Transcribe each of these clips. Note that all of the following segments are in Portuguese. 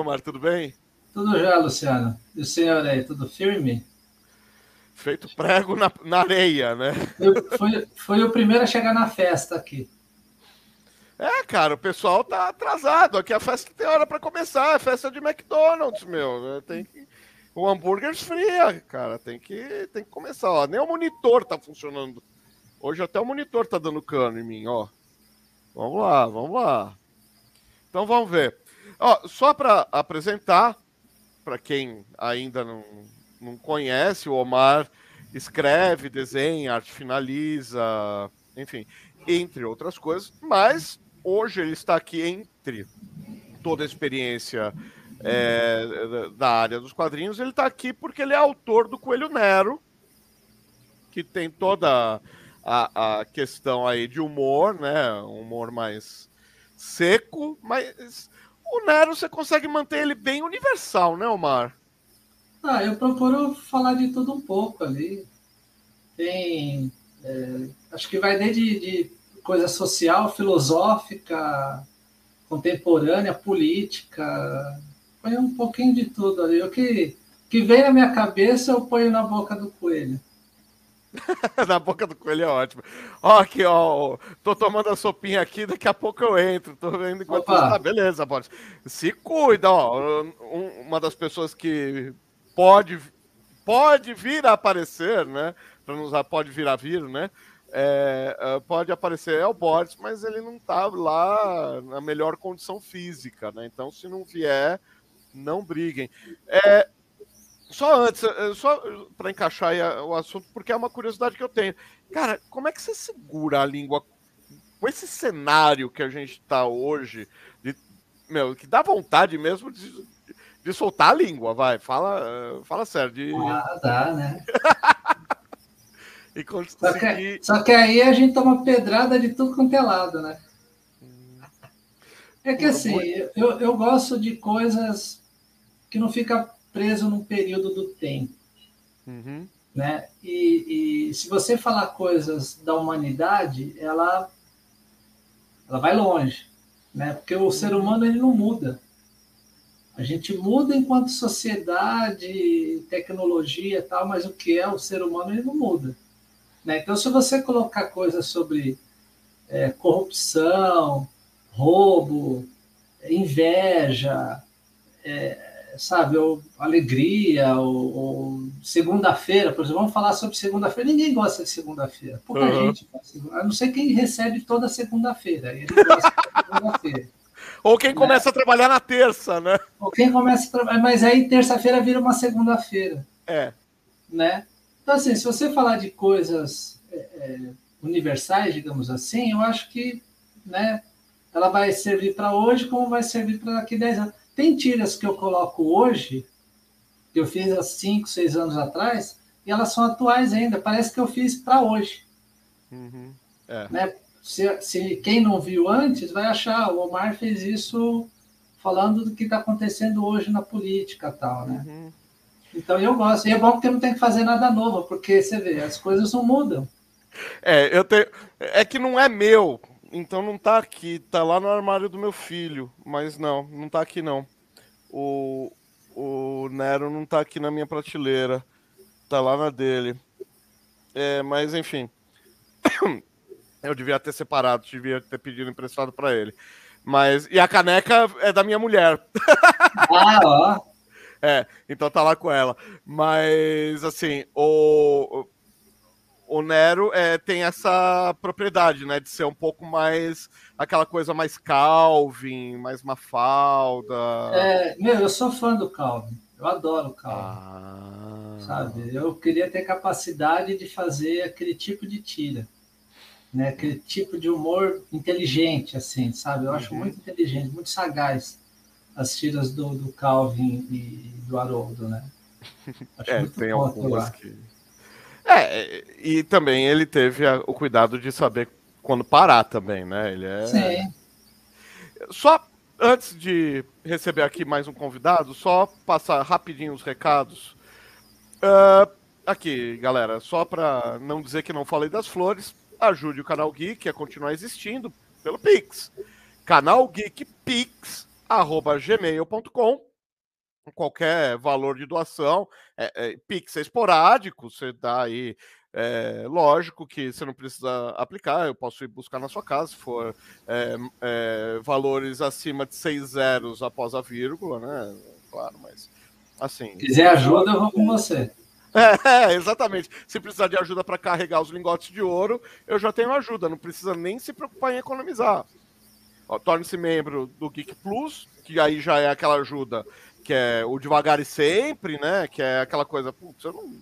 Omar, tudo bem? Tudo já, Luciano. E o senhor aí, tudo firme? Feito prego na, na areia, né? Eu, foi, foi o primeiro a chegar na festa aqui. É, cara, o pessoal tá atrasado. Aqui a festa tem hora para começar. É festa de McDonald's, meu. Né? Tem que... O hambúrguer esfria, cara. Tem que, tem que começar. Ó. Nem o monitor tá funcionando. Hoje até o monitor tá dando cano em mim, ó. Vamos lá, vamos lá. Então vamos ver. Ó, só para apresentar, para quem ainda não, não conhece, o Omar escreve, desenha, arte finaliza, enfim, entre outras coisas, mas hoje ele está aqui entre toda a experiência é, da área dos quadrinhos, ele está aqui porque ele é autor do Coelho Nero, que tem toda a, a questão aí de humor, né? Um humor mais seco, mas o Nero você consegue manter ele bem universal, né, Omar? Ah, eu procuro falar de tudo um pouco ali. Tem. É, acho que vai desde de coisa social, filosófica, contemporânea, política. Põe um pouquinho de tudo ali. O que, que vem na minha cabeça eu ponho na boca do coelho. Na boca do coelho é ótimo. Ó, aqui, ó. Tô tomando a sopinha aqui, daqui a pouco eu entro. Tô vendo enquanto. Ah, beleza, Boris. Se cuida, ó. uma das pessoas que pode, pode vir a aparecer, né? Para não usar pode vir a vir, né? É, é, pode aparecer é o Boris, mas ele não tá lá na melhor condição física, né? Então, se não vier, não briguem. É, só antes, eh, só para encaixar o assunto, porque é uma curiosidade que eu tenho. Cara, como é que você segura a língua com esse cenário que a gente está hoje? De, meu, que dá vontade mesmo de, de soltar a língua, vai. Fala, eh, fala sério. De... Ah, dá, né? e conseguir... só, que, só que aí a gente toma pedrada de tudo quanto é lado, né? Hum. É que assim, eu, eu gosto de coisas que não fica preso num período do tempo. Uhum. Né? E, e, se você falar coisas da humanidade, ela, ela vai longe, né? porque o ser humano ele não muda. A gente muda enquanto sociedade, tecnologia e tal, mas o que é o ser humano ele não muda. Né? Então, se você colocar coisas sobre é, corrupção, roubo, inveja, é, sabe, ou alegria, ou, ou segunda-feira, por exemplo, vamos falar sobre segunda-feira. Ninguém gosta de segunda-feira, pouca uhum. gente, a não ser quem recebe toda segunda-feira, ele gosta de segunda-feira. Ou quem começa né? a trabalhar na terça, né? Ou quem começa a trabalhar, mas aí terça-feira vira uma segunda-feira. É. Né? Então, assim, se você falar de coisas é, é, universais, digamos assim, eu acho que né, ela vai servir para hoje como vai servir para daqui a 10 anos. Tem tiras que eu coloco hoje, que eu fiz há 5, 6 anos atrás, e elas são atuais ainda. Parece que eu fiz para hoje. Uhum. É. Né? Se, se, quem não viu antes vai achar, o Omar fez isso falando do que está acontecendo hoje na política tal, né? Uhum. Então eu gosto. E é bom porque não tem que fazer nada novo, porque você vê, as coisas não mudam. É, eu tenho. É que não é meu então não tá aqui, tá lá no armário do meu filho, mas não, não tá aqui não. O, o Nero não tá aqui na minha prateleira, tá lá na dele. É, mas enfim, eu devia ter separado, devia ter pedido emprestado para ele. Mas e a caneca é da minha mulher. Ah, ó. É, então tá lá com ela. Mas assim, o o Nero é, tem essa propriedade, né? De ser um pouco mais aquela coisa mais Calvin, mais Mafalda. É, meu, eu sou fã do Calvin. Eu adoro o Calvin. Ah. Sabe? Eu queria ter capacidade de fazer aquele tipo de tira. Né? Aquele tipo de humor inteligente, assim, sabe? Eu acho uhum. muito inteligente, muito sagaz as tiras do, do Calvin e do Haroldo, né? Acho é, tem algumas que é, e também ele teve a, o cuidado de saber quando parar também, né? Ele é. Sim. Só antes de receber aqui mais um convidado, só passar rapidinho os recados. Uh, aqui, galera, só para não dizer que não falei das flores, ajude o canal Geek a continuar existindo pelo Pix. Canal Geek Pix gmail.com qualquer valor de doação, é, é, Pix é esporádico, você dá aí, é, lógico que você não precisa aplicar, eu posso ir buscar na sua casa, se for é, é, valores acima de seis zeros após a vírgula, né? Claro, mas assim. Se quiser ajuda, eu vou com você. É, exatamente. Se precisar de ajuda para carregar os lingotes de ouro, eu já tenho ajuda, não precisa nem se preocupar em economizar. Torne-se membro do Geek Plus, que aí já é aquela ajuda que é o devagar e sempre, né? Que é aquela coisa, putz, eu não,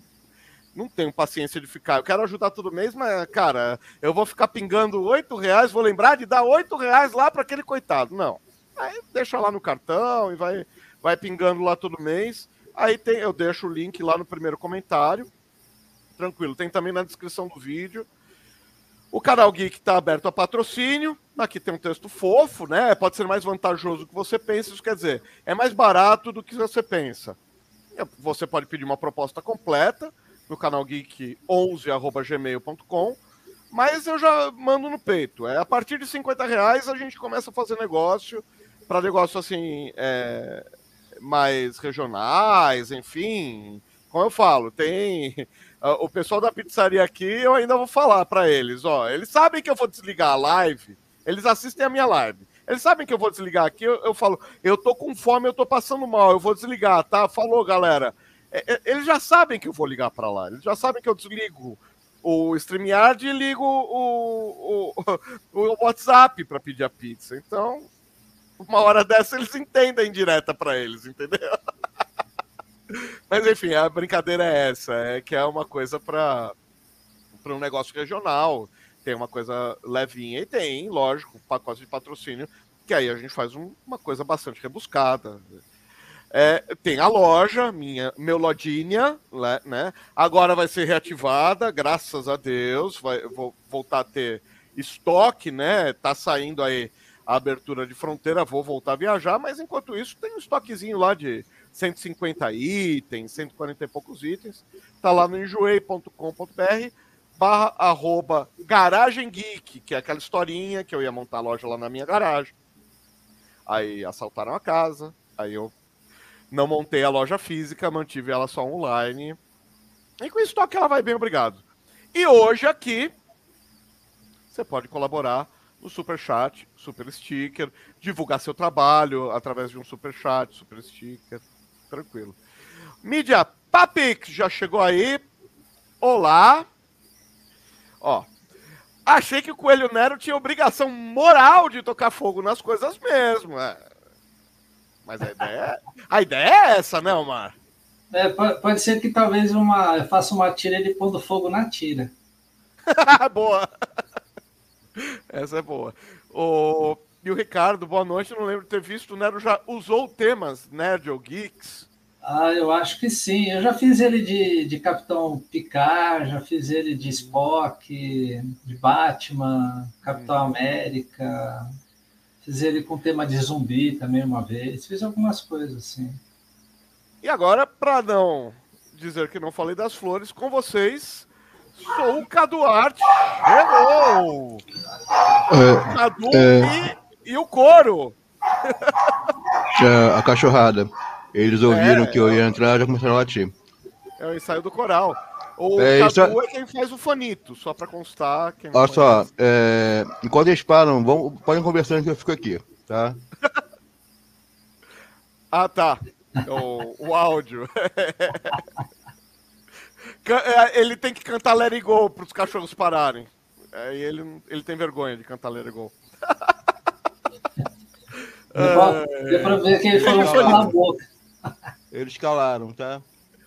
não tenho paciência de ficar. Eu quero ajudar todo mês, mas, cara, eu vou ficar pingando oito reais, vou lembrar de dar oito reais lá para aquele coitado. Não. Aí deixa lá no cartão e vai, vai pingando lá todo mês. Aí tem, eu deixo o link lá no primeiro comentário. Tranquilo. Tem também na descrição do vídeo. O canal Geek está aberto a patrocínio. Aqui tem um texto fofo, né? Pode ser mais vantajoso do que você pensa. Isso quer dizer, é mais barato do que você pensa. Você pode pedir uma proposta completa no canal Geek 11@gmail.com, mas eu já mando no peito. É a partir de 50 reais a gente começa a fazer negócio para negócio assim é, mais regionais, enfim. Como eu falo, tem o pessoal da pizzaria aqui, eu ainda vou falar para eles, ó, eles sabem que eu vou desligar a live, eles assistem a minha live. Eles sabem que eu vou desligar aqui, eu, eu falo, eu tô com fome, eu tô passando mal, eu vou desligar, tá? Falou, galera. É, é, eles já sabem que eu vou ligar para lá, eles já sabem que eu desligo o StreamYard e ligo o, o, o WhatsApp para pedir a pizza. Então, uma hora dessa eles entendem direta para eles, entendeu? Mas enfim, a brincadeira é essa, é que é uma coisa para um negócio regional, tem uma coisa levinha e tem, lógico, pacote de patrocínio, que aí a gente faz um, uma coisa bastante rebuscada. É, tem a loja, minha, meu lojinha, né, né? Agora vai ser reativada, graças a Deus. Vai, vou voltar a ter estoque, né? Tá saindo aí a abertura de fronteira, vou voltar a viajar, mas enquanto isso tem um estoquezinho lá de 150 itens, 140 e poucos itens. Tá lá no enjoei.com.br barra arroba garagem geek, que é aquela historinha que eu ia montar a loja lá na minha garagem. Aí assaltaram a casa, aí eu não montei a loja física, mantive ela só online. E com o estoque ela vai bem, obrigado. E hoje aqui você pode colaborar no super chat, super sticker, divulgar seu trabalho através de um super chat, super sticker tranquilo. Mídia Papix já chegou aí. Olá. Ó, achei que o Coelho Nero tinha obrigação moral de tocar fogo nas coisas mesmo. É. Mas a ideia, é... a ideia é essa, né, Omar? É, pode ser que talvez uma, faça uma tira ele pondo fogo na tira. boa. Essa é boa. O e o Ricardo, boa noite. Não lembro de ter visto. O Nero já usou temas Nerd ou Geeks? Ah, eu acho que sim. Eu já fiz ele de, de Capitão Picard, já fiz ele de Spock, de Batman, Capitão hum. América. Fiz ele com tema de zumbi também uma vez. Fiz algumas coisas assim. E agora, para não dizer que não falei das flores, com vocês, sou o Cadu Arte. Hello! É, Cadu é... e e o couro. A cachorrada. Eles ouviram é, que eu ia entrar e já começaram a latir. É o ensaio do coral. O é, Cadu isso... é quem faz o fanito, só para constar. Olha só, é... enquanto eles param, vão... podem conversando que eu fico aqui, tá? ah, tá. O, o áudio. É, ele tem que cantar Let It Go para os cachorros pararem. Aí ele, ele tem vergonha de cantar Let It Go. Deu pra ver que ele falou calar a boca. Eles calaram, tá?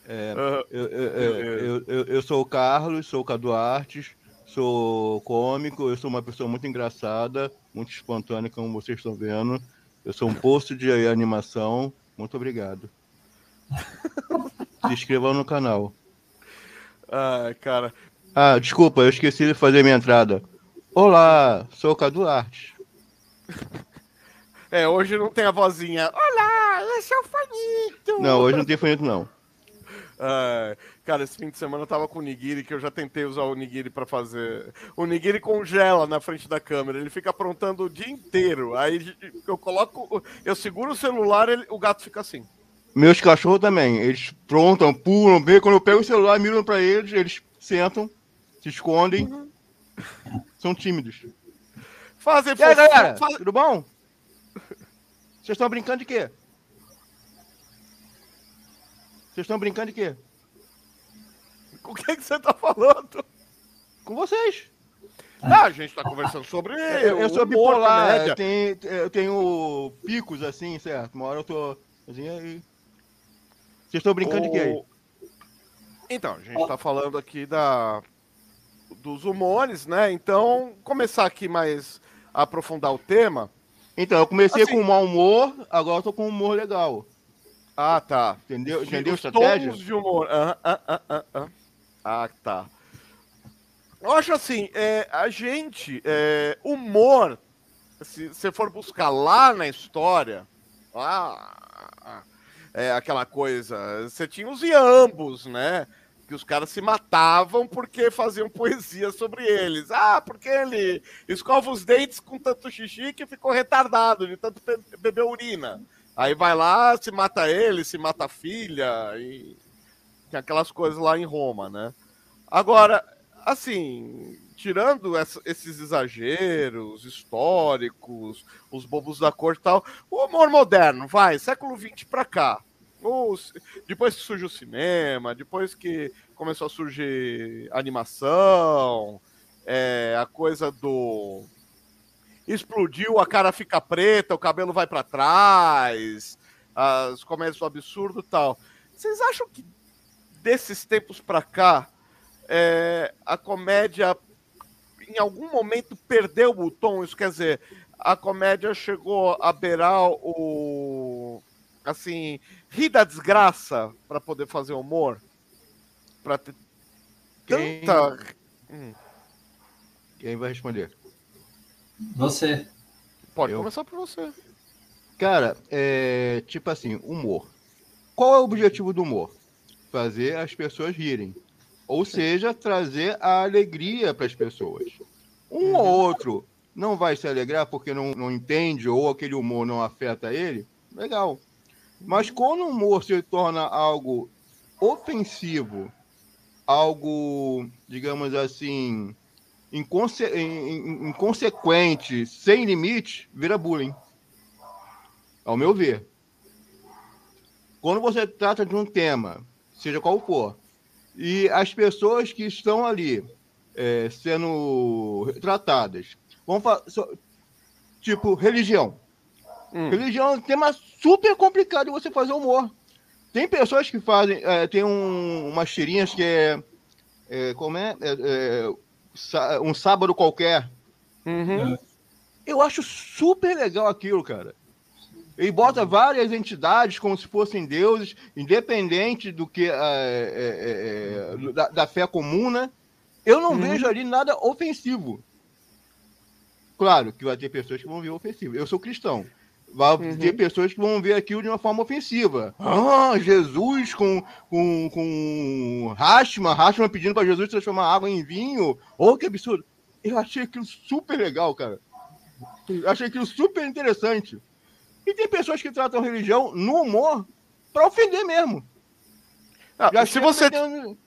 É, eu, eu, eu, eu, sou o Carlos, sou o Cadu Artes, sou cômico, eu sou uma pessoa muito engraçada, muito espontânea, como vocês estão vendo. Eu sou um posto de animação. Muito obrigado. Se inscrevam no canal. Ai, cara. Ah, desculpa, eu esqueci de fazer minha entrada. Olá, sou o Cadu Artes. É, hoje não tem a vozinha. Olá, esse é o Fanito. Não, hoje não tem Fanito, não. Uh, cara, esse fim de semana eu tava com o Nigiri, que eu já tentei usar o Nigiri para fazer. O Nigiri congela na frente da câmera, ele fica aprontando o dia inteiro. Aí eu coloco. Eu seguro o celular, ele, o gato fica assim. Meus cachorros também, eles prontam, pulam, bem. Quando eu pego o celular, miram para eles, eles sentam, se escondem. Uhum. São tímidos. Fazem E aí, galera? Faz... Tudo bom? Vocês estão brincando de quê? Vocês estão brincando de quê? Com o que, que você tá falando? Com vocês. Ah, a gente tá conversando sobre. Eu, eu sou bipolar, eu tenho, eu tenho picos assim, certo? Uma hora eu tô. Assim, aí... Vocês estão brincando o... de quê aí? Então, a gente tá falando aqui da dos humores, né? Então, começar aqui mais a aprofundar o tema. Então, eu comecei assim... com mau humor, agora eu tô com um humor legal. Ah, tá. Entendeu? Entendeu a estratégia? Tons de humor. Ah, ah, ah, ah, ah. ah tá. Eu acho assim, é, a gente, é, humor, se você for buscar lá na história, lá, é aquela coisa, você tinha os iambos, né? Que os caras se matavam porque faziam poesia sobre eles. Ah, porque ele escova os dentes com tanto xixi que ficou retardado de tanto beber urina. Aí vai lá, se mata ele, se mata a filha, e tem aquelas coisas lá em Roma, né? Agora, assim, tirando essa, esses exageros históricos, os bobos da corte e tal, o humor moderno, vai, século XX pra cá. depois que surgiu o cinema, depois que começou a surgir animação, é, a coisa do explodiu, a cara fica preta, o cabelo vai para trás, as comédias do absurdo tal. Vocês acham que desses tempos para cá é, a comédia em algum momento perdeu o tom? Isso quer dizer, a comédia chegou a beirar o assim, rir da desgraça para poder fazer humor? Para ter tanta. Quem... Hum. Quem vai responder? Você. Pode eu. começar por você. Cara, é tipo assim, humor. Qual é o objetivo do humor? Fazer as pessoas rirem. Ou seja, trazer a alegria para as pessoas. Um uhum. ou outro não vai se alegrar porque não, não entende ou aquele humor não afeta ele, legal. Mas quando o humor se torna algo ofensivo, algo, digamos assim, inconse inconsequente, sem limite, vira bullying. Ao meu ver. Quando você trata de um tema, seja qual for, e as pessoas que estão ali é, sendo tratadas, vamos falar, tipo, religião. Hum. Religião é um tema super complicado de você fazer humor. Tem pessoas que fazem, é, tem um, umas tirinhas que é, é como é, é, é um sábado qualquer. Uhum. Eu acho super legal aquilo, cara. Ele bota várias entidades como se fossem deuses, independente do que é, é, é, da, da, fé comum, né? Eu não uhum. vejo ali nada ofensivo. Claro que vai ter pessoas que vão ver ofensivo. Eu sou cristão. Vai uhum. ter pessoas que vão ver aquilo de uma forma ofensiva. Ah, Jesus com, com, com Rashma, Rashma pedindo para Jesus transformar água em vinho. Oh, que absurdo. Eu achei aquilo super legal, cara. Eu achei aquilo super interessante. E tem pessoas que tratam religião no humor para ofender mesmo. Ah, já se você. Metendo,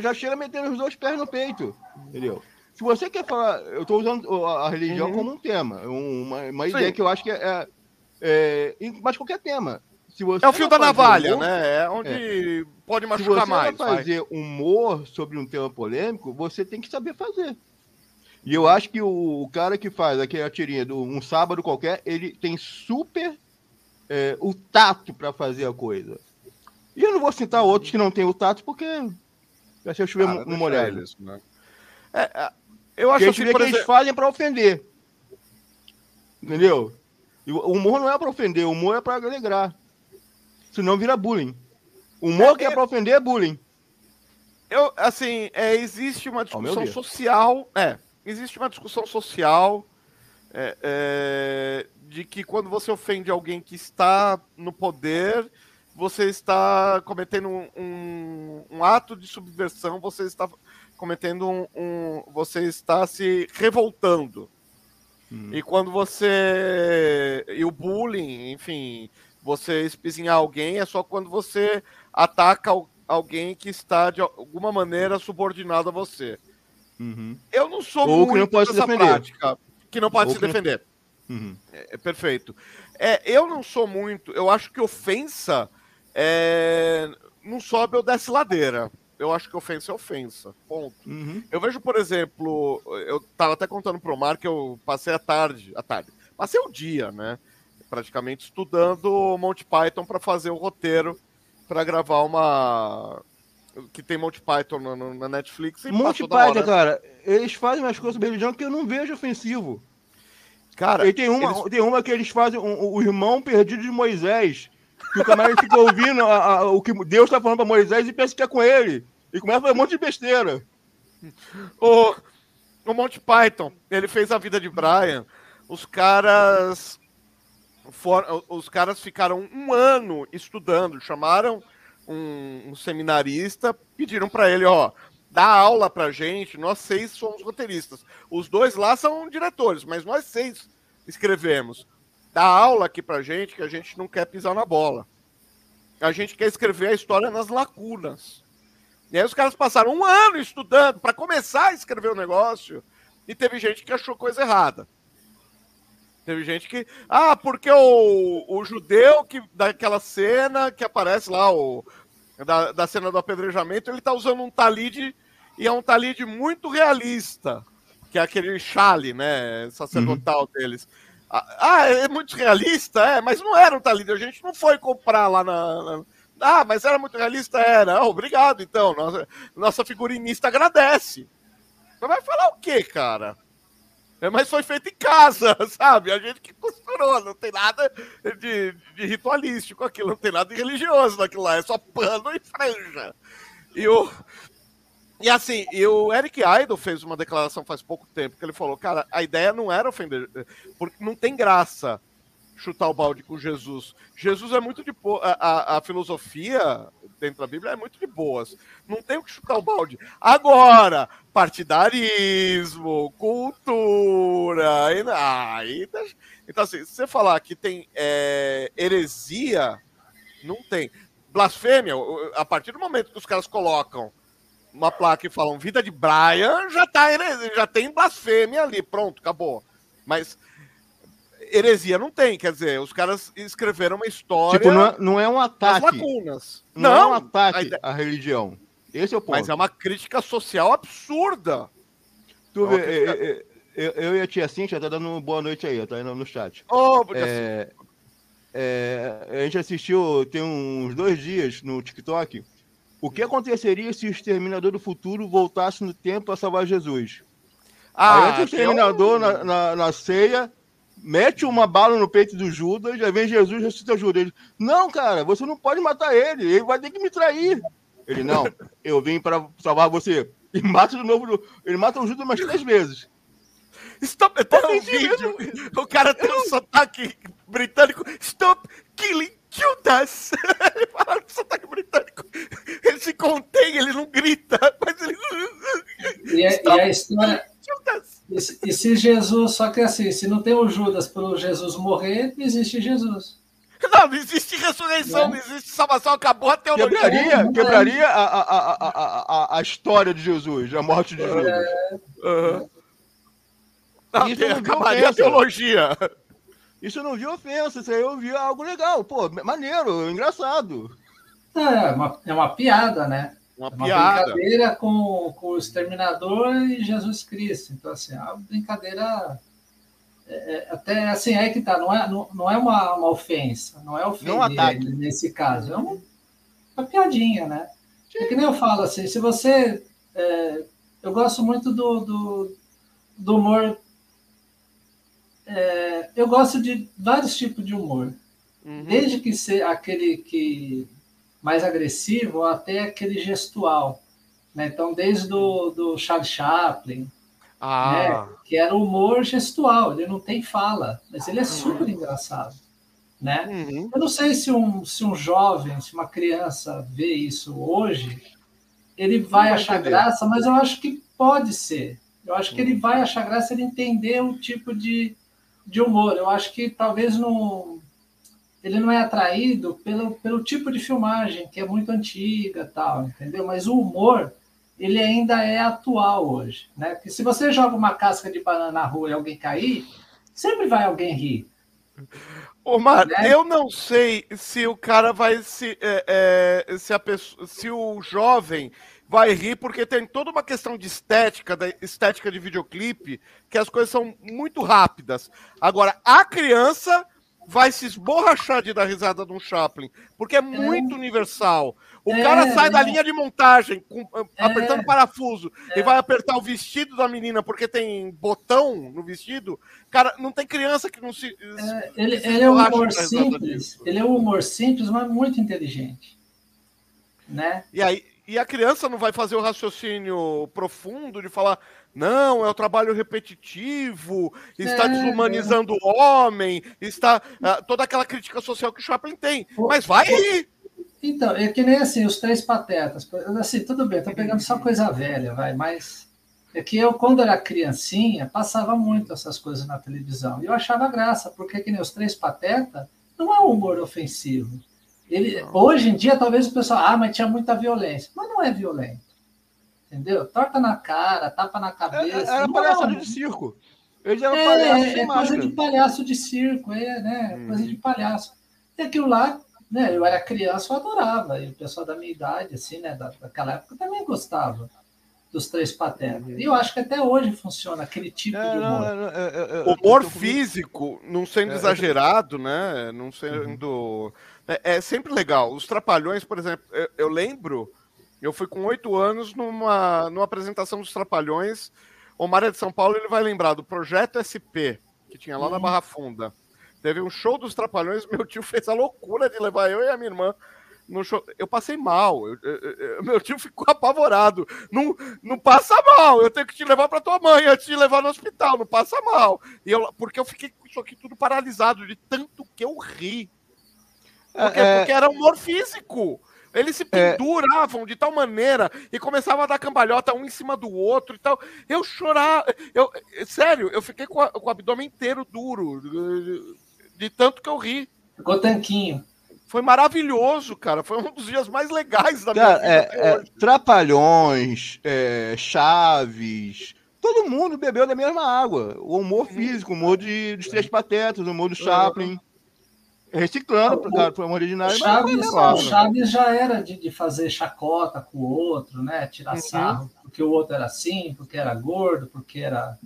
já chega metendo os dois pés no peito. Entendeu? Se você quer falar, eu estou usando a religião uhum. como um tema, uma, uma ideia que eu acho que é, é, é, Mas qualquer tema. Se você é o fio da navalha, humor, né? É onde é. pode machucar mais. Se você vai fazer humor sobre um tema polêmico, você tem que saber fazer. E eu acho que o, o cara que faz aquela tirinha de um sábado qualquer, ele tem super é, o tato para fazer a coisa. E eu não vou citar outros que não têm o tato, porque vai ser chover no molhado. Né? É, é eu acho que, assim, exemplo... eles fazem para ofender. Entendeu? E o humor não é para ofender, o humor é para alegrar. Senão vira bullying. O humor é, que é, é para ofender é bullying. Eu, assim, é, existe uma discussão social. É, existe uma discussão social é, é, de que quando você ofende alguém que está no poder, você está cometendo um, um, um ato de subversão, você está cometendo um, um você está se revoltando. Hum. E quando você e o bullying, enfim, você espizinhar alguém é só quando você ataca alguém que está de alguma maneira subordinado a você. Uhum. Eu não sou Ou muito que não pode dessa prática, que não pode Ou se defender. Não... Uhum. É, é, perfeito. É, eu não sou muito. Eu acho que ofensa é, não sobe ou desce ladeira. Eu acho que ofensa é ofensa. Ponto. Uhum. Eu vejo, por exemplo, eu tava até contando pro Mar que eu passei a tarde, a tarde, passei o dia, né? Praticamente estudando Monty Python para fazer o roteiro para gravar uma que tem Monty Python na, na Netflix. Monty Python, cara, eles fazem umas coisas sobre religião que eu não vejo ofensivo. Cara, e tem uma, eles... tem uma que eles fazem um, o irmão perdido de Moisés, que o camarada fica ouvindo a, a, o que Deus está falando para Moisés e pensa que é com ele. E começa a fazer um monte de besteira. O, o Monty Python, ele fez a vida de Brian. Os caras. For, os caras ficaram um ano estudando, chamaram um, um seminarista, pediram para ele, ó, dá aula pra gente, nós seis somos roteiristas. Os dois lá são diretores, mas nós seis escrevemos. Dá aula aqui pra gente que a gente não quer pisar na bola. A gente quer escrever a história nas lacunas. E aí os caras passaram um ano estudando para começar a escrever o negócio e teve gente que achou coisa errada. Teve gente que. Ah, porque o, o judeu que daquela cena que aparece lá, o, da, da cena do apedrejamento, ele tá usando um talide e é um talide muito realista, que é aquele chale, né? Sacerdotal uhum. deles. Ah, ah, é muito realista, é, mas não era um talide, a gente não foi comprar lá na, na ah, mas era muito realista? Era. Ah, obrigado, então. Nossa, nossa figurinista agradece. Você vai falar o quê, cara? É, mas foi feito em casa, sabe? A gente que costurou, não tem nada de, de ritualístico aquilo, não tem nada de religioso naquilo lá, é só pano e franja. E o. E assim, e o Eric Idle fez uma declaração faz pouco tempo que ele falou, cara, a ideia não era ofender, porque não tem graça chutar o balde com Jesus. Jesus é muito de boa. A, a, filosofia dentro da Bíblia é muito de boas. Não tem o que chutar o balde. Agora, partidarismo, cultura. Aí, aí, então, assim, se você falar que tem é, heresia, não tem. Blasfêmia, a partir do momento que os caras colocam uma placa e falam vida de Brian, já, tá, já tem blasfêmia ali, pronto, acabou. Mas heresia não tem, quer dizer, os caras escreveram uma história. Tipo, não é, não é um ataque. lacunas. Não, não, é um ataque ideia... à religião. Esse é o ponto. Mas é uma crítica social absurda. Tu vê, é eu, eu, e a tia Cintia tá dando boa noite aí, tá indo no chat. Oh, é, é, a gente assistiu tem uns dois dias no TikTok. O que aconteceria se o Exterminador do Futuro voltasse no tempo para salvar Jesus? Ah, aí o Exterminador na, na, na ceia mete uma bala no peito do Judas, já vem Jesus e ressuscita Judas. Ele, não, cara, você não pode matar ele, ele vai ter que me trair. Ele, não, eu vim para salvar você. E mata de novo, ele mata o Judas umas três vezes. Stop, tem um vídeo, o cara tem um sotaque britânico, stop killing Judas! Ele fala com sotaque britânico. Ele se contém, ele não grita, mas ele. E, é, e a história, Judas. E, e, se Jesus, só que assim, se não tem o Judas para Jesus morrer, não existe Jesus. Não, não existe ressurreição, não, existe salvação, acabou a teologia. Quebraria, quebraria a, a, a, a, a história de Jesus, a morte de Jesus. É... Uhum. Não, isso não acabaria a teologia. Isso eu não vi ofensa, isso aí eu vi algo legal. Pô, maneiro, engraçado. É, uma, é uma piada, né? Uma, uma piada. brincadeira com, com o Exterminador e Jesus Cristo. Então, assim, é uma brincadeira. É, é, até assim, é que tá, não é, não, não é uma, uma ofensa, não é ofender não nesse caso, é uma, uma piadinha, né? É que nem eu falo assim, se você. É, eu gosto muito do, do, do humor. É, eu gosto de vários tipos de humor. Uhum. Desde que ser aquele que mais agressivo até aquele gestual. Né? Então, desde do, do Charles Chaplin, ah. né? que era humor gestual, ele não tem fala, mas ele é super engraçado. Né? Uhum. Eu não sei se um, se um jovem, se uma criança vê isso hoje, ele vai, vai achar entender. graça, mas eu acho que pode ser. Eu acho que ele uhum. vai achar graça ele entender o tipo de, de humor. Eu acho que talvez não, ele não é atraído pelo, pelo tipo de filmagem, que é muito antiga, tal, entendeu? Mas o humor, ele ainda é atual hoje, né? Porque se você joga uma casca de banana na rua e alguém cair, sempre vai alguém rir. Omar, né? eu não sei se o cara vai se. É, é, se, a pessoa, se o jovem vai rir, porque tem toda uma questão de estética, da estética de videoclipe, que as coisas são muito rápidas. Agora, a criança vai se esborrachar de dar risada de um Chaplin, porque é muito é. universal. O é, cara sai é. da linha de montagem, com, é. apertando parafuso, e é. vai apertar o vestido da menina porque tem botão no vestido. Cara, não tem criança que não se. É, ele, se ele é um humor simples. Ele é um humor simples, mas muito inteligente. Né? E aí, e a criança não vai fazer o raciocínio profundo de falar, não, é o trabalho repetitivo, está é, desumanizando é. o homem, está uh, toda aquela crítica social que o Chaplin tem. Mas vai aí! Então, é que nem assim, os três patetas. Assim, tudo bem, tô pegando só coisa velha, vai, mas é que eu, quando era criancinha, passava muito essas coisas na televisão. E eu achava graça, porque que nem os três patetas não é um humor ofensivo. Ele, hoje em dia, talvez o pessoal, ah, mas tinha muita violência. Mas não é violento. Entendeu? Torta na cara, tapa na cabeça. É, era palhaço de circo. Ele era é, palhaço é, é coisa de palhaço de circo, é, né? Hum. Coisa de palhaço. E aquilo lá né, eu era criança, eu adorava, e o pessoal da minha idade, assim, né, daquela época também gostava dos Três Patetas. E eu acho que até hoje funciona aquele tipo é, de humor. Não, não, é, humor físico, não sendo exagerado, né, não sendo... Uhum. É, é, sempre legal. Os Trapalhões, por exemplo, eu, eu lembro, eu fui com oito anos numa, numa apresentação dos Trapalhões, o Mário de São Paulo, ele vai lembrar do Projeto SP, que tinha lá uhum. na Barra Funda. Teve um show dos Trapalhões, meu tio fez a loucura de levar eu e a minha irmã no show. Eu passei mal. Eu, eu, eu, meu tio ficou apavorado. Não, não passa mal. Eu tenho que te levar para tua mãe antes de levar no hospital. Não passa mal. E eu, porque eu fiquei com isso aqui tudo paralisado de tanto que eu ri. Porque, é, é... porque era humor físico. Eles se é. penduravam é... de tal maneira e começavam a dar cambalhota um em cima do outro e tal. Eu chorava. Eu, sério, eu fiquei com, a, com o abdômen inteiro duro de tanto que eu ri. Ficou tanquinho. Foi maravilhoso, cara. Foi um dos dias mais legais da cara, minha vida. É, é, trapalhões, é, Chaves. Todo mundo bebeu da mesma água. O humor uhum. físico, o humor de, dos Três Patetas, o humor do Chaplin. Reciclando para o cara, original. Chaves, o Chaves já era de, de, fazer chacota com o outro, né? Tirar uhum. sarro, porque o outro era assim, porque era gordo, porque era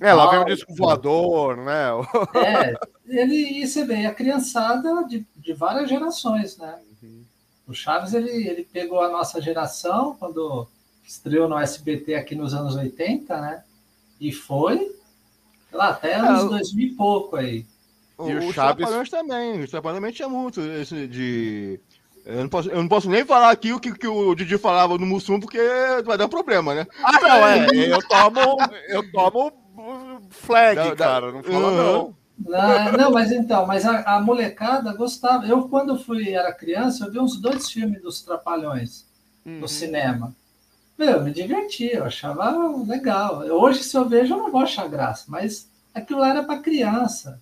é, lá vem o disco voador, né? É, ele, e você vê, a criançada de, de várias gerações, né? Uhum. O Chaves, ele, ele pegou a nossa geração, quando estreou no SBT aqui nos anos 80, né? E foi, lá, até anos é, 2000 e pouco aí. O, e o, o Chaves... também, o Trapalhões tinha muito esse de... Eu não, posso, eu não posso nem falar aqui o que, que o Didi falava no Mussum, porque vai dar problema, né? Ah, não, é. Eu tomo, eu tomo flag, não, cara. Não fala uhum. não. Não, não, mas então, mas a, a, molecada gostava. Eu, quando fui, era criança, eu vi uns dois filmes dos Trapalhões uhum. no cinema. Meu, me divertia, eu achava legal. Hoje, se eu vejo, eu não vou achar graça, mas aquilo era para criança.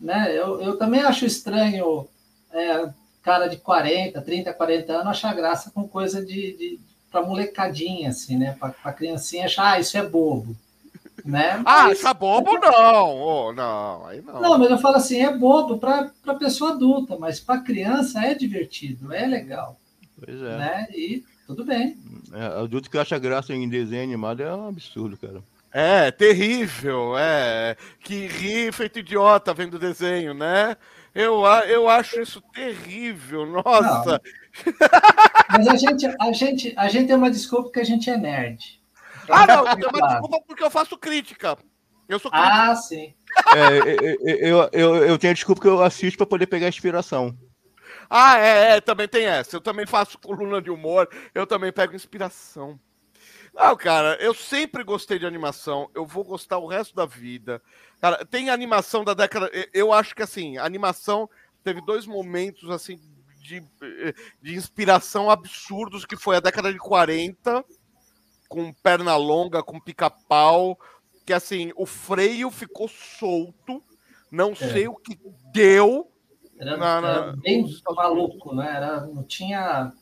Né? Eu, eu também acho estranho é, cara de 40, 30, 40 anos achar graça com coisa de, de para molecadinha, assim, né? Para criancinha achar, ah, isso é bobo. Né? Ah, mas, tá bobo não. Oh, não, aí não. Não, mas eu falo assim, é bobo para pessoa adulta, mas para criança é divertido, é legal. Pois é. Né? E tudo bem. É, adulto que acha graça em desenho animado é um absurdo, cara. É, terrível, é. Que ri feito idiota vendo desenho, né? Eu, eu acho isso terrível, nossa. Não. Mas a gente, a, gente, a gente tem uma desculpa que a gente é nerd. Ah, não, eu uma desculpa porque eu faço crítica. Eu sou crítico. Ah, sim. É, eu, eu, eu tenho a desculpa que eu assisto para poder pegar inspiração. Ah, é, é, também tem essa. Eu também faço coluna de humor, eu também pego inspiração. Não, cara, eu sempre gostei de animação, eu vou gostar o resto da vida. Cara, tem animação da década. Eu acho que assim, a animação teve dois momentos assim de, de inspiração absurdos, que foi a década de 40, com perna longa, com pica-pau, que assim, o freio ficou solto, não é. sei o que deu. Era, na, na, era bem maluco, né? Era, não tinha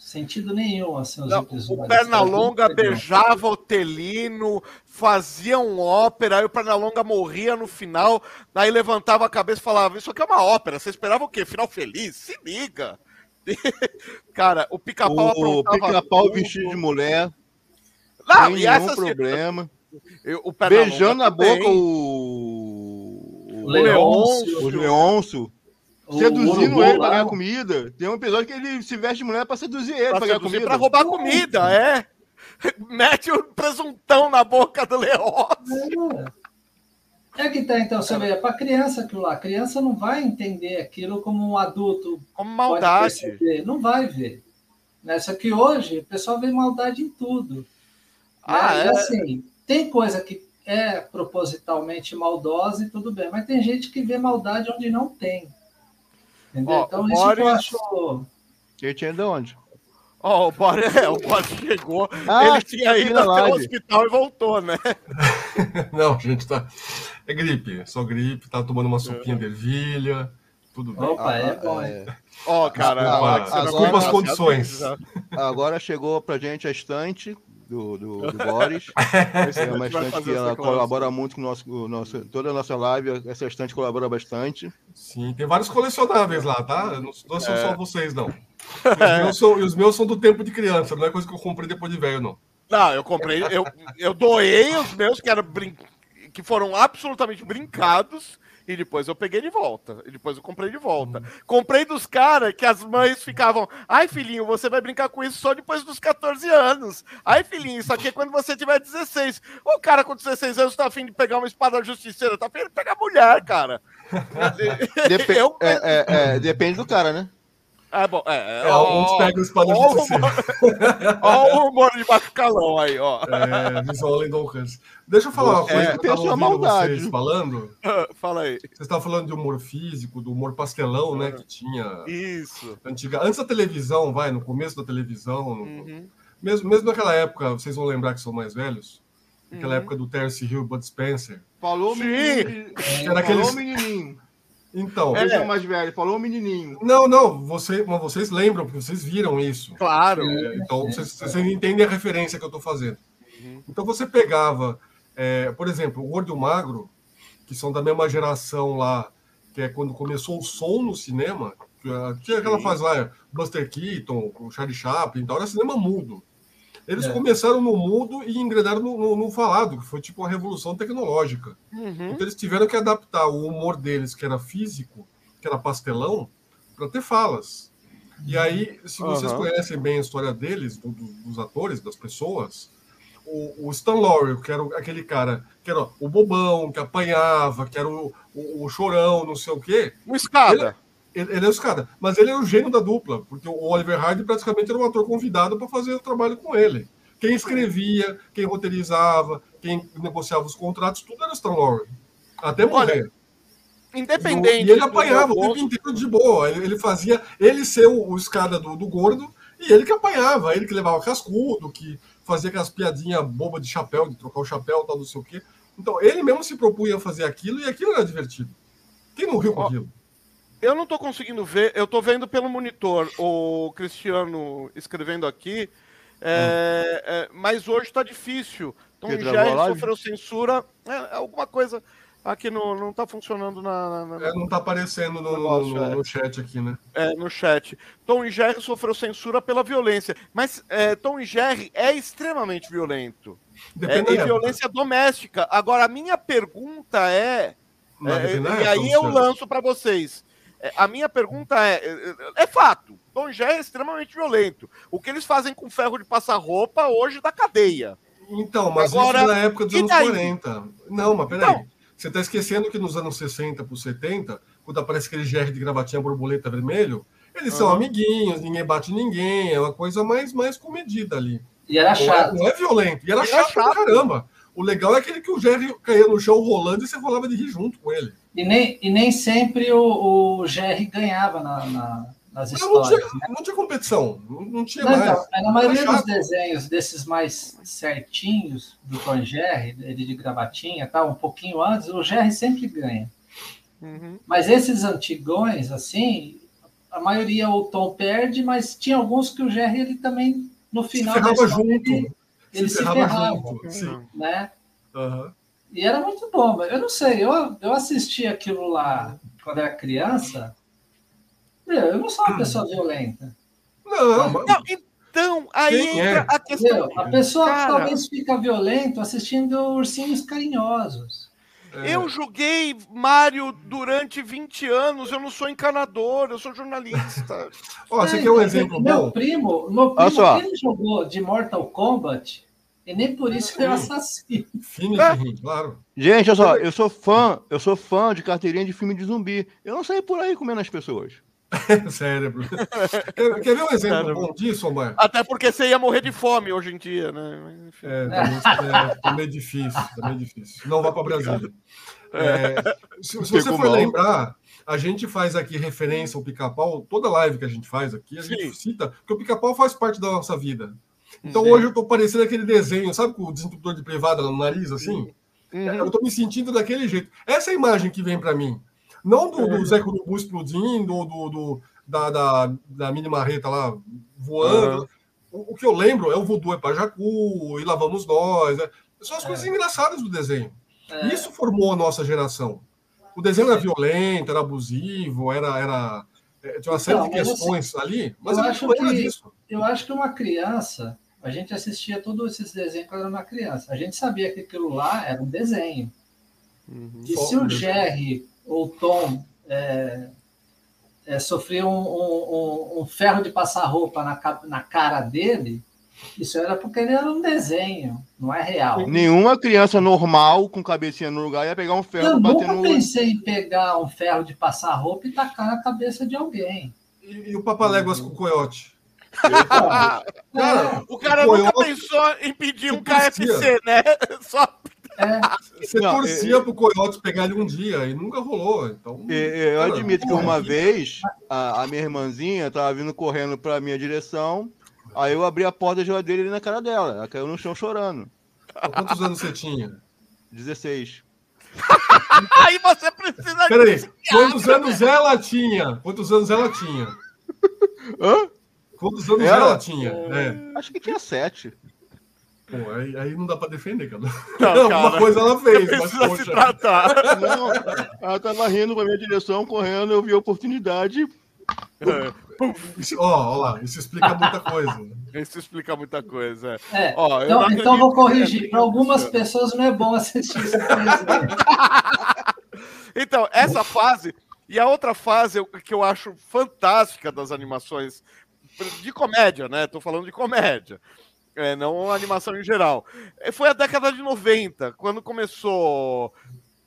sentido nenhum, assim, os não, episódios. O Pernalonga beijava o Telino, fazia um ópera, aí o Pernalonga morria no final, aí levantava a cabeça e falava, isso aqui é uma ópera, você esperava o quê? Final feliz? Se liga! Cara, o pica-pau O pica-pau vestido de mulher, não, sem nenhum problema. Eu, o Beijando na boca o... O Leôncio. O Leôncio. Seduzindo ele para ganhar comida. Tem um episódio que ele se veste de mulher para seduzir ele para ganhar comida. Para roubar comida, é. Mete o presuntão na boca do Leócio. É. é que tá, então, você vê, é para criança aquilo lá. A criança não vai entender aquilo como um adulto. Como maldade. Não vai ver. Nessa que hoje o pessoal vê maldade em tudo. Ah, né? é? E assim, tem coisa que é propositalmente maldosa e tudo bem, mas tem gente que vê maldade onde não tem. Entendeu? Ó, então, isso Boris... que eu acho. Eu tinha de onde? Ó, oh, o Boris, é, o Boris chegou, ah, ele tinha ido até o hospital e voltou, né? Não, gente, tá. É gripe, só gripe, tá tomando uma sopinha de ervilha, tudo bem. Opa, é bom, é. Ó, oh, cara, desculpa as condições. Agora chegou pra gente a estante do, do, do Boris. é uma estante que ela colabora muito com o nosso, o nosso, toda a nossa live. Essa estante colabora bastante. Sim, tem vários colecionáveis lá, tá? Não, não são é. só vocês, não. Os meus, são, os meus são do tempo de criança, não é coisa que eu comprei depois de velho, não. Não, eu comprei, eu, eu doei os meus que eram brin... que foram absolutamente brincados e depois eu peguei de volta. E depois eu comprei de volta. Hum. Comprei dos caras que as mães ficavam. Ai, filhinho, você vai brincar com isso só depois dos 14 anos. Ai, filhinho, isso aqui é quando você tiver 16. O cara com 16 anos tá afim de pegar uma espada justiceira, tá afim de pegar mulher, cara. Dep eu... é, é, é, depende do cara, né? É bom, é. é, é alguns pegam espada ó, Olha o humor de baixo calão aí, ó. É, visual Lendonhans. Deixa eu falar uma coisa é, que eu tava maldade. vocês falando. Fala aí. Vocês estavam falando de humor físico, do humor pastelão, né? Que tinha. Isso. Antiga... Antes da televisão, vai, no começo da televisão. Uhum. Mesmo, mesmo naquela época, vocês vão lembrar que são mais velhos. Naquela uhum. época do Terence Hill Bud Spencer. Falou, menino. Era aqueles... Falou, menininho. Então. Ele é mais velho, falou menininho. Não, não, você, mas vocês lembram, porque vocês viram isso. Claro. É, então, vocês, vocês, entendem a referência que eu estou fazendo. Uhum. Então, você pegava, é, por exemplo, o Gordo o Magro, que são da mesma geração lá, que é quando começou o som no cinema, tinha aquela fase lá, Buster Keaton, o Charlie Chaplin, então era cinema mudo. Eles é. começaram no mudo e engrenaram no, no, no, falado, que foi tipo uma revolução tecnológica. Uhum. Então eles tiveram que adaptar o humor deles, que era físico, que era pastelão, para ter falas. E aí, se vocês uhum. conhecem bem a história deles, do, do, dos atores, das pessoas, o, o Stan Laurel, que era aquele cara que era o bobão, que apanhava, que era o, o, o chorão, não sei o quê. Um escada. Ele, ele, é o escada. Mas ele é o gênio da dupla, porque o Oliver Hardy praticamente era um ator convidado para fazer o trabalho com ele. Quem escrevia, quem roteirizava, quem negociava os contratos, tudo era Stan Laurel. Até morrer. Olha, independente. E ele apanhava o tempo inteiro de boa. Ele, ele fazia ele ser o, o escada do, do, gordo e ele que apanhava, ele que levava cascudo, que fazia aquelas piadinhas bobas de chapéu, de trocar o chapéu, tal, não sei o quê. Então, ele mesmo se propunha a fazer aquilo e aquilo era divertido. Quem não riu com aquilo? Eu não estou conseguindo ver, eu estou vendo pelo monitor o Cristiano escrevendo aqui, é, hum. é, mas hoje está difícil. Tom Jerry sofreu censura, é, alguma coisa aqui no, não está funcionando na. na, na é, não está aparecendo no, negócio, no, no, chat aqui, né? É, no chat. Tom e Jerry sofreu censura pela violência, mas é, Tom e Jerry é extremamente violento. Depende é, violência doméstica. Agora, a minha pergunta é. é e aí eu lanço para vocês. É, a minha pergunta é: é, é fato, Tom Jé é extremamente violento. O que eles fazem com ferro de passar roupa hoje da cadeia. Então, mas Agora, isso na época dos anos daí? 40. Não, mas peraí. Então, Você está esquecendo que nos anos 60 por 70, quando aparece aquele GR de gravatinha borboleta vermelho, eles uhum. são amiguinhos, ninguém bate ninguém, é uma coisa mais, mais comedida ali. E era chato. Não é, não é violento, e era, e chato, era chato pra caramba. O legal é aquele que o Jerry caía no chão rolando e você rolava de rir junto com ele. E nem, e nem sempre o, o GR ganhava na, na nas histórias. Não, tinha, né? não tinha competição, não, tinha não, mais. Então, na maioria dos desenhos desses mais certinhos do Tom Jerry, ele de gravatinha, tá, um pouquinho antes, o Jerry sempre ganha. Uhum. Mas esses antigões, assim, a maioria o Tom perde, mas tinha alguns que o Jerry ele também no final se ferrava junto. Ele, ele se, se ferrava, junto, né? Uhum. E era muito bom, eu não sei, eu, eu assisti aquilo lá quando era criança, eu não sou uma pessoa violenta. Não, mas... não então, aí Quem entra é? a questão. a pessoa Cara... talvez fica violento assistindo ursinhos carinhosos. É. Eu joguei Mario durante 20 anos, eu não sou encanador, eu sou jornalista. Ó, você quer um exemplo meu bom? Primo, meu primo, ele jogou de Mortal Kombat e nem por isso foi assassino. Finish, é. claro. Gente, olha só, eu sou fã, eu sou fã de carteirinha de filme de zumbi. Eu não saio por aí comendo as pessoas. Cérebro. Quer, quer, ver um exemplo Cérebro. bom disso, Omar? Até porque você ia morrer de fome hoje em dia, né? É, também, é, também é difícil, também é difícil. Não vá para Brasília. É, se, se você for mal. lembrar, a gente faz aqui referência ao pica-pau, toda live que a gente faz aqui, a gente Sim. cita, porque o pica-pau faz parte da nossa vida. Então Sim. hoje eu tô parecendo aquele desenho, sabe com o desinterruptor de privada no nariz, assim? Uhum. Eu tô me sentindo daquele jeito. Essa é a imagem que vem para mim. Não do, do é. Zé Curubu explodindo, ou do, do, da, da, da mini marreta lá voando. Uhum. O, o, que eu lembro é o Voodoo é Pajacu, e Lá Vamos Nós. Né? São as é. coisas engraçadas do desenho. É. Isso formou a nossa geração. O desenho era violento, era abusivo, era, era é, tinha uma série de questões assim, ali, mas eu acho, que, disso. eu acho que uma criança, a gente assistia todos esses desenhos quando era uma criança. A gente sabia que aquilo lá era um desenho. Uhum. E se o Jerry o Tom é, é, sofria um, um, um, ferro de passar roupa na, na cara dele, isso era porque ele era um desenho, não é real. Nenhuma criança normal com cabecinha no lugar ia pegar um ferro Eu nunca no... pensei em pegar um ferro de passar roupa e tacar na cabeça de alguém. E, e o Papaléguas com o coiote? cara, o cara o nunca pensou em pedir um KFC, né? Só é. Você não, torcia eu, pro Coyote pegar ele um dia e nunca rolou. Então, eu, eu admito que uma vez a, a, minha irmãzinha tava vindo correndo pra minha direção, aí eu abri a porta da geladeira ali na cara dela. Ela caiu no chão chorando. Quantos anos você tinha? 16. aí você precisa. Peraí, quantos anos ela tinha? Quantos anos ela tinha? Hã? Quantos anos ela, ela tinha? É. Acho que tinha sete. Pô, aí, aí não dá pra defender, cara. Não, Alguma coisa ela fez, mas poxa. Se tratar. Não, ela tava rindo pra minha direção, correndo, eu vi a oportunidade. Ó, ó lá, isso explica muita coisa. Isso explica muita coisa. É. Ó, então, então vou corrigir. Para algumas pessoas não é bom assistir esse Então, essa fase e a outra fase que eu acho fantástica das animações de comédia, né? Tô falando de comédia é, não a animação em geral. É, foi a década de 90, quando começou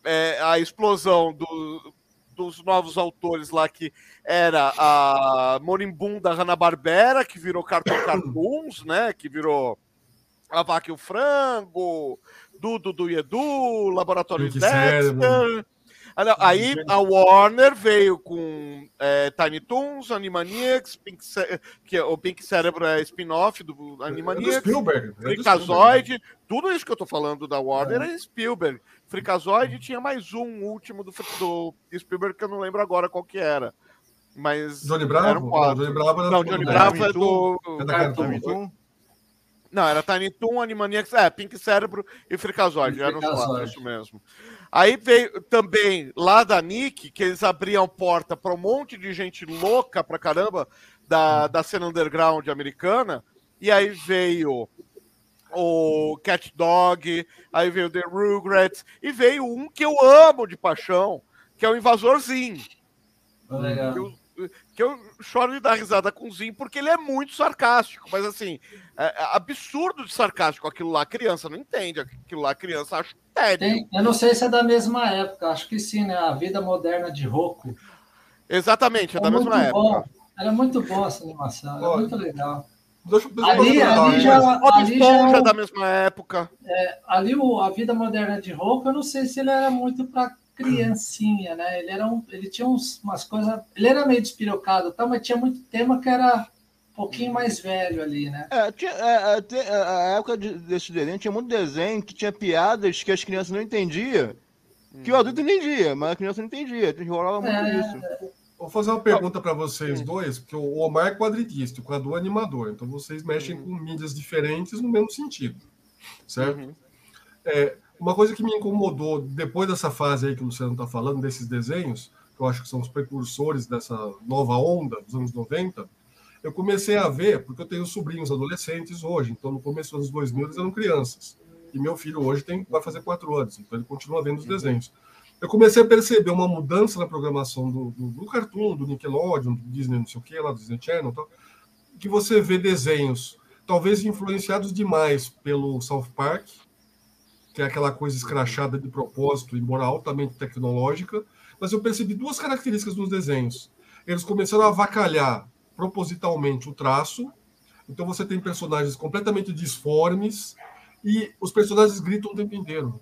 é, a explosão do, dos novos autores lá, que era a Morimbum da Hanna-Barbera, que virou Cartoon Cartoons, né? Que virou A Vaca e o Frango, Dudu do Edu, Laboratório Dexter, Aí a Warner veio com é, Tiny Toons, Animaniacs, Pink que é, o Pink Cérebro é spin-off do Animaniacs, é do Spielberg, Freakazoid, tudo isso que eu tô falando da Warner é, é Spielberg. Freakazoid tinha mais um último do, do Spielberg que eu não lembro agora qual que era. Mas Johnny Bravo? Não, Johnny Bravo, era não, Johnny Bravo é do, é da Cartoon. Não, era Tiny Toon, Animaniacs, é, Pink Cérebro e Freakazoid, eram os quatro, isso mesmo. Aí veio também lá da Nick, que eles abriam porta para um monte de gente louca pra caramba da, da cena underground americana. E aí veio o Cat Dog, aí veio The Rugrats, e veio um que eu amo de paixão, que é o Invasorzinho. legal. Eu, que eu choro de dar risada com o Zinho, porque ele é muito sarcástico, mas assim, é, é absurdo de sarcástico aquilo lá, a criança não entende, aquilo lá a criança acha tédio. eu não sei se é da mesma época, acho que sim, né? A Vida Moderna de Roku. Exatamente, é, é da mesma bom. época. Era muito boa essa animação, era muito legal. Deixa eu ali, ali já, ali já é da mesma época. É, ali o, a Vida Moderna de Roku, eu não sei se ele era muito para criancinha, né? Ele era um, ele tinha uns, umas coisas, ele era meio despirocado, tá, mas tinha muito tema que era um pouquinho mais velho ali, né? É, tinha, é, é, a época de, desse desenho tinha muito desenho que tinha piadas que as crianças não entendiam, que o adulto entendia, mas a criança não entendia, rolava muito é, isso. Vou fazer uma pergunta para vocês dois, porque o Omar é quadritista, o Cadu é animador, então vocês mexem uhum. com mídias diferentes no mesmo sentido, certo? Uhum. É, uma coisa que me incomodou depois dessa fase aí que o Luciano está falando, desses desenhos, que eu acho que são os precursores dessa nova onda dos anos 90, eu comecei a ver, porque eu tenho sobrinhos adolescentes hoje, então no começo dos anos 2000 eles eram crianças. E meu filho hoje tem, vai fazer quatro anos, então ele continua vendo os desenhos. Eu comecei a perceber uma mudança na programação do, do, do Cartoon, do Nickelodeon, do Disney, não sei o que, lá do Disney Channel, tal, que você vê desenhos talvez influenciados demais pelo South Park, que é aquela coisa escrachada de propósito, embora altamente tecnológica, mas eu percebi duas características nos desenhos. Eles começaram a avacalhar propositalmente o traço, então você tem personagens completamente disformes e os personagens gritam o tempo inteiro.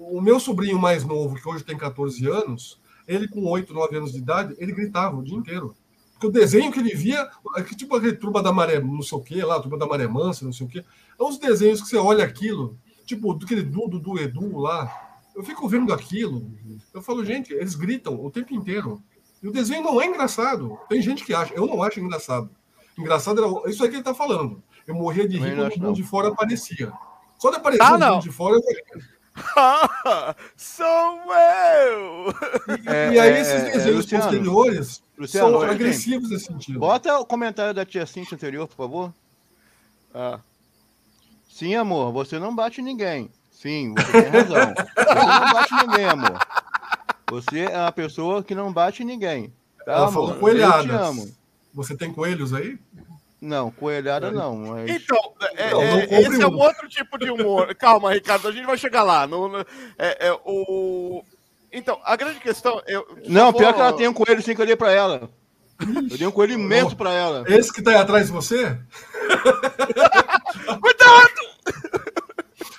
O meu sobrinho mais novo, que hoje tem 14 anos, ele com 8, 9 anos de idade, ele gritava o dia inteiro. Porque o desenho que ele via, é tipo aquele turma da maré, não sei o quê, lá, turma da maré mansa, não sei o quê. É uns desenhos que você olha aquilo, tipo aquele Dudu do Edu lá. Eu fico vendo aquilo. Eu falo, gente, eles gritam o tempo inteiro. E o desenho não é engraçado. Tem gente que acha. Eu não acho engraçado. Engraçado era isso aí que ele tá falando. Eu morria de rir quando o mundo de fora aparecia. Só de aparecer ah, o mundo de fora, eu Sou eu! E, é, e aí, é, esses é, desenhos é, posteriores Luciano, são agressivos nesse sentido. Bota o comentário da tia Cintia anterior, por favor. Ah. Sim, amor, você não bate ninguém. Sim, você tem razão. Você não bate ninguém, amor. Você é uma pessoa que não bate ninguém. Tá, Ela amor? falou coelhadas. Você tem coelhos aí? Não, coelhada não. Mas... Então, é, não, não é, esse é um outro tipo de humor. Calma, Ricardo, a gente vai chegar lá. No, no é, é, o... Então, a grande questão. Eu não, vou... pior que ela tem um coelho sem que eu dei pra ela. Eu dei um coelho imenso pra ela. Esse que tá aí atrás de você? Cuidado!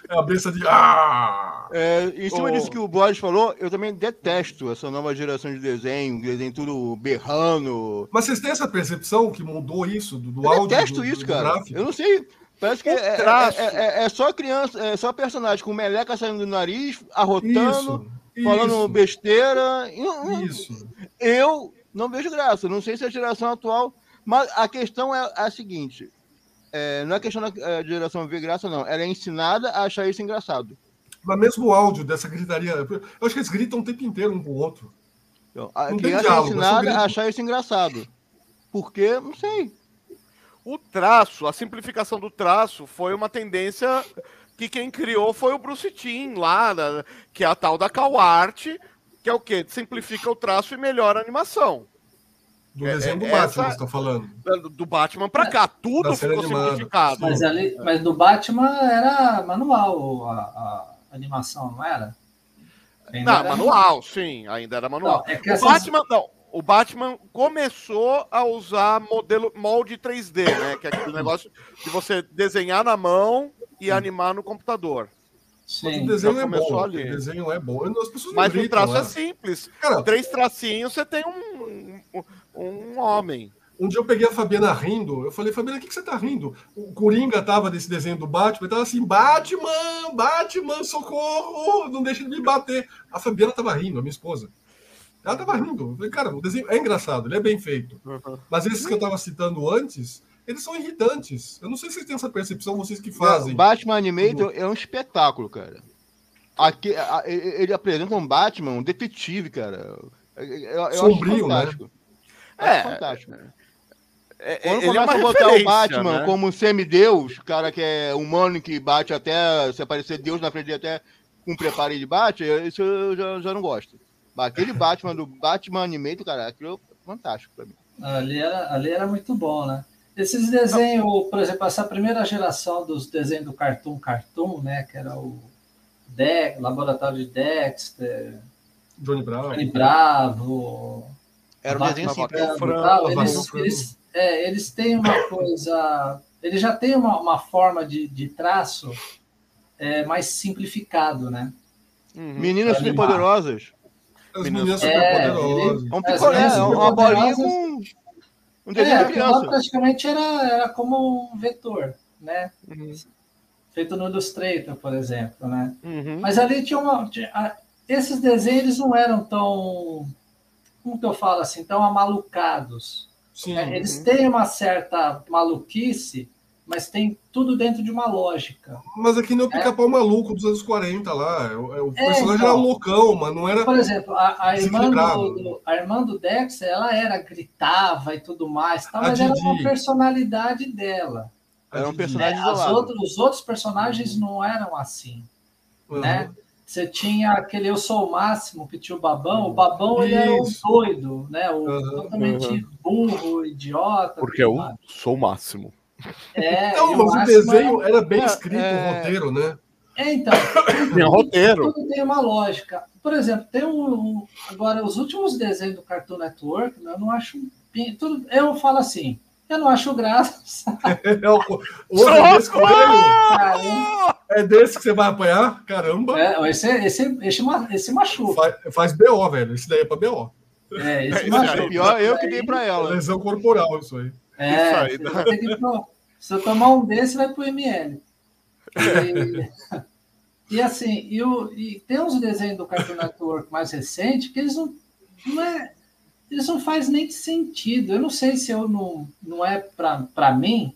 É a besta de. Ah! É, em cima oh. disso que o Boris falou, eu também detesto essa nova geração de desenho, desenho tudo berrando. Mas vocês têm essa percepção que mudou isso do, do eu áudio? Eu detesto do, isso, do cara. Gráfico? Eu não sei. Parece que é, é, é, é, só criança, é só personagem com meleca saindo do nariz, arrotando, isso, falando isso. besteira. Isso. Eu não vejo graça. Não sei se a geração atual. Mas a questão é a seguinte: é, não é questão da é, geração ver graça, não. Ela é ensinada a achar isso engraçado. Mas mesmo o áudio dessa gritaria. Eu acho que eles gritam o tempo inteiro um com o outro. Então, a não criança é ensinada a achar isso engraçado. Porque, não sei. O traço, a simplificação do traço foi uma tendência que quem criou foi o Bruce Timm lá, que é a tal da CalArt, que é o quê? Simplifica o traço e melhora a animação. Do é, desenho do é, Batman, você está falando. Do Batman para cá, tudo ficou simplificado. Mas, ali, mas do Batman era manual a, a animação, não era? Ainda não, era manual, sim, ainda era manual. Não, é o essas... Batman, não, o Batman começou a usar modelo molde 3D, né? Que é aquele negócio de você desenhar na mão e animar no computador. Sim, o desenho é bom. Ali. O desenho é bom. Mas gritam, o traço né? é simples. Cara, Três tracinhos, você tem um, um, um homem. Um dia eu peguei a Fabiana rindo. Eu falei, Fabiana, o que, que você tá rindo? O Coringa tava desse desenho do Batman, e tava assim, Batman, Batman, socorro, não deixa de me bater. A Fabiana tava rindo, a minha esposa. Ela tava rindo. Eu falei, cara, o desenho é engraçado, ele é bem feito. Uhum. Mas esses que eu tava citando antes, eles são irritantes. Eu não sei se vocês têm essa percepção, vocês que fazem. Batman Animator é um espetáculo, cara. Aqui, ele apresenta um Batman, um detetive, cara. Eu, eu Sombrio, né? É, fantástico. É, Quando começa é a botar o Batman né? como um semideus, cara que é humano que bate até se aparecer Deus na frente até com preparo de bate, isso eu já, já não gosto. Aquele Batman do Batman Animator, cara, aquilo é fantástico pra mim. Ali era, ali era muito bom, né? Esses desenhos, por exemplo, essa primeira geração dos desenhos do Cartoon Cartoon, né? Que era o De Laboratório de Dexter, Johnny Bravo, Johnny Bravo era um desenho assim, eles, eles, é, eles têm uma coisa. Eles já têm uma, uma forma de, de traço é, mais simplificado, né? Uhum. Meninas Superpoderosas. As meninas é, superpoderosas. É um picolé, é uma bolinha com um desenho é, de criança. praticamente era, era como um vetor, né? Uhum. Feito no Illustrator, por exemplo, né? Uhum. Mas ali tinha uma... Tinha, esses desenhos não eram tão... Como que eu falo assim? Tão amalucados. Sim, é, eles uhum. têm uma certa maluquice, mas tem tudo dentro de uma lógica. Mas aqui não é o pica-pau é. maluco dos anos 40 lá. O, é, o é, personagem então, era loucão, mas não era. Por exemplo, a, a, irmã, do, do, a irmã do Dexter, ela era, gritava e tudo mais, tá, mas era uma personalidade dela. Era um personagem é, outros, os outros personagens não eram assim. Uhum. Né? Você tinha aquele Eu Sou o Máximo, que tinha o Babão. O Babão ele era um doido, né? O, uhum, totalmente uhum. burro, idiota. Porque eu mais. sou o máximo. É, não, mas o desenho era, era bem é, escrito, é... o roteiro, né? É, então. Tem roteiro. Tudo tem uma lógica. Por exemplo, tem um, um, Agora, os últimos desenhos do Cartoon Network, né, eu não acho. Tudo, eu falo assim. Eu não acho graça. É, o, o desse é desse que você vai apanhar? Caramba. É, esse, esse, esse, esse machuca. Faz, faz BO, velho. Esse daí é pra BO. É, esse é, machuca. Pior eu que dei pra ela. Lesão corporal, isso aí. É, aí, você pro... se eu tomar um desse, vai pro ML. E, e assim, e, o, e tem uns desenhos do Cartoon Network mais recente que eles não, não é, eles não fazem nem sentido. Eu não sei se eu não, não é para mim,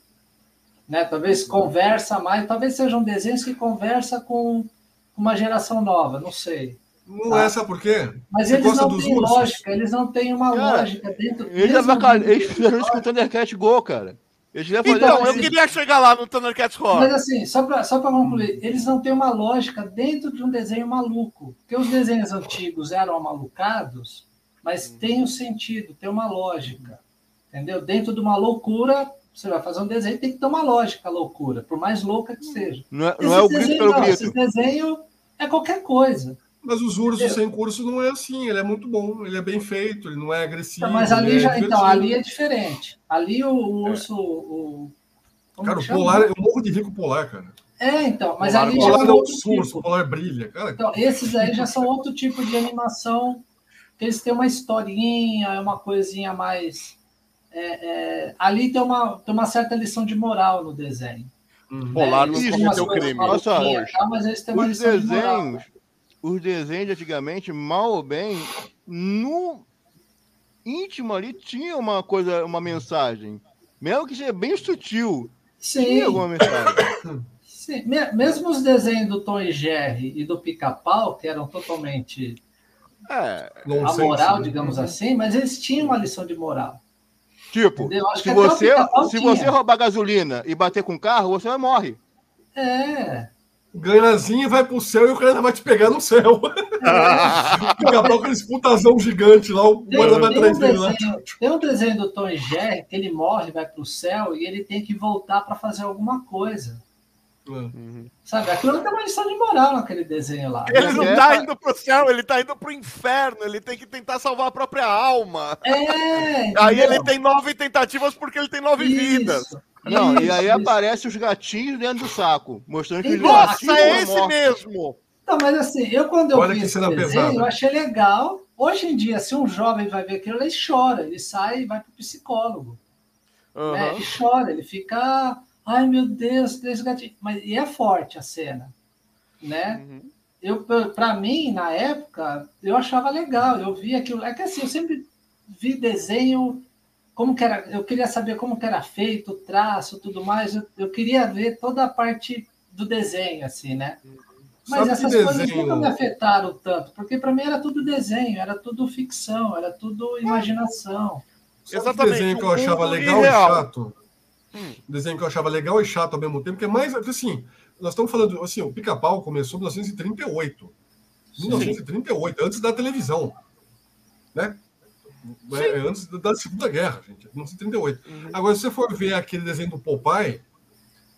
né? Talvez conversa mais, talvez sejam desenhos que conversa com uma geração nova, não sei. Não tá? é, sabe por quê? Mas Você eles não têm lógica, eles não têm uma cara, lógica dentro Eles, avacalham, eles fizeram isso com o Thundercat Go, cara. Eles então, eu queria chegar lá no Thundercat Go. Mas assim, só para só concluir, eles não têm uma lógica dentro de um desenho maluco. Porque os desenhos antigos eram malucados, mas hum. tem um sentido, tem uma lógica. Entendeu? Dentro de uma loucura, você vai fazer um desenho, tem que ter uma lógica, a loucura, por mais louca que seja. Não é, não é o grito pelo não, grito. Esse desenho é qualquer coisa. Mas os ursos sem curso não é assim, ele é muito bom, ele é bem feito, ele não é agressivo. Então, mas ali é já, então, ali é diferente. Ali o, o é. urso. O, cara, o polar, eu morro de rico polar, cara. É, então, mas polar, ali polar já é outro urso, tipo. polar brilha, cara. Então, esses aí já são outro tipo de animação, eles têm uma historinha, uma coisinha mais. É, é, ali tem uma, tem uma certa lição de moral no desenho. Hum. Polar não cometeu crime. Olha só, tá, mas eles têm uma Os lição desenhos, de moral os desenhos de antigamente, mal ou bem, no íntimo ali tinha uma coisa, uma mensagem. Mesmo que seja bem sutil. Sim. Tinha alguma mensagem. Sim. Mesmo os desenhos do Tom e Jerry e do Pica-Pau, que eram totalmente é, amoral, né? digamos assim, mas eles tinham uma lição de moral. Tipo, se você, se você roubar gasolina e bater com o carro, você morre. É granazinha vai pro céu e o cara vai te pegar no céu. Daqui a pouco aquele putazão gigante lá, o guarda vai atrás dele lá. Tem um desenho do Tom e Jerry que ele morre, vai pro céu e ele tem que voltar para fazer alguma coisa. Uhum. Sabe, aquilo tem uma lição de moral naquele desenho lá. Ele não tá indo pro céu, ele tá indo pro inferno, ele tem que tentar salvar a própria alma. É, Aí ele tem nove tentativas porque ele tem nove Isso. vidas. Não, isso, e aí isso. aparece os gatinhos dentro do saco, mostrando que os Nossa, é esse mortos. mesmo! Não, mas assim, eu quando eu Olha vi esse desenho, pesada. eu achei legal. Hoje em dia, se um jovem vai ver aquilo, ele chora, ele sai e vai pro psicólogo. Uhum. Né? Ele chora, ele fica, ai meu Deus, três gatinhos. Mas, e é forte a cena, né? Uhum. Eu, para mim, na época, eu achava legal, eu via aquilo. É que assim, eu sempre vi desenho como que era, eu queria saber como que era feito, o traço, tudo mais. Eu, eu queria ver toda a parte do desenho, assim, né? Mas Sabe essas coisas desenho... nunca me afetaram tanto, porque para mim era tudo desenho, era tudo ficção, era tudo imaginação. Sabe Exatamente. desenho que eu achava legal e, e chato? Hum. Desenho que eu achava legal e chato ao mesmo tempo, que é mais assim, nós estamos falando assim, o Pica-Pau começou em 1938. Sim. 1938, antes da televisão, né? É, antes da Segunda Guerra, gente, 1938. Uhum. Agora, se você for ver aquele desenho do Popeye,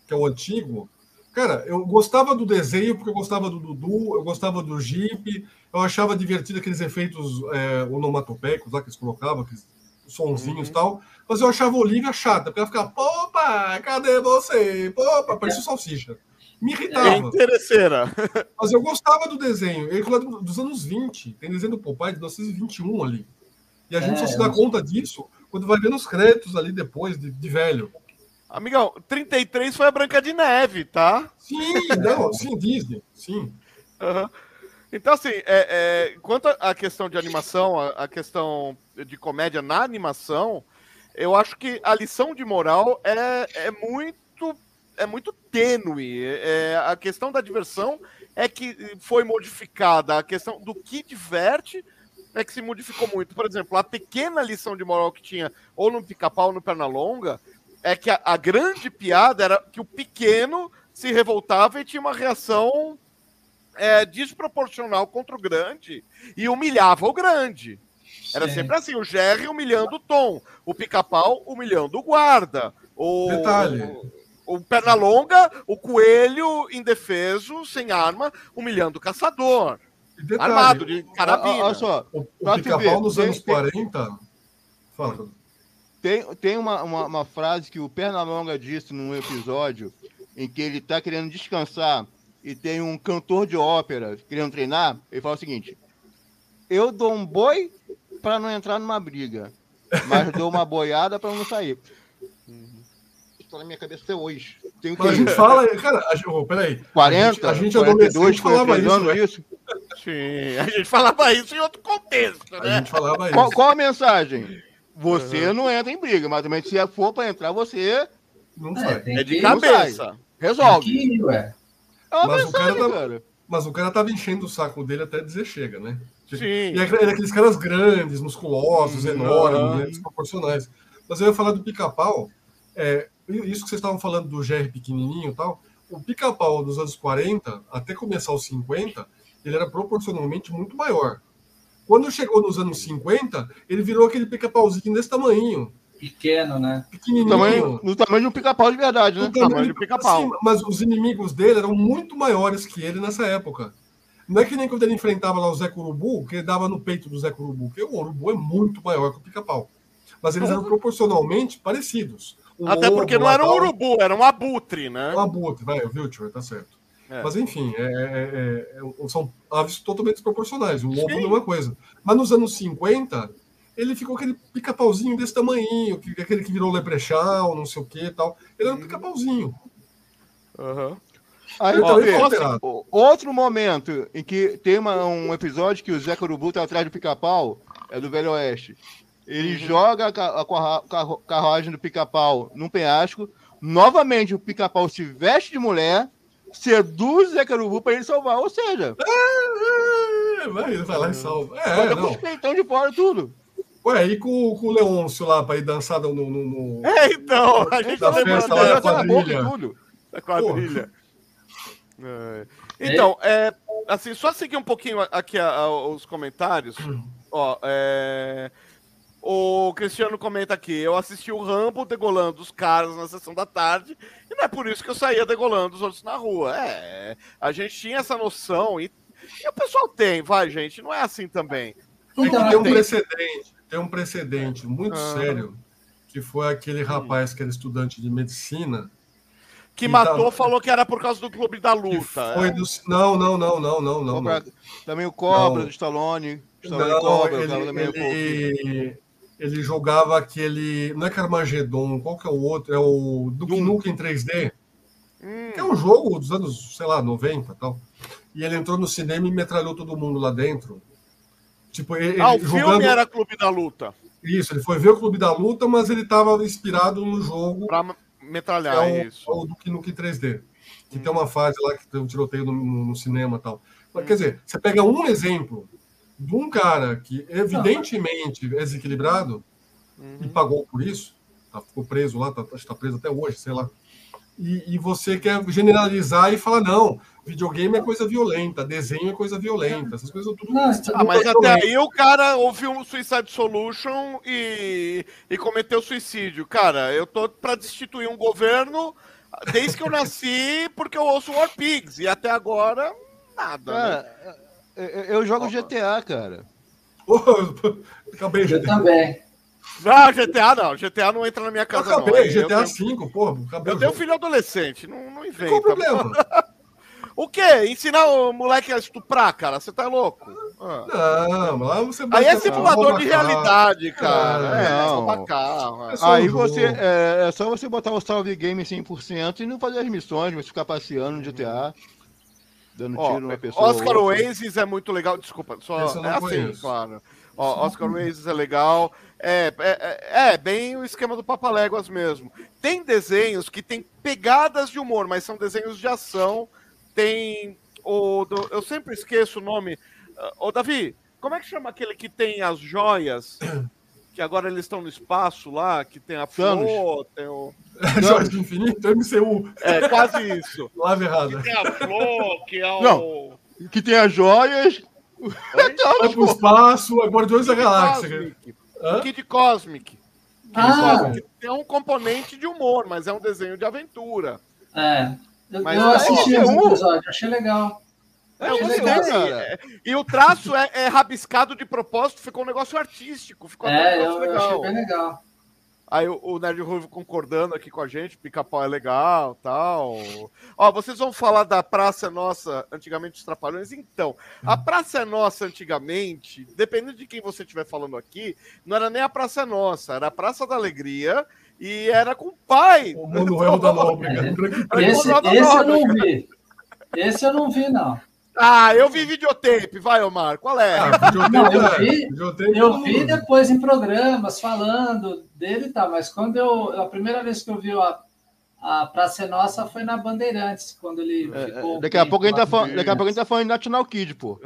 que é o antigo, cara, eu gostava do desenho porque eu gostava do Dudu, eu gostava do Jeep, eu achava divertido aqueles efeitos é, onomatopeicos lá que eles colocavam, aqueles sonzinhos e uhum. tal, mas eu achava a Olivia chata, porque ela ficava, opa, cadê você? Opa, parecia é. salsicha. Me irritava. É interesseira. Mas eu gostava do desenho. Ele é dos anos 20. Tem desenho do Popeye de 1921 ali. E a gente é, só se dá conta disso quando vai vendo os créditos ali depois, de, de velho. Amigão, 33 foi a Branca de Neve, tá? Sim, não, sim, Disney, sim. Uhum. Então, assim, é, é, quanto à questão de animação, a, a, questão de comédia na animação, eu acho que a lição de moral é, é muito é muito tênue. É, a questão da diversão é que foi modificada. A questão do que diverte é que se modificou muito. Por exemplo, a pequena lição de moral que tinha ou no pica-pau ou no Pernalonga é que a, a grande piada era que o pequeno se revoltava e tinha uma reação é, desproporcional contra o grande e humilhava o grande. Era Sim. sempre assim, o Jerry humilhando o Tom, o pica-pau humilhando o guarda, o, Detalhe. o, o Pernalonga, o coelho indefeso, sem arma, humilhando o caçador. Detalhe, armado de carabina. Olha só, o, o pica-pau nos anos 40... Fala, tem, tem uma, uma, uma, frase que o Pernalonga disse num episódio em que ele está querendo descansar e tem um cantor de ópera querendo treinar. Ele fala o seguinte: Eu dou um boi para não entrar numa briga, mas dou uma boiada para não sair. Está na minha cabeça até hoje. Tem mas a gente fala, cara, a, oh, peraí. 40, a gente, a gente 42, falava isso, né? isso. Sim, a gente falava isso em outro contexto, né? A gente falava qual, isso. Qual a mensagem? Você uhum. não entra em briga, mas também se for para entrar, você. Não sai. É, é de cabeça. Resolve. Ir, ué. É mas, mensagem, o cara tá, cara. mas o cara tava enchendo o saco dele até dizer chega, né? Sim. E é, é aqueles caras grandes, musculosos, uhum. enormes, né, desproporcionais. Mas eu ia falar do pica-pau. É, isso que vocês estavam falando do GR pequenininho e tal. O pica-pau dos anos 40, até começar os 50, ele era proporcionalmente muito maior. Quando chegou nos anos 50, ele virou aquele pica-pauzinho desse tamanho. Pequeno, né? Pequenininho. Tamanho, no tamanho de um pica-pau de verdade, né? No tamanho, de pica-pau. Assim, mas os inimigos dele eram muito maiores que ele nessa época. Não é que nem quando ele enfrentava lá o Zé Curubu, que ele dava no peito do Zé Curubu, porque o Urubu é muito maior que o pica-pau. Mas eles eram proporcionalmente parecidos. O Até porque não era um urubu, era um abutre, né? Um abutre, vai, o Vilcher, tá certo. É. Mas enfim, é, é, é, são aves totalmente desproporcionais. O lobo não é uma coisa. Mas nos anos 50, ele ficou aquele pica-pauzinho desse tamanho, aquele que virou leprechal, não sei o que e tal. Ele era um pica-pauzinho. Uhum. Aí, então, ó, outro momento em que tem uma, um episódio que o Zé Corubu tá atrás do pica-pau é do Velho Oeste. Ele uhum. joga a, a carruagem do pica-pau num penhasco. Novamente, o pica-pau se veste de mulher seduz Zé Carubu para ele salvar. Ou seja. É, é, vai, ele vai lá e salva. É, não. com os de fora tudo. Ué, e com, com o Leôncio lá para ir dançar no, no, no, É, então, a gente tá festa lá da quadrilha. Tudo, da quadrilha. É. Então, é, assim, só seguir um pouquinho aqui a, a, os comentários. Hum. Ó, é, o Cristiano comenta aqui: eu assisti o Rambo degolando os caras na sessão da tarde, e não é por isso que eu saía degolando os outros na rua. É, a gente tinha essa noção, e, e o pessoal tem, vai, gente, não é assim também. Então, tem um precedente, tem um precedente muito ah. sério, que foi aquele rapaz que era estudante de medicina. Que matou, falou que era por causa do clube da luta. Foi é. do... Não, não, não, não, não, não. Também o Cobra, não. do Stallone. Stallone não, Cobra, ele, ele, ele jogava aquele. Não é Carmageddon, qual que é o outro? É o Duke Nukem 3D. Hum. Que é um jogo dos anos, sei lá, 90 e tal. E ele entrou no cinema e metralhou todo mundo lá dentro. Tipo, ele, ah, o jogando... filme era Clube da Luta. Isso, ele foi ver o Clube da Luta, mas ele estava inspirado no jogo. Pra metralhar, é o, isso. É o Duke Nukem 3D. Que hum. tem uma fase lá que tem um tiroteio no, no, cinema e tal. Mas, hum. Quer dizer, você pega um exemplo de um cara que evidentemente é desequilibrado uhum. e pagou por isso, tá, ficou preso lá, está tá preso até hoje, sei lá. E, e, você quer generalizar e falar, não, videogame é coisa violenta, desenho é coisa violenta, essas coisas tudo. Não, ah, mas até aí o cara ouviu um Suicide Solution e, e cometeu suicídio. Cara, eu tô para destituir um governo desde que eu nasci, porque eu ouço War Pigs, e até agora, nada. Né? Eu, jogo GTA, cara. Acabei Eu também. Não, GTA não. GTA não entra na minha casa, eu acabei, não. GTA V, porra. Eu tenho um filho adolescente, não, não inventa. Qual o problema? O quê? Ensinar o moleque a estuprar, cara? Você tá louco? Ah. Não, lá você Aí é simulador de realidade, cara. É, não. carro. É. Aí você, é, é, só você botar o salve game 100% e não fazer as missões, você ficar passeando no GTA. Dando Ó, tiro na pessoa. Oscar Oasis é muito legal. Desculpa, só é assim, conheço. claro. Ó, Oscar Oasis é legal. É, é, é, bem o esquema do Papaléguas mesmo. Tem desenhos que tem pegadas de humor, mas são desenhos de ação. Tem o. Do, eu sempre esqueço o nome. Ô, Davi, como é que chama aquele que tem as joias? Que agora eles estão no espaço lá, que tem a flor, tem o. Joias do Infinito, MCU. É, quase isso. Lava errada. Que tem a flor, que é o. Não, que tem as joias. Vai pro espaço, é Guardiões da Galáxia. Cosmic. Kid Cosmic. Ah. Cosmic. Tem um componente de humor, mas é um desenho de aventura. É. Eu, Mas eu é assisti um- esse episódio, achei legal. É, Achei legal, cara. É, E o traço é, é rabiscado de propósito, ficou um negócio artístico, ficou até um É, negócio eu, eu achei legal. bem legal. Aí o, o Nerd Ruivo concordando aqui com a gente, pica-pau é legal tal. Ó, vocês vão falar da Praça é Nossa, antigamente os Trapalhões. Então, a Praça é Nossa antigamente, dependendo de quem você estiver falando aqui, não era nem a Praça é Nossa, era a Praça da Alegria e era com o pai. O Manuel da Nóbrega. Esse, Ronaldo esse eu não vi. Esse eu não vi, não. Ah, eu vi videotape, vai, Omar, qual é? Ah, Não, eu é. vi- Eu todo vi depois em programas falando dele e tal, mas quando eu. A primeira vez que eu vi a, a Praça é Nossa foi na Bandeirantes, quando ele É, ficou. é, daqui a pouco a gente tá falando, daqui a pouco a gente tá falando de National Kid, pô.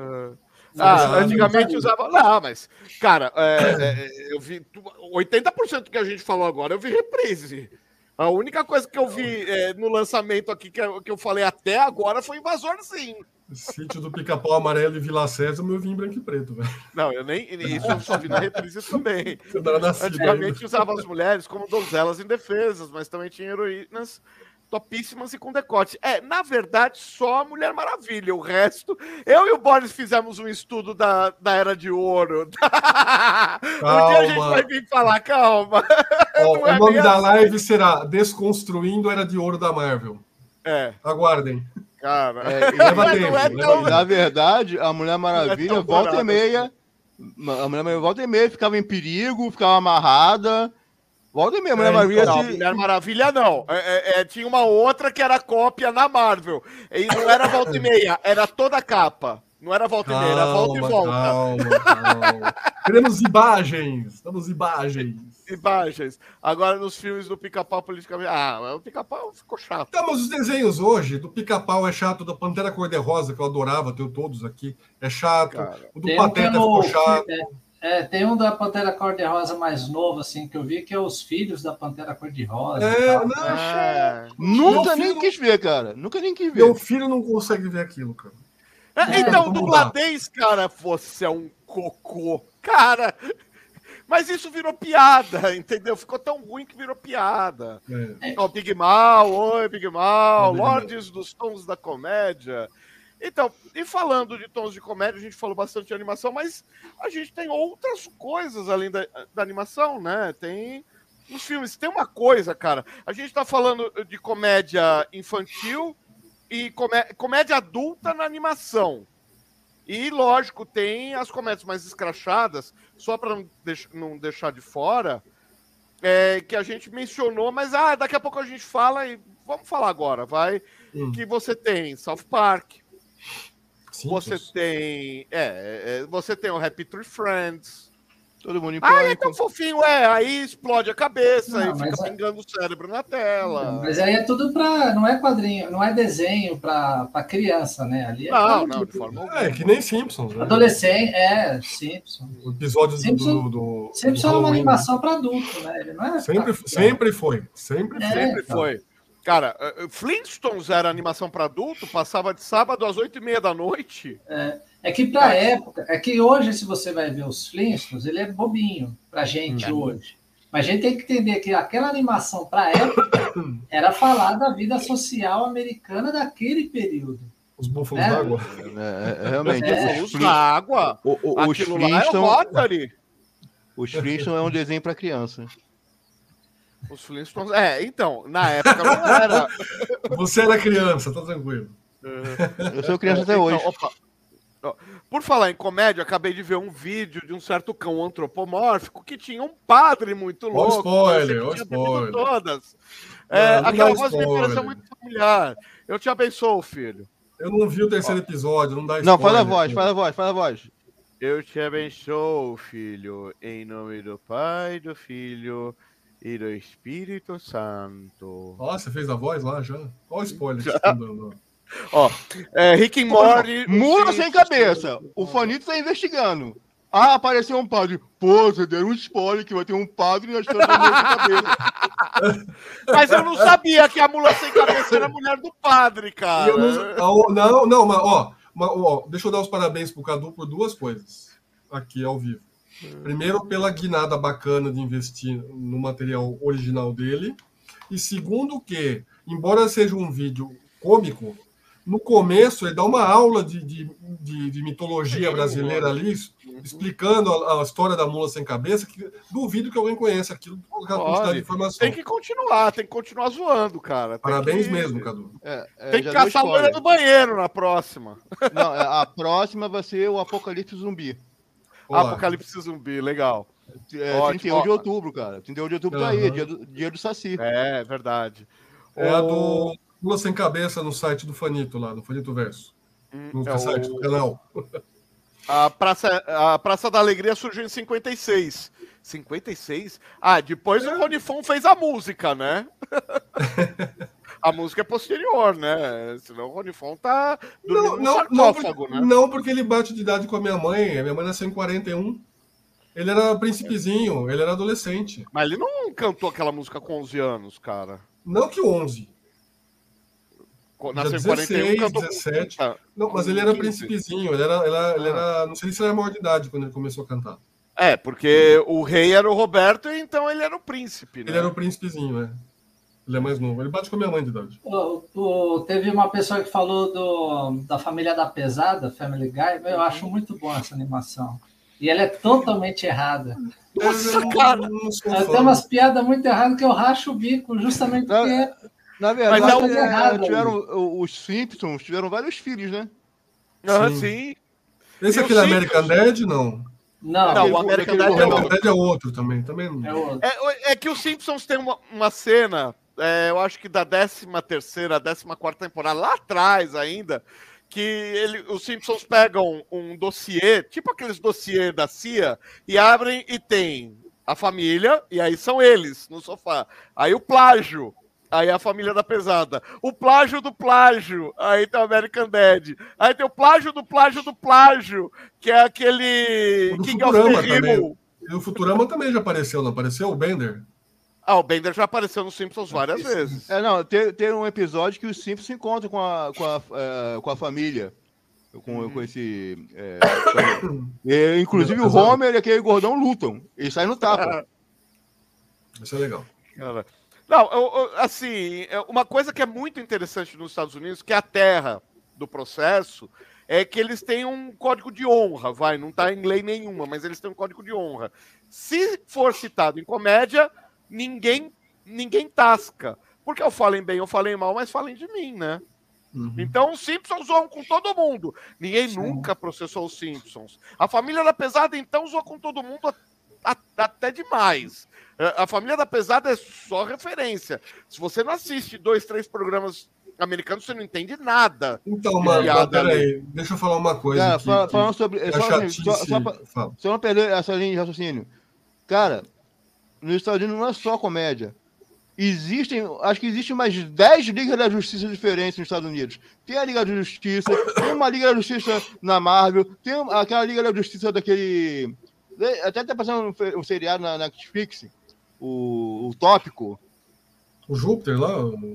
Ah, antigamente usava. Não, mas, cara, é, é, eu vi. tu- 80% que a gente falou agora, eu vi reprise. A única coisa que eu vi é, no lançamento aqui que eu, que eu falei até agora foi Invasor Sim. Sítio do Pica-Pau Amarelo e Vila César, eu vi em branco e preto, velho. Não, eu nem. Isso eu só vi na reprise também. Era nascido ainda. Antigamente usava as mulheres como donzelas indefesas, mas também tinha heroínas topíssimas e com decote. É, na verdade, só a Mulher Maravilha. O resto. Eu e o Boris fizemos um estudo da, da Era de Ouro. um dia a gente Calma. vai vir falar, calma. Ó, é o nome da assim. live será Desconstruindo Era de Ouro da Marvel. É, Aguardem. cara. É, é- tempo, é tão-. Na verdade, a Mulher Maravilha, tão volta barato e meia. A Mulher Maravilha, volta e meia, ficava em perigo, ficava amarrada. Volta a Mulher É, Maravilha Não, se- Mulher Maravilha não. É, é, é, tinha uma outra que era cópia na Marvel. E não era volta e meia, era toda a capa. Não era volta e meia, era volta e Calma, volta. calma, calma. Queremos imagens. Estamos imagens. Imagens. Agora nos filmes do pica-pau politicamente. Ah, o pica-pau ficou chato. Tá, mas os desenhos hoje, do Pica-Pau é chato, da Pantera Cor-de-Rosa, que eu adorava, tenho todos aqui, é chato. Cara, o do um é Pateta no- ficou chato. É, tem um da Pantera Cor-de-Rosa mais novo, assim, que eu vi, que é os filhos da Pantera Cor-de-Rosa. e É, não, É. Nunca nem quis ver, cara. Nunca nem quis ver. meu filho não consegue ver aquilo, cara. É, então, dubladez, cara, você é um cocô. Cara, mas isso virou piada, entendeu? Ficou tão ruim que virou piada. É. Ó, Big Mal, oi, Big Mal, Oi, Big Mal. Lordes dos Tons da Comédia. Então, e falando de tons de comédia, a gente falou bastante de animação, mas a gente tem outras coisas além da, da animação, né? Tem os filmes. Tem uma coisa, cara. A gente tá falando de comédia infantil e comé- comédia adulta na animação. E, lógico, tem as comédias mais escrachadas, só para não, deix- não deixar de fora, é, que a gente mencionou, mas ah, daqui a pouco a gente fala e vamos falar agora, vai. Hum. Que você tem South Park, você Simpsons. tem. É, é, você tem o Happy Tree Friends. Todo mundo em Ah, é pânico. tão fofinho, é. Aí explode a cabeça Não, e fica é- pingando o cérebro na tela. Mas aí é tudo para. Não é quadrinho, não é desenho para criança, né? Ali é Não, não, de forma alguma. É, que nem Simpsons, né? Adolescente, é, Simpson. O episódio do- do, do, Simpson do é uma Halloween. animação para adulto, né? Ele não é. Sempre, pra- sempre foi. Sempre É. foi. Sempre então. foi. Cara, eh, Flintstones era animação para adulto, passava de sábado às oito e meia da noite. É que para época, é que hoje, se você vai ver os Flintstones, ele é bobinho pra gente hoje. Mas a gente tem que entender que aquela animação para época era falar da vida social americana daquele período. Os búfalos É. d'água. É, é, realmente. É. os, Luz Flin- na água. o- o- os lá é o Flintstones, Rotary. Os Flintstones é um desenho para criança. Os Flintstones. É, então, na época não era. Você era criança, tá tranquilo. Eu sou criança até então, hoje. Opa. Por falar em comédia, acabei de ver um vídeo de um certo cão antropomórfico que tinha um padre muito louco. spoiler, o spoiler. Todas. É, aquela voz me pareceu muito familiar. Eu te abençoo, filho. Eu não vi o terceiro episódio, não dá spoiler. Não, faz a voz, faz a voz, faz a voz. Eu te abençoo, filho, em nome do Pai, do Filho e do Espírito Santo. Ó, você fez a voz lá já? Olha o spoiler que você tá dando. Ó, é, Rick and Morty. Mula sem cabeça. O Fanito tá investigando. Ah, apareceu um padre. Pô, você deu um spoiler que vai ter um padre na história da mula sem cabeça. Mas eu não sabia que a mula sem cabeça era a mulher do padre, cara. Não, não, não, mas ó, ó, deixa eu dar os parabéns pro Cadu por duas coisas aqui ao vivo. Primeiro, pela guinada bacana de investir no material original dele. E segundo, que, embora seja um vídeo cômico, no começo ele dá uma aula de, de, de, de mitologia brasileira ali, explicando a, a, história da mula sem cabeça, que duvido que alguém conheça aquilo por quantidade de informação. Tem que continuar, tem que continuar zoando, cara. Tem Parabéns que... mesmo, Cadu. É, é, tem que caçar a loira do banheiro na próxima. Não, é, a próxima vai ser o Apocalipse Zumbi. Olá. Apocalipse Zumbi, legal. É, Ótimo. 31 de outubro, cara. 31 de outubro uhum. tá aí, dia do, dia do Saci. É, verdade. É o... a do Lula Sem Cabeça no site do Fanito lá, no Fanito Verso. Hum, no é site o... do canal. A Praça, a Praça da Alegria surgiu em 56. 56? Ah, depois é. o Ronifon fez a música, né? a música é posterior, né? Senão o Ronifon tá não, não, não, porque, né? não, porque ele bate de idade com a minha mãe. A minha mãe nasceu em 41. Ele era príncipezinho, ele era adolescente. Mas ele não cantou aquela música com 11 anos, cara. Não que 11. Nasceu em 41, 17. Com... Não, mas ele era príncipezinho, ele era, ele era, ele era, não sei se era maior de idade quando ele começou a cantar. É, porque o rei era o Roberto, então ele era o príncipe, né? Ele era o príncipezinho, né? Ele é mais novo. Ele bate com a minha mãe de idade. O, o, teve uma pessoa que falou do, da família da pesada, Family Guy. Eu acho muito bom essa animação. E ela é totalmente errada. Nossa, cara! Ela tem umas piadas muito erradas que eu racho o bico, justamente porque. Na verdade, Mas é, é errado, tiveram, os Simpsons tiveram vários filhos, né? Ah, sim. sim. Esse aqui da American Dad, não. Não, não o American Dad é, outro. é outro também. também não. É, outro. É, é, que os Simpsons tem uma, uma cena, é, eu acho que da 13 terceira, 14 quarta temporada, lá atrás ainda, que ele, os Simpsons pegam um dossiê, tipo aqueles dossiê da CIA, e abrem e tem a família, e aí são eles no sofá. Aí o plágio, Aí a família da pesada. O plágio do plágio. Aí tem o American Dad. Aí tem o plágio do plágio do plágio, que é aquele o King Futurama of the Hill. E o Futurama também já apareceu, não apareceu? O Bender? Ah, o Bender já apareceu nos Simpsons várias vezes. É, não, tem, tem um episódio que os Simpsons se encontram com a, com a, é, com a família. Com, hum. com esse. É, e, inclusive o Homer e aquele gordão lutam. Eles saem no tapa. Isso é legal. Cara. Não, eu, eu, assim, é, uma coisa que é muito interessante nos Estados Unidos, que é a terra do processo, é que eles têm um código de honra, vai, não está em lei nenhuma, mas eles têm um código de honra. Se for citado em comédia, ninguém ninguém tasca. Porque eu falei bem, eu falei mal, mas falem de mim, né? Uhum. Então os Simpsons zoam com todo mundo. Ninguém Sim. nunca processou os Simpsons. A família da pesada, então, zoa com todo mundo até demais. É, a família da pesada é só referência. Se você não assiste dois, três programas americanos, você não entende nada. Então, mano, peraí, deixa eu falar uma coisa. Cara, aqui, falando sobre. É só, assim, só, só, pra, só não perder essa linha de raciocínio. Cara, nos Estados Unidos não é só comédia. Existem, acho que existem mais 10 ligas da justiça diferentes nos Estados Unidos. Tem a Liga da Justiça, tem uma Liga da Justiça na Marvel, tem aquela Liga da Justiça daquele até tá passando um, seriado na, Netflix, o, o Tópico. O Júpiter lá?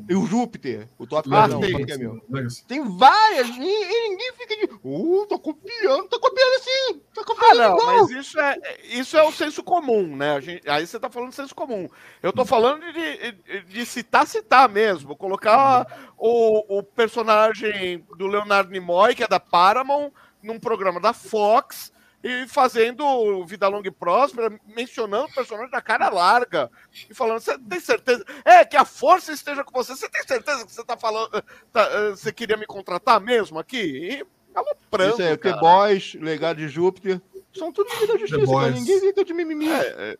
E o Júpiter. O Tópico ah, não, tem, é meu. tem várias, e, e, ninguém fica de. Uh, tô copiando, tô copiando assim. Tô copiando ah, não, igual. mas isso é, isso é o senso comum, né? Gente, aí você tá falando de senso comum. Eu tô falando de, de, de citar, citar mesmo. Colocar o, o personagem do Leonardo Nimoy, que é da Paramount, num programa da Fox e fazendo Vida Longa e Próspera, mencionando o personagem da cara larga e falando: Você tem certeza? É, que a força esteja com você. Você tem certeza que você tá falando. Tá, eh, você queria me contratar mesmo aqui? E aloprando. Isso é, The Boys, Legado de Júpiter. São tudo Liga da Justiça, cara. Ninguém fica de mimimi. É, é,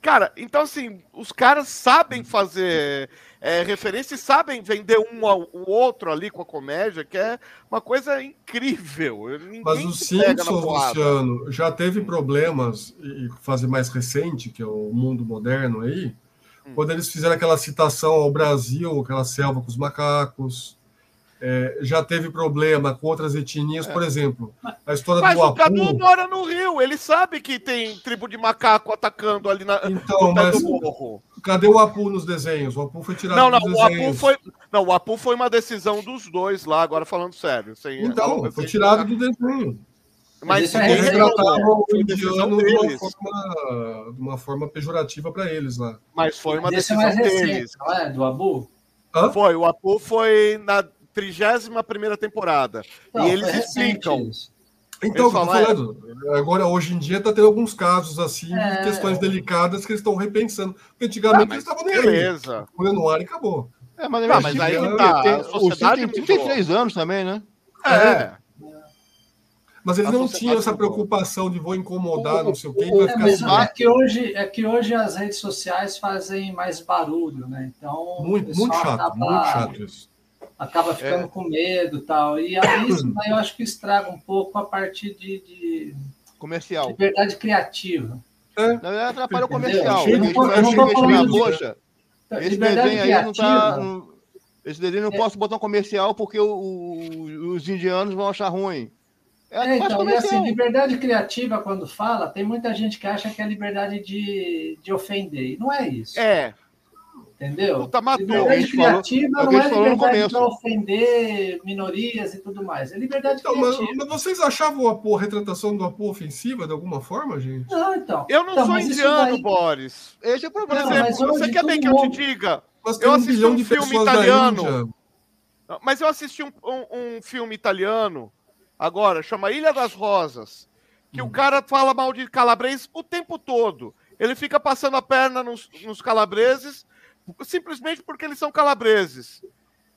cara, então assim, os caras sabem fazer é, referência e sabem vender um ao outro ali com a comédia, que é uma coisa incrível. Ninguém Mas o Simpsons, Luciano, já teve problemas, e fazer mais recente, que é o mundo moderno aí, hum. quando eles fizeram aquela citação ao Brasil, aquela selva com os macacos é, já teve problema com outras etnias, é. por exemplo, a história mas do Apu... Mas o Cadu mora no Rio, ele sabe que tem tribo de macaco atacando ali na, então, mas morro. Cadê o Apu nos desenhos? O Apu foi tirado não, não, dos o Apu foi Não, o Apu foi uma decisão dos dois lá, agora falando sério. Sem, então, foi tirado do desenho. Mas eles retratavam o indiano de uma, forma, uma forma pejorativa para eles lá. Mas foi uma decisão é deles. Não é? Do Abu? Hã? Foi, o Apu foi na 31 temporada. Não, e eles explicam. Então, falam, falando, é... agora hoje em dia está tendo alguns casos assim, é... de questões delicadas que eles estão repensando. Porque antigamente ah, eles estavam nem beleza. aí. no ar e acabou. É, mas, ah, mas aí que tá. Tem, o tem 33 anos também, né? É. é. Mas eles não tinham essa preocupação de vou incomodar, não sei o quê. É, ficar... é, que hoje, é que hoje as redes sociais fazem mais barulho, né? Então. Muito, muito chato, muito chato isso acaba ficando é. com medo e tal. E aí isso eu acho que estraga um pouco a parte de, de comercial. Liberdade criativa. É. Na verdade, atrapalha o comercial. Eu não, não poxa, esse desenho aí não tá. esse desenho não é. posso botar um comercial porque o, o, os indianos vão achar ruim. É, é então, e assim, liberdade criativa, quando fala, tem muita gente que acha que é liberdade de, de ofender. E não é isso. É. Entendeu? Puta, matou. Liberdade criativa falou, não é liberdade para ofender minorias e tudo mais. É liberdade então, criativa. Mas, mas, vocês achavam a, a retratação do apoio ofensiva de alguma forma, gente? Não, então. Eu não então, sou indiano, daí... Boris. Esse é o problema. Não, exemplo, você quer bem que eu te diga? Eu assisti um, um filme italiano. Mas eu assisti um, um, um, filme italiano agora, chama Ilha das Rosas, que hum. o cara fala mal de calabres o tempo todo. Ele fica passando a perna nos, nos calabreses simplesmente porque eles são calabreses.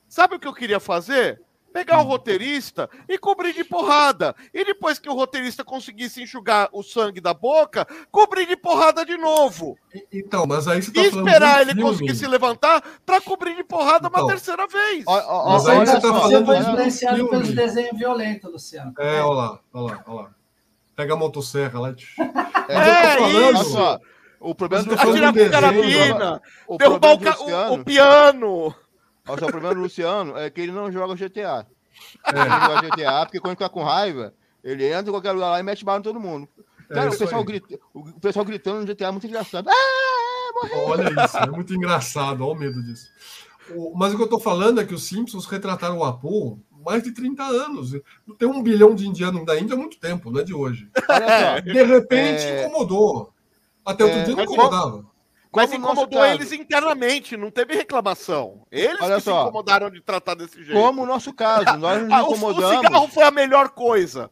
Sabe o que eu queria fazer? Pegar o roteirista e cobrir de porrada. E depois que o roteirista conseguisse enxugar o sangue da boca, cobrir de porrada de novo. Então, mas aí você tá e esperar ele filme. conseguir se levantar para cobrir de porrada então, uma terceira vez. Ó, ó, mas aí você tá falando você foi influenciado pelos desenhos violentos, Luciano. É, olha lá, olha lá, olha lá. Pega a motosserra lá. É, é falando, isso. O problema do Atirar carabina, o derrubar o, Luciano, o, piano. O problema do Luciano é que ele não joga GTA. É. Ele não joga GTA porque quando fica com raiva, ele entra em qualquer lugar lá e mete bala em todo mundo. É Cara, é o, pessoal grita, o pessoal gritando no GTA é muito engraçado. Ah, olha isso, é muito engraçado, olha o medo disso. Mas o que eu tô falando é que os Simpsons retrataram o Apu mais de 30 anos. Tem um bilhão de indianos da Índia há muito tempo, não é de hoje. De repente é... incomodou. Até outro é, dia não incomodava. Mas incomodou eles internamente, não teve reclamação. Eles Olha que só, se incomodaram de tratar desse jeito. Como o nosso caso, nós nos incomodamos. O, o cigarro foi a melhor coisa.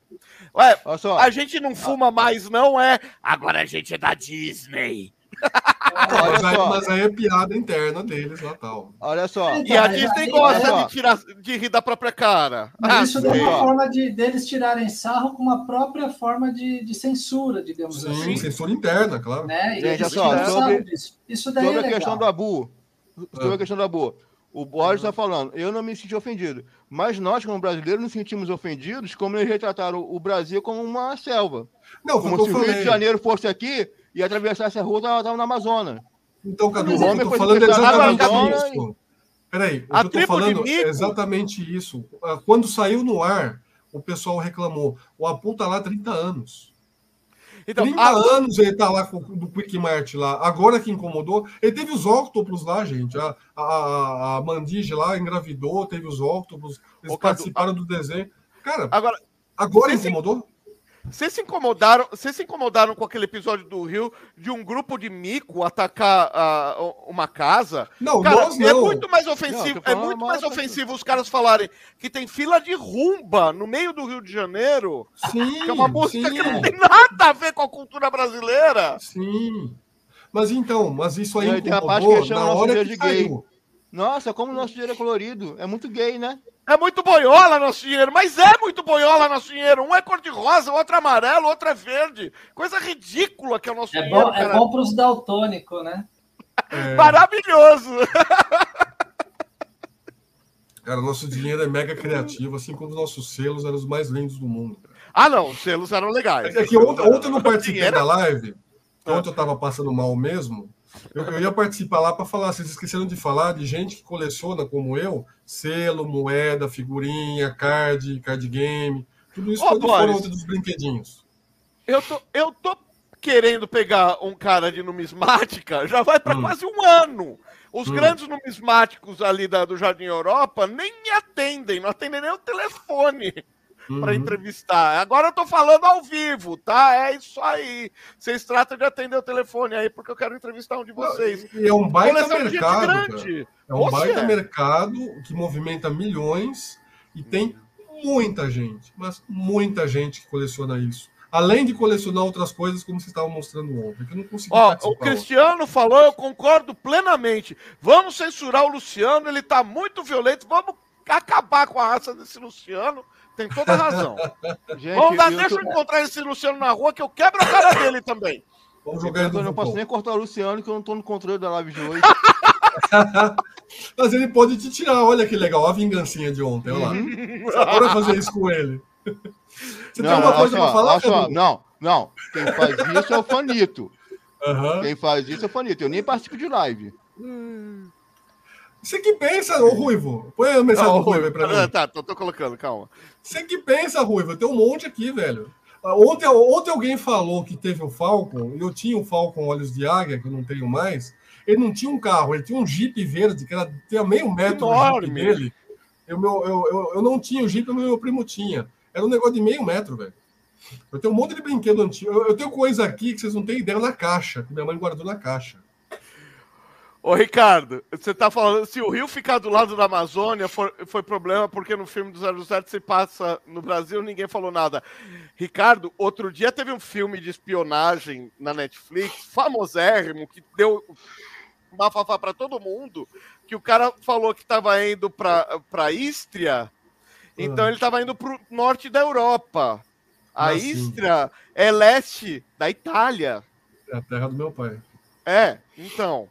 Ué, a gente não fuma mais, não é? Agora a gente é da Disney mas, aí, mas, aí, é piada interna deles lá tal. Olha só. E a Disney gosta de, tirar, de rir da própria cara. Mas ah, isso é uma forma de deles tirarem sarro com uma própria forma de, de censura, digamos Sim, assim. censura interna, claro. Né? Gente, só, sobre, isso daí sobre é a questão do Abu. Sobre ah. a questão do Abu. O Boris está falando, eu não me senti ofendido. Mas nós, como brasileiros, nos sentimos ofendidos como eles retrataram o Brasil como uma selva. Não, como se o Rio de Janeiro fosse aqui e atravessasse a rua, estava na Amazonas. Então, Cadu, eu estou falando exatamente isso. Peraí, eu estou falando é exatamente isso. Ah, quando saiu no ar, o pessoal reclamou. O Apu está lá há 30 anos. Então, 30 a... anos ele está lá com, do Quick Mart lá. Agora que incomodou. Ele teve os octopus lá, gente. A, a, a Mandige lá engravidou, teve os octopus. Eles Ô, participaram Cadu, do desenho. Cara, agora, agora incomodou? Vocês se incomodaram, vocês se incomodaram com aquele episódio do Rio de um grupo de mico atacar uh, uma casa? Não, cara, nós é não. muito mais ofensivo, Não, é muito mais ofensivo os caras falarem que tem fila de rumba no meio do Rio de Janeiro, Sim, que é uma música sim, que não tem nada a ver com a cultura brasileira. sim. Mas então, mas isso aí tem a parte que incomodou chama na nosso hora dia que de gay. saiu. Nossa, como o nosso dinheiro é colorido. É muito gay, né? É muito boiola nosso dinheiro, mas é muito boiola nosso dinheiro. Um é cor-de-rosa, outro é amarelo, outro é verde. Coisa ridícula que é o nosso É dinheiro. bom, é bom para os daltônicos, né? É, Maravilhoso. cara, nosso dinheiro é mega criativo, assim como os nossos selos eram os mais lindos do mundo. Ah, não, os selos eram legais. É que ontem, ontem eu não participei Dinheiro- da live, ontem eu tava passando mal mesmo. Eu, eu ia participar lá para falar, vocês esqueceram de falar de gente que coleciona, como eu, selo, moeda, figurinha, card, card game. Tudo isso Ô, quando foram Boris. dos brinquedinhos. Eu tô, eu tô querendo pegar um cara de numismática, já vai para Hum. quase um ano. Os Hum. grandes numismáticos ali da, do Jardim Europa nem me atendem, não atendem nem o telefone para Uhum. entrevistar. Agora eu tô falando ao vivo, tá? É isso aí. Vocês tratam de atender o telefone aí, porque eu quero entrevistar um de vocês. E é um baita mercado. É um Você baita é. mercado que movimenta milhões e tem muita gente, mas muita gente que coleciona isso. Além de colecionar outras coisas, como vocês estavam mostrando ontem, que eu não consegui Ó, o. Cristiano falou, eu concordo plenamente. Vamos censurar o Luciano, ele tá muito violento. Vamos acabar com a raça desse Luciano. Tem toda a razão. Gente, Vamos dar, eu deixa tô- eu encontrar esse Luciano na rua que eu quebro a cara dele também. Vamos jogar eu não posso nem cortar o Luciano, que eu não tô no controle da live de hoje. Mas ele pode te tirar, olha que legal, a vingancinha de ontem, olha lá. Uhum. Você Bora fazer isso com ele. Você tem Não, alguma olha coisa só, pra falar, só? Não, não. Quem faz isso é o Fanito. Aham. Quem faz isso é o Fanito. Eu nem participo de live. Você que pensa, ô Ruivo? Põe a mensagem Não, do Ruivo aí pra Ah, mim. tá, tô, tô colocando, calma. Você que pensa, Ruivo? Tem um monte aqui, velho. Ah, Ontem, ontem alguém falou que teve o Falcon, e eu tinha o Falcon Olhos de Águia, que eu não tenho mais. Ele não tinha um carro, ele tinha um Jeep verde, que era, tinha meio metro o Jeep Enorme. dele. Eu, meu, eu, eu, eu não tinha o Jeep, mas meu primo tinha. Era um negócio de meio metro, velho. Eu tenho um monte de brinquedo antigo. Eu, eu tenho coisa aqui que vocês não têm ideia na caixa, que minha mãe guardou na caixa. Ô, Ricardo, você tá falando, se o Rio ficar do lado da Amazônia, foi, foi problema porque no filme do 007 se passa no Brasil, ninguém falou nada. Ricardo, outro dia teve um filme de espionagem na Netflix, famosérrimo, que deu bafafá pra todo mundo, que o cara falou que tava indo pra, pra Ístria, então Ah. ele tava indo pro norte da Europa. A Ah, sim. Ístria é leste da Itália. É a terra do meu pai. É, então.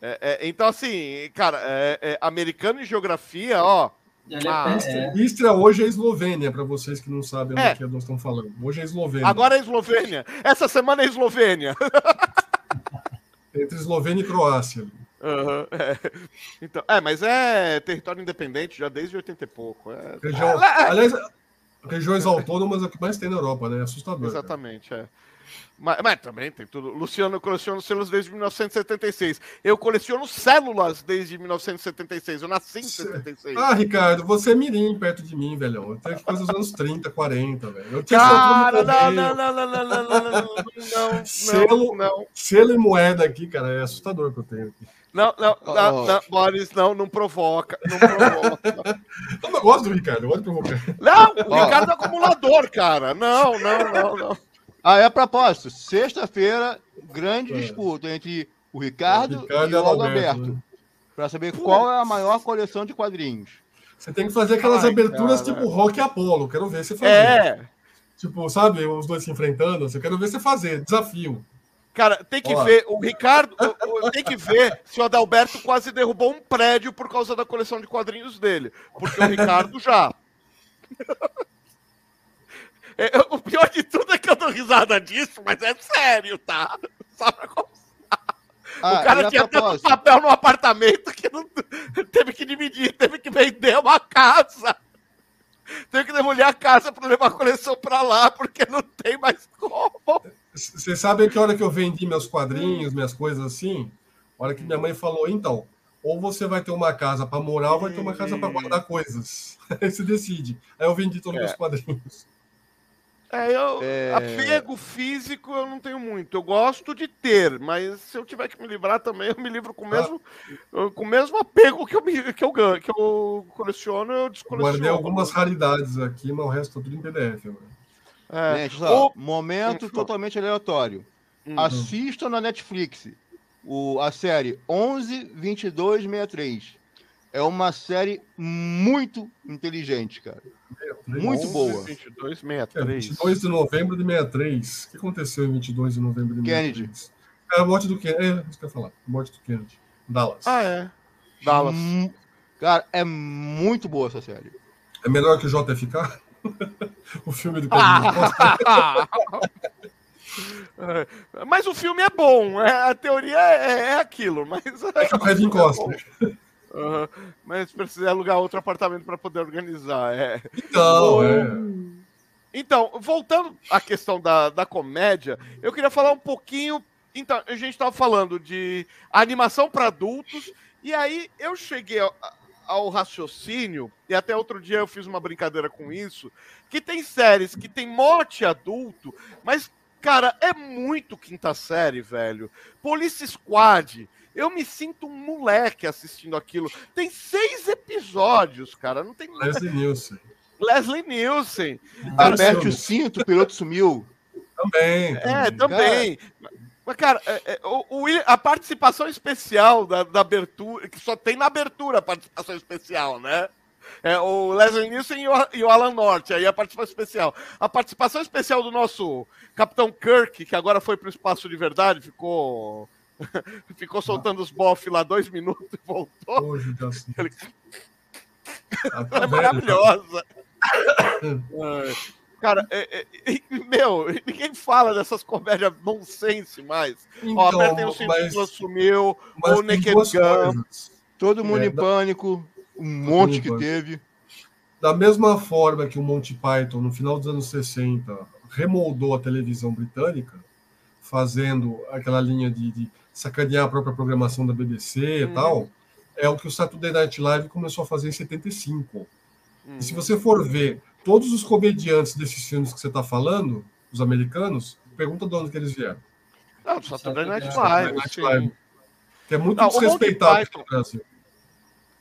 É, é, então, assim, cara, é, é, americano em geografia, ó. Ele Ah, é, é, Istria hoje é Eslovênia, para vocês que não sabem É. onde que nós estamos falando. Hoje é Eslovênia. Agora é Eslovênia. Essa semana é Eslovênia. Entre Eslovênia e Croácia. Aham, é. Então, é, mas é território independente já desde 80 e pouco. É, Região, aliás, regiões autônomas é o que mais tem na Europa, né? É assustador. cara. exatamente, é. Mas, mas também tem tudo. Luciano coleciona selos desde 1976. Eu coleciono células desde 1976. Eu nasci em 76. Ah, Ricardo, você é mirim perto de mim, velhão. Eu tenho coisa dos anos 30, 40, velho. Eu tinha Cara, não, não, não, não, não, não, não, não, não, Selo- não, não. Selo e moeda aqui, cara, é assustador que eu tenho aqui. Não, não, não, Oh. não, Boris, não, não provoca. Não provoca. Eu não gosto do Ricardo, eu gosto de provocar. não, o. Ricardo é acumulador, cara. Não, não, não, não. Ah, é a propósito. Sexta-feira, grande É. disputa entre o Ricardo, Ricardo e o Adalberto, Adalberto. né? Para saber qual é a maior coleção de quadrinhos. Você tem que fazer aquelas Ai, aberturas cara. tipo rock e Apolo. Quero ver você fazer. É, Tipo, sabe, os dois se enfrentando. Eu quero ver você fazer. Desafio. cara, tem que Ó. ver. O Ricardo, o- o- tem que ver se o Adalberto quase derrubou um prédio por causa da coleção de quadrinhos dele. Porque o Ricardo já. É, o pior de tudo é que eu dou risada disso, mas é sério, tá? Só pra constar. Ah, o cara tinha tanto papel no apartamento que não teve que dividir, teve que vender uma casa. Teve que demolir a casa para levar a coleção para lá, porque não tem mais como. Vocês sabem que a hora que eu vendi meus quadrinhos, minhas coisas assim, a hora que minha mãe falou, então, ou você vai ter uma casa para morar ou vai ter uma casa para guardar coisas. Aí você decide. Aí eu vendi todos os É. meus quadrinhos. É, eu, é... apego físico eu não tenho muito. Eu gosto de ter, mas se eu tiver que me livrar também, eu me livro com o mesmo, ah. com o mesmo apego que eu, que eu ganho, que eu coleciono, eu descoleciono. Guardei algumas raridades aqui, mas o resto tá tudo em PDF. Mano. É, Gente, o... momento totalmente aleatório. Hum. Assista na Netflix o, a série 112263. É uma série muito inteligente, cara. Muito 11, boa. 22, 63. É, 22 de novembro de 63. O que aconteceu em 22 de novembro de 63? Kennedy. É a morte do Kennedy. É, isso que eu ia falar. A morte do Kennedy. Dallas. Ah, é. Dallas. Hum, cara, é muito boa essa série. É melhor que o JFK? o filme do Kennedy. mas o filme é bom, é, a teoria é, é aquilo, mas. É que o Kevin Costa. Uhum. Mas precisa alugar outro apartamento para poder organizar. É. Então, é. Então, voltando à questão da, da comédia, eu queria falar um pouquinho. Então, a gente estava falando de animação para adultos, e aí eu cheguei ao, ao, raciocínio, e até outro dia eu fiz uma brincadeira com isso, que tem séries que tem morte adulto, mas, cara, é muito quinta série, velho. Police Squad eu me sinto um moleque assistindo aquilo. Tem seis episódios, cara. Não tem. Leslie Nielsen. Leslie Nielsen. Aperte o cinto, o piloto sumiu. Também. É, também. Mas, cara, é, é, o, o, a participação especial da, da, abertura, que só tem na abertura a participação especial, né? É, o Leslie Nielsen e o, e o Alan Norte, aí a participação especial. A participação especial do nosso Capitão Kirk, que agora foi para o espaço de verdade, ficou Ficou soltando os bof lá dois minutos e voltou. Hoje, assim. Ele... Ah, tá é maravilhosa. Cara, é, é, meu, ninguém fala dessas comédias nonsense mais. Então, Ó, apertem o cinto que assumiu, o Naked Gun. Todo mundo é, em pânico, um monte que teve. Da mesma forma que o Monty Python, no final dos anos 60, remoldou a televisão britânica, fazendo aquela linha de, de sacanear a própria programação da BBC e uhum. tal, é o que o Saturday Night Live começou a fazer em 75. Uhum. E se uhum. você for ver todos os comediantes desses filmes que você está falando, os americanos, pergunta de onde que eles vieram. Não, Saturday Night Live. Night Live que é muito Não, desrespeitado no Brasil.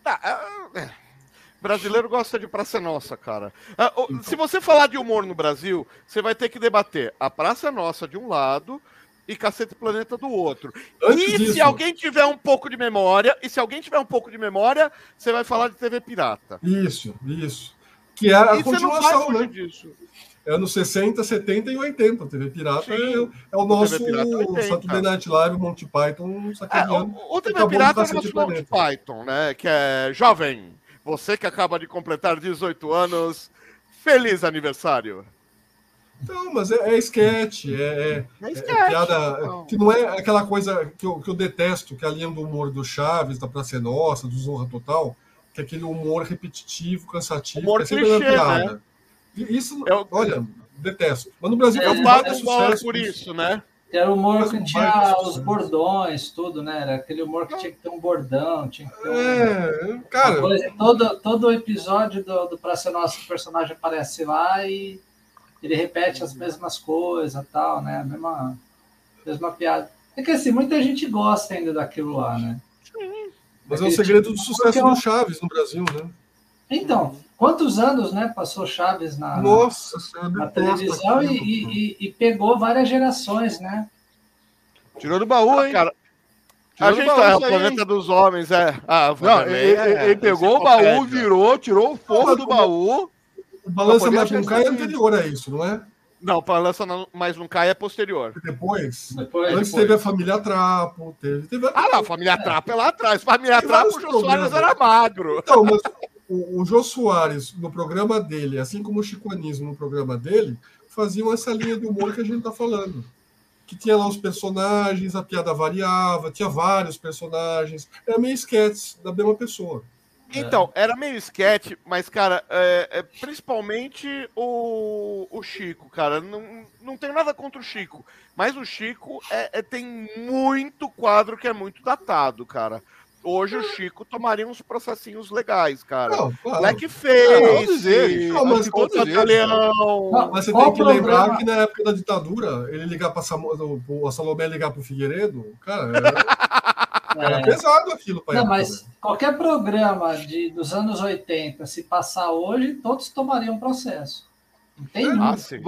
Ah, é. Brasileiro gosta de Praça Nossa, cara. Ah, então. Se você falar de humor no Brasil, você vai ter que debater a Praça Nossa de um lado, e Cacete Planeta do outro. Antes e disso... se alguém tiver um pouco de memória, e se alguém tiver um pouco de memória, você vai falar de TV Pirata. Isso, isso. Que é a e continuação, né? Disso. É anos 60, 70 e 80. TV Pirata é, é, o nosso é Saturday Night Live, Monty Python é, o, o TV Pirata é o nosso Monty Python, né? Que é jovem. Você que acaba de completar 18 anos, feliz aniversário. Não, mas é, é sketch, é, é, é, é piada. Não. Que não é aquela coisa que eu, que eu detesto, que é a linha do humor do Chaves, da Praça Nossa, do Zorra Total, que é aquele humor repetitivo, cansativo, humor que é sempre clichê, piada. Né? Isso, eu, olha, detesto. Mas no Brasil é, eu pago sucesso por isso, né? Era o humor que tinha os bordões, tudo, né? Era aquele humor que tinha que ter um bordão, tinha que ter um... É, cara... Coisa, todo, todo episódio do, do Praça Nossa, o personagem aparece lá e ele repete as mesmas coisas, tal, né? A mesma, mesma piada. É que assim, muita gente gosta ainda daquilo lá, né? Mas é o segredo tipo, do sucesso do Chaves no Brasil, né? Então, quantos anos, né, passou Chaves na, Nossa, na televisão e, e, e, pegou várias gerações, né? Tirou do baú, hein? Cara, a gente tá, é o planeta dos homens, é. Ah, não, ele, é, ele, pegou o baú, virou, tirou o forro do baú o Balança Mais Não Cai é anterior a isso, não é? Não, Balança Mais Não Cai é posterior. Depois? depois Antes depois. teve a Família Trapo. Teve, teve... Ah, não, a Família Trapo é lá atrás. Família Trapo, o Jô Soares era magro. Então, mas o, o Jô Soares, no programa dele, assim como o Chico no programa dele, faziam essa linha de humor que a gente está falando. Que tinha lá os personagens, a piada variava, tinha vários personagens. Era meio sketch da mesma pessoa. Então, era meio sketch, mas, cara, é, é, principalmente o, o Chico, cara. Não, não tenho nada contra o Chico, mas o Chico é, é, tem muito quadro que é muito datado, cara. hoje o Chico tomaria uns processinhos legais, cara. Não, claro. Blackface, não, mas, Leão. mas você tem que problema? lembrar que na época da ditadura, ele ligar para a Salomé ligar para o Figueiredo, cara, era, é. pesado aquilo. Não, época, mas qualquer programa de, dos anos 80, se passar hoje, todos tomariam processo. Não tem é. ah, sim,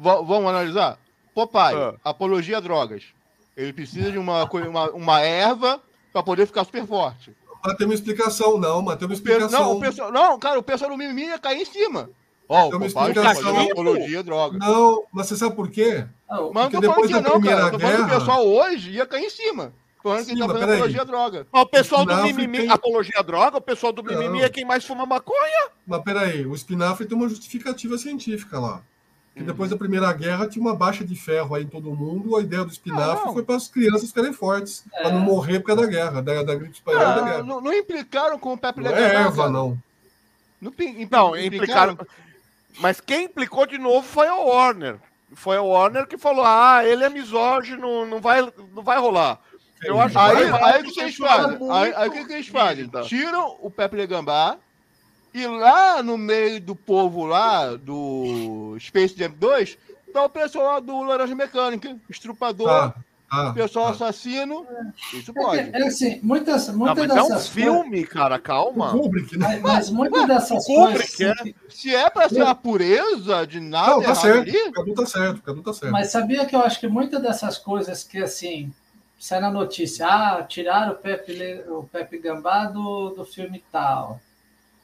Vamos analisar? Popeye, ah. apologia a drogas. Ele precisa de uma, uma, uma erva para poder ficar super forte. Mas tem uma explicação, não, mas tem uma explicação. Não, o pessoal, não cara, o pessoal do mimimi ia cair em cima. Ó, oh, tem uma explicação. Apologia, droga. Não, mas você sabe por quê? Não, mas Porque depois da não, Primeira cara. Guerra... o pessoal hoje ia cair em cima. Falando que tá fazendo apologia à droga. Mas o pessoal do mimimi, tem... apologia à droga, o pessoal do mimimi não. é quem mais fuma maconha. Mas peraí, o espinafre tem uma justificativa científica lá que depois da Primeira Guerra tinha uma baixa de ferro aí em todo mundo. A ideia do espinafre foi para as crianças ficarem fortes, é. para não morrer por causa da guerra, da, da gripe espanhola não, da guerra. Não, não, implicaram com o Pepe Não é erva, não. Não, não implicaram. Mas quem implicou de novo foi a Warner. Foi a Warner que falou: ah, ele é misógino, não vai, não vai rolar. Eu acho aí, que aí, o que eles fazem? Aí, aí o que eles fazem? Tiram o Pepe Legambá e lá no meio do povo lá, do Space Jam 2, tá o pessoal do Laranja Mecânica, estrupador, tá, tá, pessoal tá. assassino. Isso é pode. É, é assim, muitas, muitas Não, mas dessas é um filme, cara, calma. Kubrick, né? Mas, mas muitas dessas coisas. É. Se é pra ser a pureza de nada. Não, tá certo. Ali... Cadu tá certo, Cadu tá certo. Mas sabia que eu acho que muitas dessas coisas que assim. Sai na notícia, ah, tiraram o Pepe, o Pepe Gambá do, do filme tal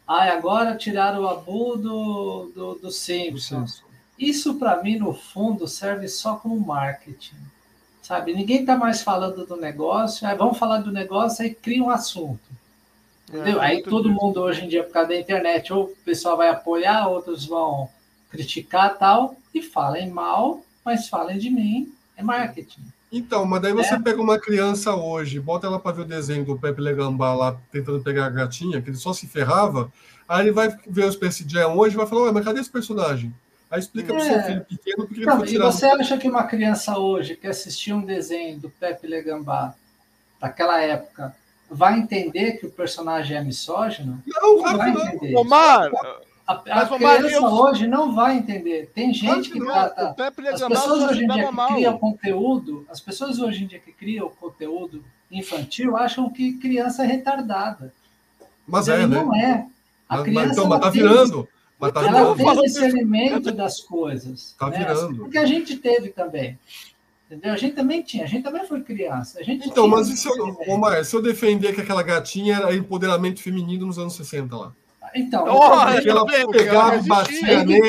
ah, agora tiraram o Abu do, do, do Simpsons. Isso, para mim, no fundo, serve só como marketing. Sabe? Ninguém está mais falando do negócio, aí vamos falar do negócio, aí cria um assunto. Entendeu? É, aí todo mundo hoje em dia, por causa da internet, ou o pessoal vai apoiar, outros vão criticar tal, e falem mal, mas falem de mim, é marketing. Então, mas daí você é. pega uma criança hoje, bota ela para ver o desenho do Pepe Legambá lá, tentando pegar a gatinha, que ele só se ferrava, aí ele vai ver o Space Jam hoje e vai falar, ué, mas cadê esse personagem? Aí explica é. para o seu filho pequeno porque então, ele foi E você acha que uma criança hoje que assistiu um desenho do Pepe Legambá daquela época vai entender que o personagem é misógino? Não, não claro vai não. entender. Omar, a, a criança eu... hoje não vai entender. Tem gente que trata. As pessoas hoje em dia que criam conteúdo, as pessoas hoje em dia que criam conteúdo infantil acham que criança é retardada. Mas é, né? Não é. A mas, criança então, mas tá virando. Mas tá ela virando. tem discernimento das coisas. Tá né? virando. Porque a gente teve também. Entendeu? A gente também tinha, a gente também foi criança. A gente então, mas e se eu, Omar, se eu defender que aquela gatinha era empoderamento feminino nos anos 60 lá? Então, oh, ela pegava, batia nele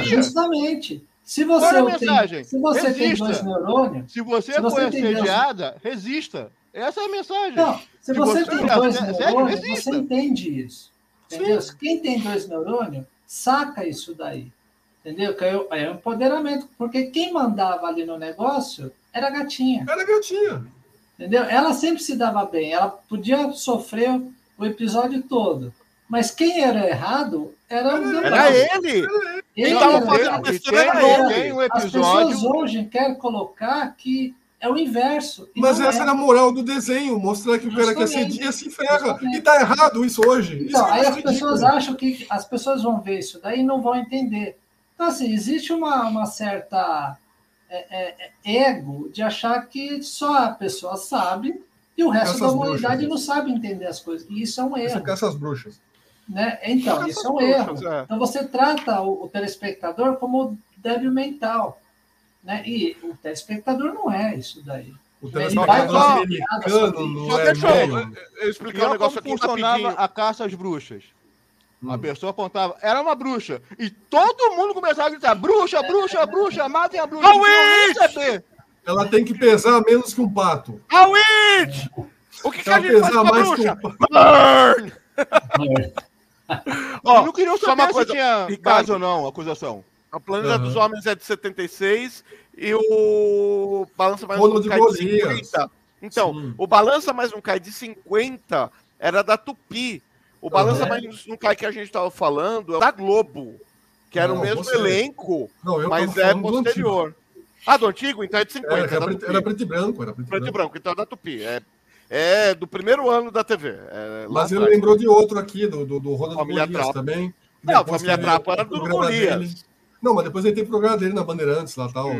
e. Justamente. Se você, tem, se você tem dois neurônios. Se você, se você foi assediada, dois... resista. Essa é a mensagem. Não, se, se você, você, tem dois neurônios, resista. você entende isso. Entendeu? Sim. Quem tem dois neurônios, saca isso daí. Entendeu? Que é o é empoderamento. Porque quem mandava ali no negócio era a gatinha. Era a gatinha. Entendeu? Ela sempre se dava bem. Ela podia sofrer o episódio todo. Mas quem era errado era o Era ele! Ele estava fazendo besteira era ele. Um episódio... As pessoas hoje querem colocar que é o inverso. Mas essa é. era a moral do desenho, mostrar que o cara quer ser dia se ferra. Justamente. E tá errado isso hoje. Então, isso aí é as pessoas acham que as pessoas vão ver isso daí e não vão entender. Então, assim, existe uma, uma certa é, é, é ego de achar que só a pessoa sabe e o resto Essas da humanidade bruxas. não sabe entender as coisas. E isso é um erro. Essas bruxas. Né? Então, isso é um erro. É. Então, você trata o, o telespectador como débil mental. Né? E o telespectador não é isso daí. O telespectador americano não é Deixa eu, eu explicar um negócio aqui funcionava a caça às bruxas. Hum. A pessoa apontava, era uma bruxa. E todo mundo começava a gritar: bruxa, bruxa, bruxa, matem a bruxa. A Ela tem que pesar menos que um pato. A witch! O que, que a gente faz com a bruxa? Burn! Ó, não queria saber uma coisa, se tinha Ricardo, ou não, acusação. A Planeta uhum. dos Homens é de 76 e o Balança Mais Um Cai de 50. Então, Sim. o Balança Mais Um Cai de 50 era da Tupi. O Balança uhum. Mais Um Cai que a gente estava falando é da Globo, que era não, o mesmo você... elenco, não, mas é posterior. Do ah, do antigo? Então é de 50. Era, era, preto, era preto e branco. Era preto, preto e branco. branco, então é da Tupi. É... É do primeiro ano da TV. É Mas ele lembrou de outro aqui, do, do, do Ronald Família Golias também. Não, Família Trapo era do Golias. Não, mas depois ele tem programa dele na Bandeirantes lá, tal.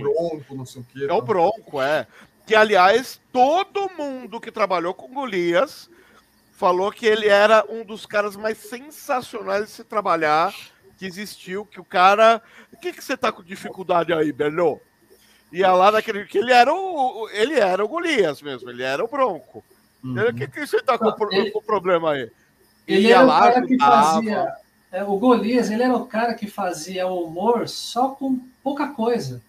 Bronco, não sei o quê. É o Bronco, é. Que, aliás, todo mundo que trabalhou com Golias falou que ele era um dos caras mais sensacionais de se trabalhar que existiu, que o cara... O que, que você tá com dificuldade aí, Bernô? Ia lá naquele. que ele era o. Ele era o Golias mesmo, ele era o Bronco. Uhum. O que, que você tá com, ele, com problema aí? Ele ia era lá, o cara que fazia. É, o Golias, ele era o cara que fazia o humor só com pouca coisa.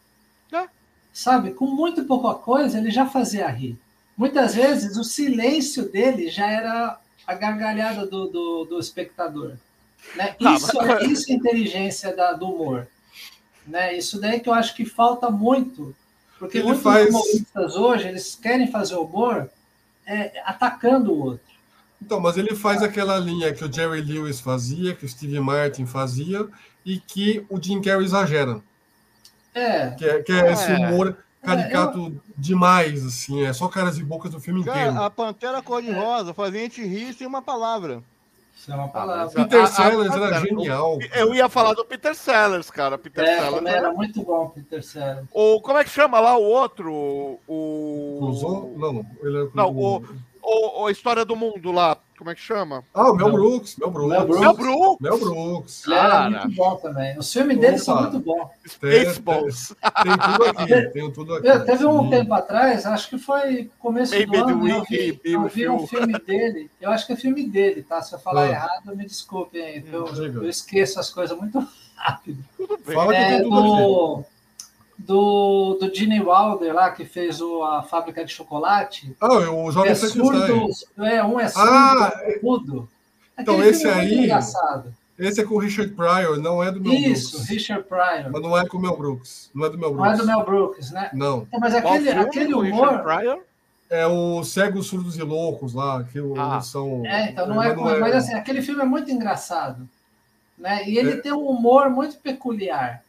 É. Sabe? Com muito pouca coisa, ele já fazia rir. Muitas vezes o silêncio dele já era a gargalhada do, do, do espectador. Né? Isso, ah, mas... isso é inteligência da, do humor. Né? Isso daí que eu acho que falta muito, porque ele muitos faz... humoristas hoje eles querem fazer humor é, atacando o outro. Então, mas ele faz aquela linha que o Jerry Lewis fazia, que o Steve Martin fazia, e que o Jim Carrey exagera. É. Que é, que é, é. esse humor caricato é, eu... demais, assim, é só caras e bocas do filme Cara, inteiro. A Pantera Cor-de-Rosa fazia a gente rir sem uma palavra. Isso é uma palavra. Peter a, Sellers a, a, era genial. Eu ia falar do Peter Sellers, cara. Peter é, Sellers era, muito bom, Peter Sellers. O, como é que chama lá o outro? O. Cruzou? Não, ele é Não, o, o, a história do mundo lá. Como é que chama? Ah, o Mel Brooks. Mel Brooks. Mel Brooks. Mel Brooks. Mel Brooks. Ele era muito bom também. Os filmes dele são muito bons. Spaceballs. Tem, tem, tudo aqui. Tem tudo aqui. Eu, teve um tempo atrás, acho que foi começo Baby do ano, eu vi, eu vi um filme dele. Eu acho que é filme dele, tá? Se eu falar ah. errado, me desculpem. Eu, eu, esqueço as coisas muito rápido. Tudo bem. Fala que é, tem tudo do... aqui do, do Gene Wilder lá, que fez o, a fábrica de chocolate. Ah, o Jovem é surdo, é, um é surdo, ah, é mudo. Então, esse é aí. Esse é com o Richard Pryor, não é do Mel Isso, Brooks. Richard Pryor. Mas não é com o Mel Brooks. Não é do Mel Brooks. Não é do Mel Brooks, né? Não. É, mas aquele, aquele humor. É o Cegos, Surdos e Loucos lá, que ah. são. É, então não é, com, é... Mas assim, aquele filme é muito engraçado. Né? E ele é. tem um humor muito peculiar.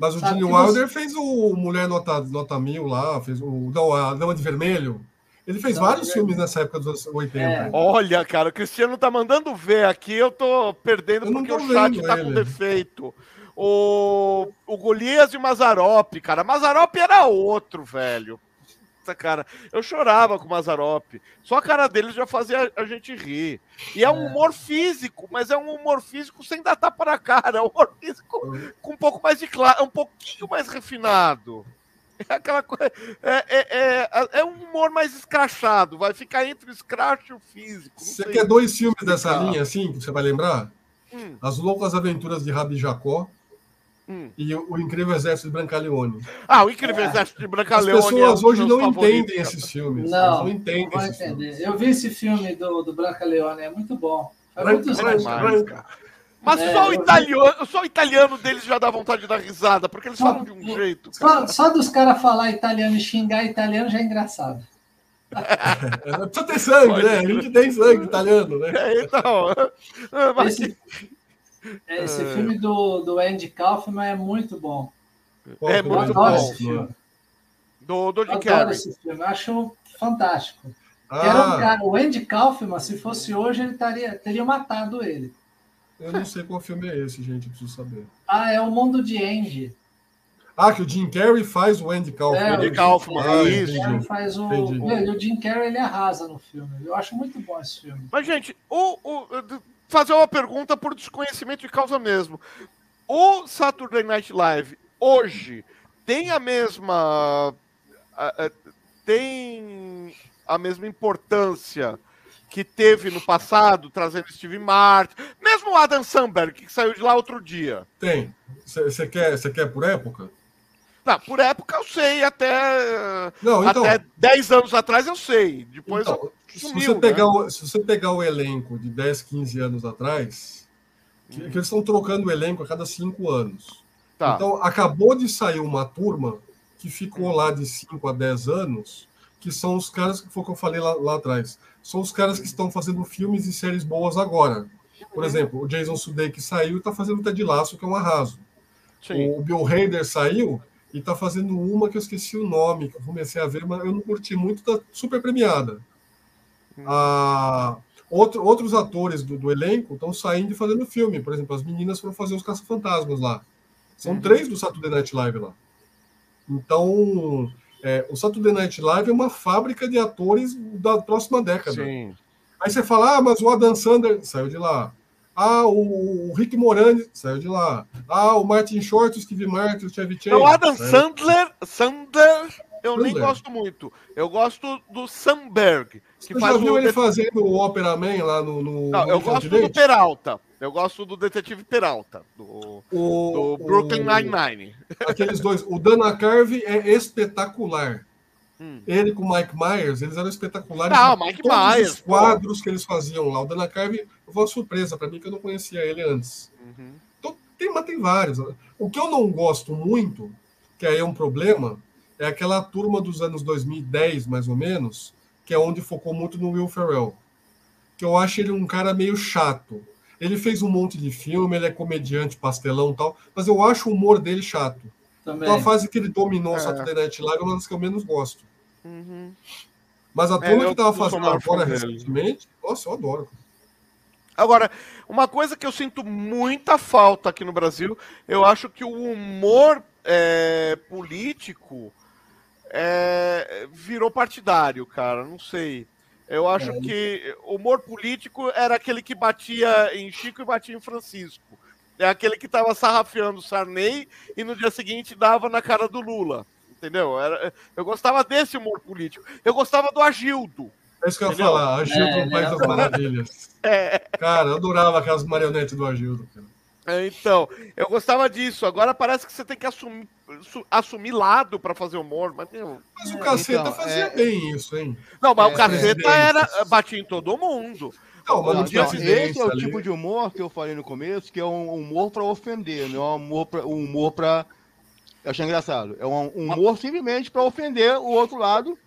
Mas o Gene Wilder você... fez o Mulher Nota, Nota Mil lá, fez o. Não, a Dama de Vermelho. Ele fez vários filmes nessa época dos 80. É. Olha, cara, o Cristiano tá mandando ver aqui, eu tô perdendo eu porque o chat tá ele. com defeito. O, o Golias e o Mazarop, cara. Mazarop era outro, velho cara. Eu chorava com o Mazarop. Só a cara dele já fazia a gente rir. E é um é. humor físico, mas é um humor físico sem dar tapa na cara. É um humor físico com um pouco mais de claro, um pouquinho mais refinado. É aquela coisa. É, é, é, é, um humor mais escrachado, vai ficar entre o escracho e o físico. Você quer dois filmes dessa linha, assim, que você vai lembrar? Hum. As Loucas Aventuras de Rabi Jacó Hum. E o, o, Incrível Exército de Brancaleone. Ah, o Incrível é. Exército de Brancaleone. As pessoas é hoje não entendem esses filmes. Não, não entendem não esses entender. Filmes. Eu vi esse filme do, do Brancaleone, é muito bom. É muito branca. Mas é, só, o italiano, só o italiano deles já dá vontade de dar risada, porque eles falam de um jeito. Só, só, dos caras falar italiano e xingar italiano já é engraçado. É, precisa ter sangue, Pode. né? A gente tem sangue italiano, né? É, então. Mas... Esse, esse é... filme do, do Andy Kaufman é muito bom. É muito adoro bom. esse filme. Do, do Jim Carrey. esse filme, acho fantástico. Ah. Era um cara, o Andy Kaufman, se fosse hoje, ele taria, teria matado ele. Eu não sei qual filme é esse, gente, eu preciso saber. Ah, é o Mundo de Andy. Ah, que o Jim Carrey faz o Andy Kaufman. É, Andy Kaufman, ah, isso. Ele faz o... o Jim Carrey ele arrasa no filme. Eu acho muito bom esse filme. Mas, gente, o, o, fazer uma pergunta por desconhecimento de causa mesmo. O Saturday Night Live hoje tem a mesma tem a mesma importância que teve no passado, trazendo Steve Martin, mesmo o Adam Sandberg, que saiu de lá outro dia. Tem. Você quer, quer por época? Por época eu sei, até, Não, então, até 10 anos atrás eu sei. Depois então, sumiu, se, você pegar né? o, se você pegar o elenco de 10, 15 anos atrás, que, hum. que eles estão trocando o elenco a cada 5 anos. Tá. Então, acabou de sair uma turma que ficou lá de 5 a 10 anos, que são os caras que foi o que eu falei lá, lá atrás. São os caras que estão fazendo filmes e séries boas agora. Por exemplo, o Jason Sudeikis saiu e está fazendo Ted Laço, que é um arraso. Sim. O Bill Hader saiu e tá fazendo uma que eu esqueci o nome, que eu comecei a ver, mas eu não curti muito, tá super premiada. Hum. Ah, outro, outros atores do, do elenco estão saindo e fazendo filme. Por exemplo, as meninas foram fazer os Caça-Fantasmas lá. São uhum. três do Saturday Night Live lá. Então, é, o Saturday Night Live é uma fábrica de atores da próxima década. Sim. Aí você fala, ah, mas o Adam Sandler saiu de lá. Ah, o, o Rick Moranis saiu de lá. Ah, o Martin Short, o Steve Martin, o Chevy Chase. O Adam Sandler, Sandler, eu Sandler. nem gosto muito. Eu gosto do Samberg. Que Você já viu ele det... fazendo o Opera Man lá no. no Não, no eu gosto do Peralta. Eu gosto do Detetive Peralta, do, o, do Brooklyn Nine-Nine. Aqueles dois. O Dana Carvey é espetacular. Hum. Ele com o Mike Myers, eles eram espetaculares. Não, Mike todos Myers. Os quadros pô. que eles faziam lá. O Dana Carvey foi uma surpresa para mim, que eu não conhecia ele antes. Uhum. Então, tem, mas tem vários. O que eu não gosto muito, que aí é um problema, é aquela turma dos anos 2010, mais ou menos, que é onde focou muito no Will Ferrell. Que eu acho ele um cara meio chato. Ele fez um monte de filme, ele é comediante, pastelão e tal, mas eu acho o humor dele chato. Também. Então a fase que ele dominou o é. Saturday Night Live é uma das que eu menos gosto. Uhum. Mas a é, turma é, que tava fazendo agora recentemente, nossa, eu adoro. Agora, uma coisa que eu sinto muita falta aqui no Brasil, eu acho que o humor é, político é, virou partidário, cara. Não sei. Eu acho é. que o humor político era aquele que batia em Chico e batia em Francisco. É aquele que estava sarrafiando Sarney e no dia seguinte dava na cara do Lula entendeu? Era, eu gostava desse humor político. Eu gostava do Agildo. É isso que eu ia falar, Agildo é, País das Maravilhas. É. Cara, eu adorava aquelas marionetes do Agildo. É, então, eu gostava disso. Agora parece que você tem que assumir, assumir lado para fazer humor. Mas, meu, mas o Caceta então, fazia é... bem isso, hein? Não, mas o é, Caceta era, batia em todo mundo. Não, mas não, esse é o ali. tipo de humor que eu falei no começo, que é um humor para ofender, não é um humor para um humor pra eu achei engraçado. É um humor simplesmente para ofender o outro lado.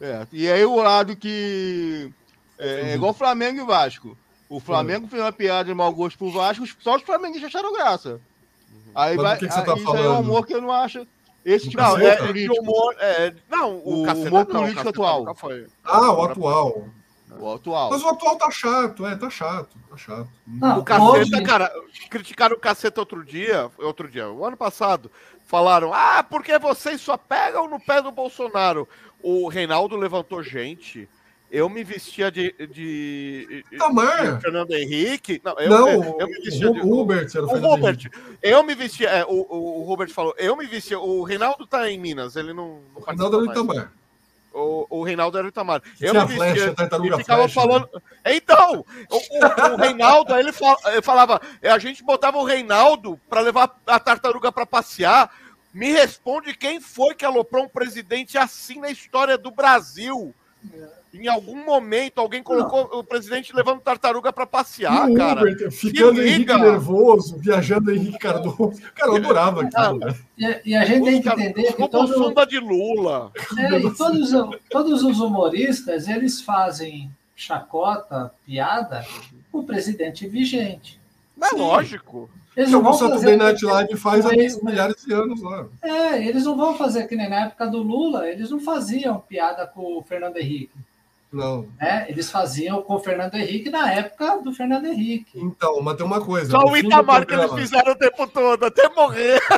É. E aí o lado que. É, é igual Flamengo e Vasco. O Flamengo fez uma piada de mau gosto pro Vasco, só os flamenguistas acharam graça. Aí Mas vai. Que que você tá isso falando? aí é um humor que eu não acho. Esse tipo não, de é, político. Humor, é, não, o, o humor político não, atual. Ah, o atual. O atual. Mas o atual tá chato, é, tá chato, tá chato. Não, o caceta, hoje... cara, criticaram o caceta outro dia, outro dia, o ano passado, falaram: ah, porque vocês só pegam no pé do Bolsonaro. O Reinaldo levantou gente. Eu me vestia de. de, de Fernando Henrique. Não, eu, não eu, eu me vestia o de. Hubert, era o, o Robert. Eu me vestia. É, o, o, Robert falou. Eu me vestia. O Reinaldo tá em Minas, ele não. não o Reinaldo era Itamar. O, o Reinaldo era Itamar. Eu me vestia. Flecha, e ficava flecha, falando. Né? Então, o, o, o Reinaldo, aí ele falava. A gente botava o Reinaldo para levar a tartaruga para passear. Me responde quem foi que aloprou um presidente assim na história do Brasil. Em algum momento, alguém colocou não. o presidente levando tartaruga para passear, cara. Uber, ficando Henrique nervoso, viajando Henrique Cardoso. Cara, eu adorava aquilo. Né? E, e, a gente tem que entender que todo... de Lula. É, e todos, todos os humoristas, eles fazem chacota, piada, o presidente vigente. Mas Sim. lógico. Eles não vão o Saturday Night Live faz há milhares de anos lá. É, eles não vão fazer que nem na época do Lula, eles não faziam piada com o Fernando Henrique. Não. É, eles faziam com o Fernando Henrique na época do Fernando Henrique. Então, mas tem uma coisa. Só o Itamar que eles fizeram o tempo todo, até morrer.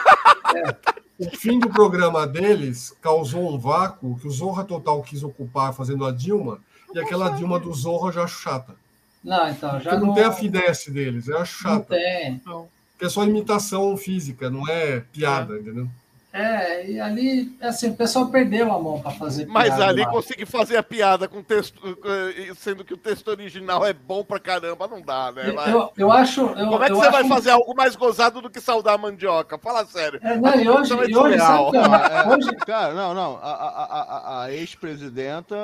É. O fim do programa deles causou um vácuo que o Zorra Total quis ocupar fazendo a Dilma, e aquela Dilma do Zorra eu já acho chata. Não, então já não, não tem a finesse deles, eu acho chata. Não tem. Não é só imitação física, não é piada, é. entendeu? É, e ali, assim, o pessoal perdeu a mão para fazer piada. Mas ali lá. conseguir fazer a piada com texto, eh, sendo que o texto original é bom pra caramba, não dá, né? Eu, eu acho. Eu, Como é que você vai fazer algo mais gozado do que saudar a mandioca? Fala sério. É, não, e hoje, e hoje, sabe, é, hoje... Cara, não, não. A, a, a, a ex-presidenta,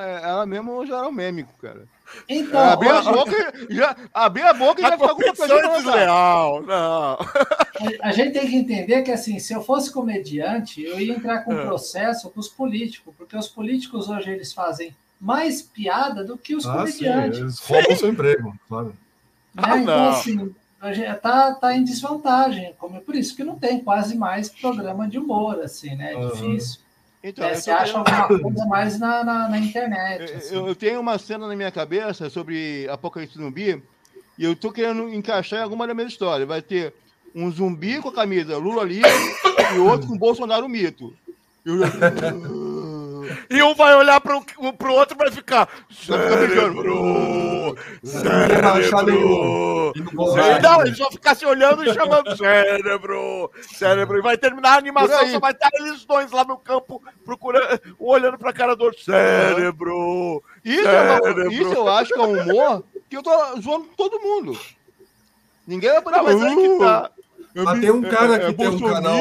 é, ela mesmo já era um mêmico, cara. Então, é, abrir, hoje... a boca, já, abrir a boca e já ficar com uma coisa desleal. Não. A gente tem que entender que, assim, se eu fosse comediante, eu ia entrar com um é. processo com os políticos, porque os políticos hoje eles fazem mais piada do que os ah, comediantes. Sim, eles roubam seu emprego, claro. Né? Ah, então, assim, tá, tá em desvantagem, como é por isso que não tem quase mais programa de humor, assim, né? É uhum. Então, é, você acha alguma coisa mais na, na, na internet. Assim. Eu, eu, tenho uma cena na minha cabeça sobre Apocalipse Zumbi e eu tô querendo encaixar em alguma da minha história. Vai ter um zumbi com a camisa Lula livre e outro com Bolsonaro mito. Eu... e um vai olhar pro, pro outro e vai ficar cérebro, cérebro. Não, eles vão ficar se olhando e chamando cérebro, cérebro. E vai terminar a animação, só vai estar eles dois lá no campo procurando, olhando pra cara do outro. Cérebro, isso, cérebro. isso eu acho que é um humor que eu tô zoando todo mundo. Ninguém vai poder mas aí que tá. Mas tem um cara que é, é tem um canal.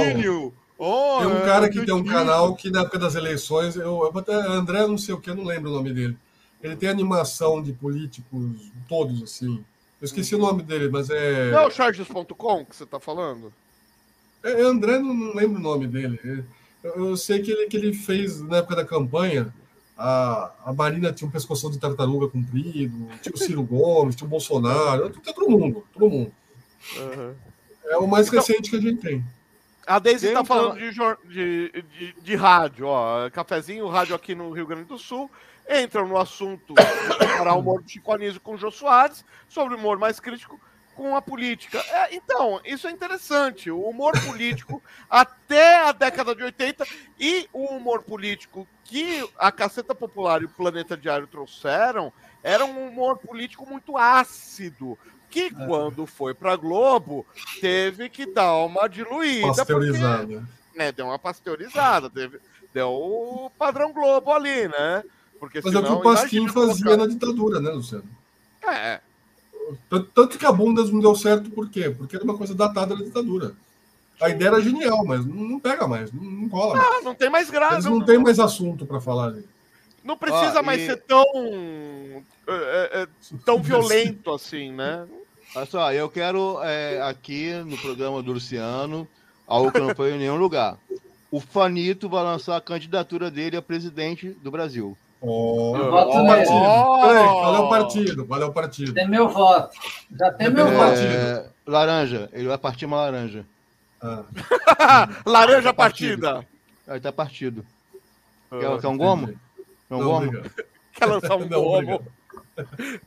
Oh, tem um cara é, que tem um canal que na época das eleições, eu, eu até André não sei o que, eu não lembro o nome dele. Ele tem animação de políticos, todos assim. Eu esqueci o nome dele, mas é. Não é o Charges.com que você está falando? É, é, André, não, não, lembro o nome dele. Eu, eu, sei que ele, que ele fez na época da campanha. A, a Marina tinha um pescoção de tartaruga comprido, tinha o Ciro Gomes, tinha o Bolsonaro, todo mundo, todo mundo. Uhum. É o mais então, recente que a gente tem. A Daisy está falando de, de, de, de, rádio, ó. Cafezinho, rádio aqui no Rio Grande do Sul. Entram no assunto para o humor do Chico Anísio com o Jô Soares, sobre o humor mais crítico com a política. É, então, isso é interessante. O humor político até a década de 80 e o humor político que a Caceta Popular e o Planeta Diário trouxeram era um humor político muito ácido, que é. quando foi para Globo teve que dar uma diluída. Pasteurizada. Porque, né, deu uma pasteurizada, teve, deu o padrão Globo ali, né? Porque Mas senão, é o que o Pasquim fazia colocar... na ditadura, né, Luciano? É. Tanto que a Bundas não deu certo, por quê? Porque era uma coisa datada da ditadura. A ideia era genial, mas não pega mais, não, não rola. Ah, não tem mais graça. Eles não, não tem mais assunto para falar ali. Não precisa ah, mais ser tão é, é, tão violento assim, né? Olha só, eu quero é, aqui no programa do Luciano algo que não foi em nenhum lugar. O Fanito vai lançar a candidatura dele a presidente do Brasil. Oh, voto oh, partido. Oh. qual é o partido? O partido? Tem meu voto. Já tem meu é, voto. Laranja. Ele vai partir uma laranja. Ah. laranja partida. Aí tá partido. Quer, quer um gomo? Quer um gomo? Quer lançar um não, gomo?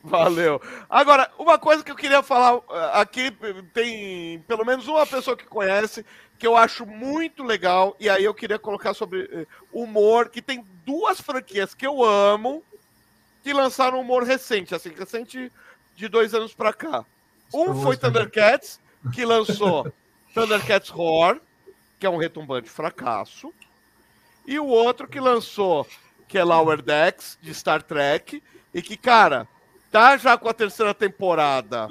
Valeu. Agora, uma coisa que eu queria falar eh, aqui, tem pelo menos uma pessoa que conhece, que eu acho muito legal, e aí eu queria colocar sobre eh, humor, que tem duas franquias que eu amo, que lançaram humor recente, assim, recente de dois anos pra cá. Um foi Thundercats, que lançou Thundercats Roar, que é um retumbante fracasso, e o outro que lançou, que é Lower Decks, de Star Trek, e que, cara, tá já com a terceira temporada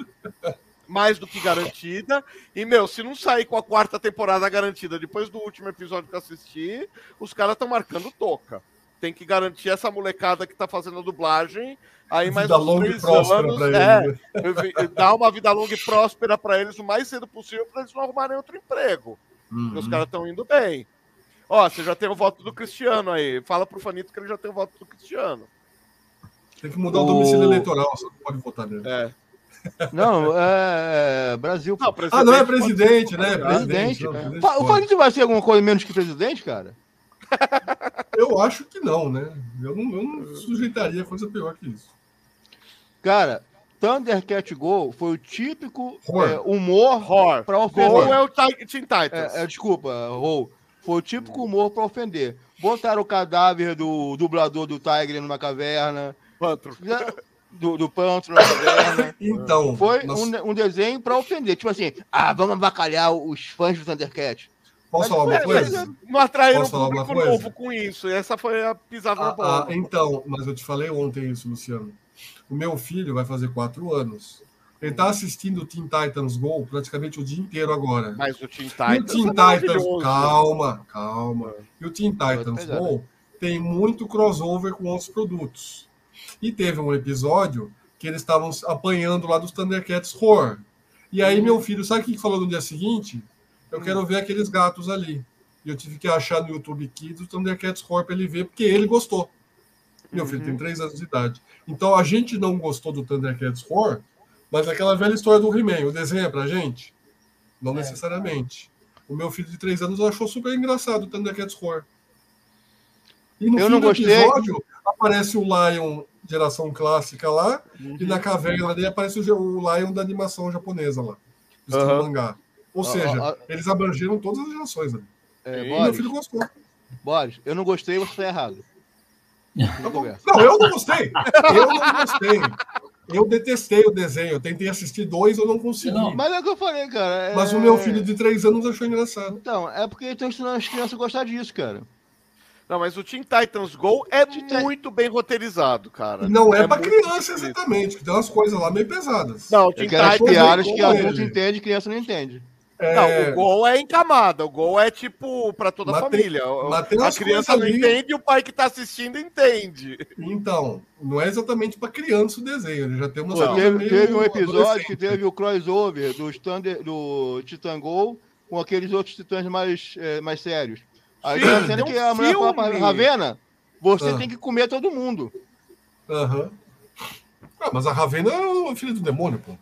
mais do que garantida. E, meu, se não sair com a quarta temporada garantida depois do último episódio que eu assisti, os caras estão marcando toca. Tem que garantir essa molecada que tá fazendo a dublagem. Aí mais vida uns três anos. É, né? dar uma vida longa e próspera para eles o mais cedo possível para eles não arrumarem outro emprego. Uhum. Os caras estão indo bem. Ó, você já tem o voto do Cristiano aí. Fala pro Fanito que ele já tem o voto do Cristiano. Tem que mudar o, o domicílio eleitoral, você não pode votar nele. É. Não, é, é Brasil. Não, ah, não é presidente, né? Presidente. presidente né? o Fabrício vai ser alguma coisa menos que presidente, cara? Eu acho que não, né? Eu não, eu não sujeitaria coisa pior que isso. Cara, Thundercat Go foi o típico é, humor para ofender. Go é o Teen Titans. É, é, desculpa, Rol. Foi o típico humor para ofender. Botaram o cadáver do dublador do Tiger numa caverna. Pantro. Do, do Pantro na caverna. Então. Foi nossa... um, um desenho para ofender. Tipo assim, ah, vamos abacalhar os fãs do Thundercat. Posso falar uma coisa? Não atraíram um público novo com isso. Essa foi a pisada ah, na bola. Ah, então, mas eu te falei ontem isso, Luciano. O meu filho vai fazer quatro anos. Ele está assistindo o Teen Titans Go praticamente o dia inteiro agora. Mas o Teen Titans. E o Teen é Titans, calma, calma. E o Teen Titans Go tem muito crossover com outros produtos. E teve um episódio que eles estavam apanhando lá dos Thundercats Horror. E aí meu filho, sabe o que falou no dia seguinte? Eu hum. quero ver aqueles gatos ali. E eu tive que achar no YouTube Kids o Thundercats Horror para ele ver, porque ele gostou. Meu filho tem uhum. três anos de idade. Então a gente não gostou do Thundercats Horror, mas aquela velha história do He-Man, o desenho é pra gente? Não é. necessariamente. O meu filho de três anos achou super engraçado o Thundercats Horror. E no eu fim não do gostei. episódio aparece o Lion geração clássica lá, uhum. e na caverna dele aparece o Lion da animação japonesa lá, do uhum. mangá. Ou seja, eles abrangeram todas as gerações. Né? É, Boris, meu filho gostou. Boris, eu não gostei, você está errado. Não, eu não gostei. Eu não gostei. Eu detestei o desenho. Eu tentei assistir dois, eu não consegui. Não, mas é o que eu falei, cara. É... Mas o meu filho de três anos achou engraçado. Então, é porque estão ensinando as crianças a gostar disso, cara. Não, mas o Teen Titans Go é muito bem roteirizado, cara. Não é, é pra criança exatamente, tem umas coisas lá meio pesadas. Não, o Teen Titans piadas que adulto entende e criança não entende. É... Não, o gol é em camada. O gol é tipo para toda a família. a criança não ali... entende e o pai que tá assistindo entende. Então, não é exatamente para criança o desenho. Ele já tem uma. Pô, teve, teve um episódio que teve o crossover do, Thunder, do Titan Gol com aqueles outros titãs mais, é, mais sérios. Aí Sim, tá sendo que um a mulher fala pra Ravena: você ah. tem que comer todo mundo. Aham. Uhum. Ah, mas a Ravena é o filho do demônio, pô.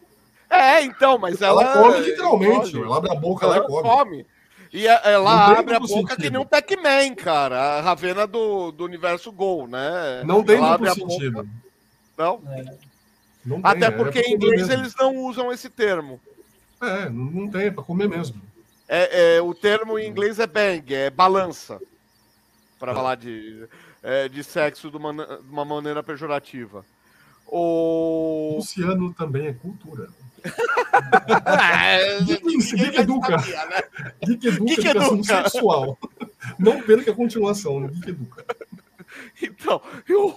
É, então, mas ela. Ela come literalmente, ela abre a boca ela, ela come. come. E ela abre a boca sentido. que nem um Pac-Man, cara. A Ravena do, do universo Gol, né? Não tem ela duplo sentido. Boca... Não? É. não tem, Até porque é em inglês mesmo. eles não usam esse termo. É, não tem, é pra comer mesmo. É, é, o termo em inglês é bang, é balança. Para falar de, é, de sexo de uma, de uma maneira pejorativa. O Luciano também é cultura. é, Geek Educa. Né? Geek Educa, Geek educação educa. sexual. Não perca a continuação, né? Geek Educa. Então, eu...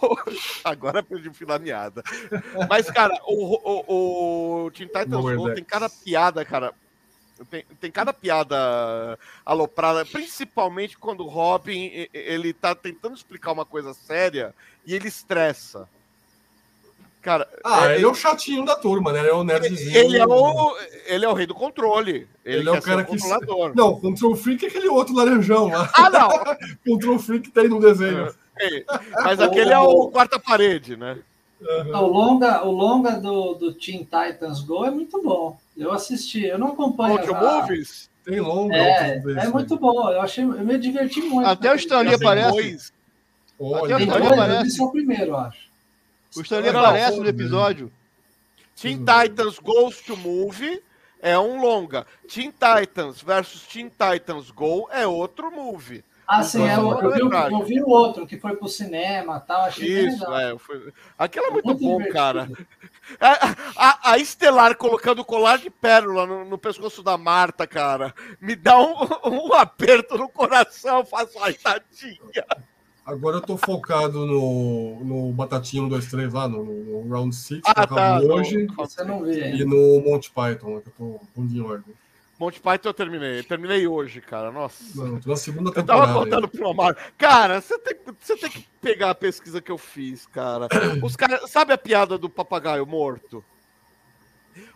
agora perdi o fio da meada. Mas, cara, o, o, o Teen Titans Go tem cada piada, cara. Tem, tem cada piada aloprada, principalmente quando o Robin ele tá tentando explicar uma coisa séria e ele estressa. Cara, ah, é, ele é o chatinho da turma, né? Ele é o nerdzinho. Ele é o, ele é o rei do controle. Ele, ele é o cara que. Não, Control Freak é aquele outro laranjão lá. Ah, não! Control Freak tem no desenho. É, mas aquele é o quarta parede, né? Uhum. O longa, o longa do, do Teen Titans Go é muito bom. Eu assisti, eu não acompanho. Audio a... Movies? Tem longa. É, é muito bom. Eu achei, eu me diverti muito. Até o Stanley aparece. Olha, Até o Stanley aparece. Eu o primeiro, acho. O Stanley aparece no episódio. Teen Titans Goes to Movie é um longa. Teen Titans versus Teen Titans Go é outro movie. Ah, sim, é, eu, eu, vi, eu, vi, o outro que foi pro cinema tal. Achei Isso, é. Foi... Aquilo é muito, muito bom, divertido. cara. A, a, a, Estelar colocando colar de pérola no, no, pescoço da Marta, cara, me dá um, um aperto no coração. Faço, ai, tadinha. Agora eu tô focado no, no Batatinha 1, 2, 3 lá, no, no Round 6, ah, que tá, acabou hoje. Você não vê E no Monty Python, que eu tô pondo em ordem. Monty Python eu terminei. Terminei hoje, cara. Nossa. Na segunda temporada. Eu tava contando pro Amar. Cara, você tem, você tem que pegar a pesquisa que eu fiz, cara. Os caras. Sabe a piada do papagaio morto?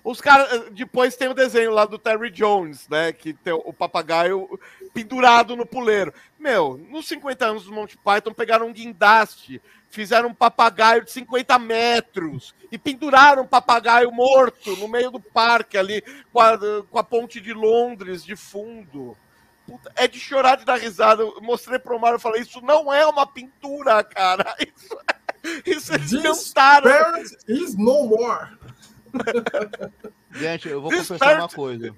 Os caras. Depois tem o desenho lá do Terry Jones, né? Que tem o papagaio pendurado no puleiro. Meu, nos 50 anos do Monty Python pegaram um guindaste, fizeram um papagaio de 50 metros e penduraram um papagaio morto no meio do parque ali, com a, com a ponte de Londres de fundo. Puta, é de chorar de dar risada. Eu mostrei pro Mário e falei: Isso não é uma pintura, cara. Isso, isso eles This cantaram. is no more. Gente, eu vou This confessar uma coisa.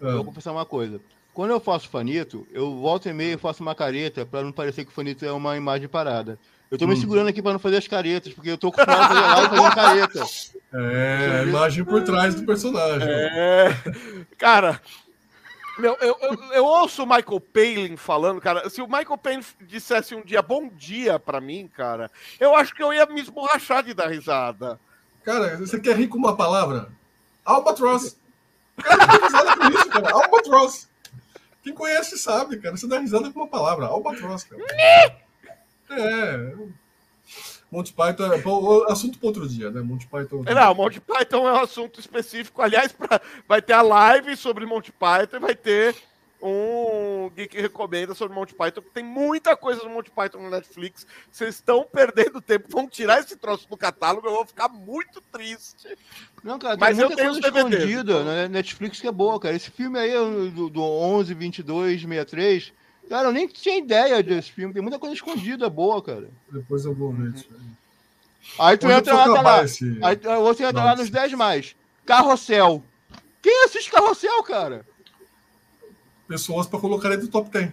Eu vou confessar uma coisa. Quando eu faço fanito, eu volto e meio faço uma careta para não parecer que o fanito é uma imagem parada. Eu tô me hum. segurando aqui para não fazer as caretas, porque eu tô acostumado a fazer live fazendo careta. É, a imagem por trás do personagem. É, cara, meu, eu, eu, eu, ouço o Michael Palin falando, cara. Se o Michael Palin dissesse um dia bom dia para mim, cara, eu acho que eu ia me esborrachar de dar risada. Cara, você quer rir com uma palavra? Albatross. Cara, dá risada com isso, cara. Albatross. Quem conhece sabe, cara. Você dá risada com uma palavra. Albatross, cara. É. Monty Python é assunto para outro dia, né? Monty Python. Não, Monty Python é um assunto específico. Aliás, pra, vai ter a live sobre Monty Python e vai ter um Geek Recomenda sobre Monty Python. Tem muita coisa do Monty Python no Netflix. Vocês estão perdendo tempo. Vão tirar esse troço do catálogo. Eu vou ficar muito triste. Não, cara, Mas eu tenho coisa escondida na Netflix que é boa, cara. Esse filme aí do, do 11, 22, 63 Cara, eu nem tinha ideia desse filme. Tem muita coisa escondida boa, cara. Depois eu vou ver aí. Aí tu entra lá, tá lá. Esse... Aí você entra lá nos 10 mais. Carrossel. Quem assiste Carrossel, cara? Pessoas para colocar aí do top 10.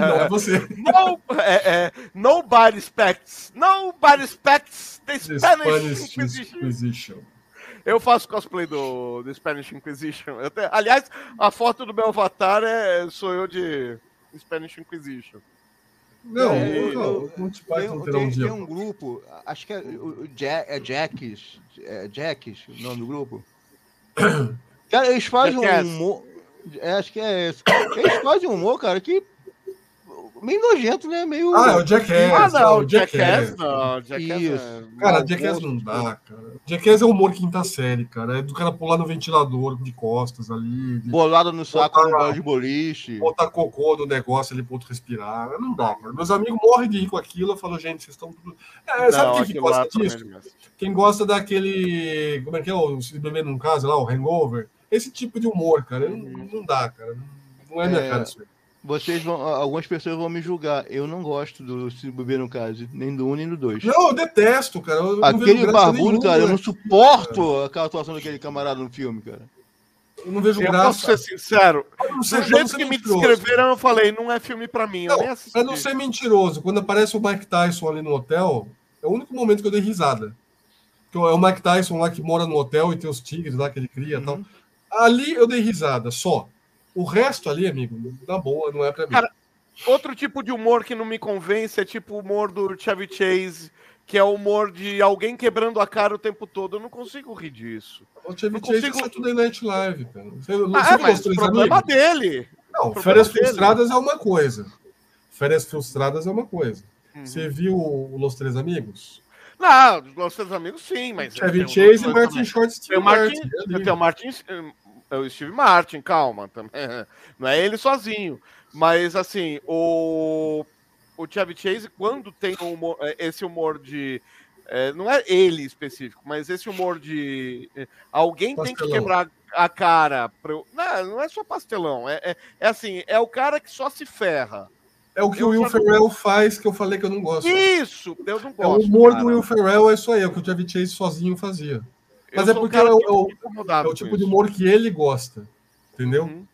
não é você. No, é, é, nobody expects. Nobody expects the Spanish, Spanish Inquisition. Inquisition. Eu faço cosplay do, do Spanish Inquisition. Aliás, a foto do meu avatar é, sou eu de Spanish Inquisition. Não, é, não, tem, tem, tem um grupo, acho que é o Jack, é Jacks, é Jacks, o nome do grupo. Cara, eles fazem um. É, acho que é esse. Eles fazem um humor, cara, que meio nojento, né? Meio. Ah, é o Jackass. Ah, não, o Jackass, não. Jackass Isso. É... Cara, Jackass não dá, cara. Jackass é humor quinta série, cara. É do cara pular no ventilador de costas ali. De... Bolado no saco botar, no de boliche. Botar cocô no negócio ali pro outro respirar. Não dá, cara. Meus amigos morrem de rir com aquilo. Eu falo, gente, vocês estão tudo. É, sabe quem que gosta disso? Quem gosta daquele. Como é que é? O Se Beber num Caso lá, o Hangover. Esse tipo de humor, cara. Não, não dá, cara. Não é minha é... cara isso aí vocês vão, algumas pessoas vão me julgar. Eu não gosto do Se Beber no Caso, nem do 1 nem do 2. Não, eu detesto, cara. Eu Aquele barbudo, cara, eu não suporto cara. aquela atuação daquele camarada no filme, cara. Eu não vejo eu graça. Posso ser sincero. do jeito que me descreveram, eu falei, não é filme para mim. Não, pra não ser mentiroso, quando aparece o Mike Tyson ali no hotel, é o único momento que eu dei risada. Que é o Mike Tyson lá que mora no hotel e tem os tigres lá que ele cria e uhum. tal. Ali eu dei risada, só. O resto ali, amigo, na boa, não é pra mim. Cara, outro tipo de humor que não me convence é tipo o humor do Chevy Chase, que é o humor de alguém quebrando a cara o tempo todo. Eu não consigo rir disso. O Chevy Chase consigo... é Saturday Night Live, cara. Você, ah, é, mas o problema amigos? dele. Não, Férias dele. Frustradas é uma coisa. Férias Frustradas é uma coisa. Uhum. Você viu o Los Três Amigos? Não, Los Três Amigos sim, mas... Chevy Chase e Martin Short. Tem o Martin, tem o Martin é o Steve Martin, calma, também. Não é ele sozinho. Mas assim, o, o Chevy Chase, quando tem humor, é, esse humor de. É, não é ele específico, mas esse humor de. É, alguém pastelão. tem que quebrar a cara. Pra não, não é só pastelão. É, é, é, assim, é o cara que só se ferra. É o que eu o Will Ferrell faz que eu falei que eu não gosto. Isso, eu não gosto. É o humor cara. do Will Ferrell é isso aí, é o que o Chevy Chase sozinho fazia. Mas é porque é o, é o tipo de humor que ele gosta, entendeu? Uhum.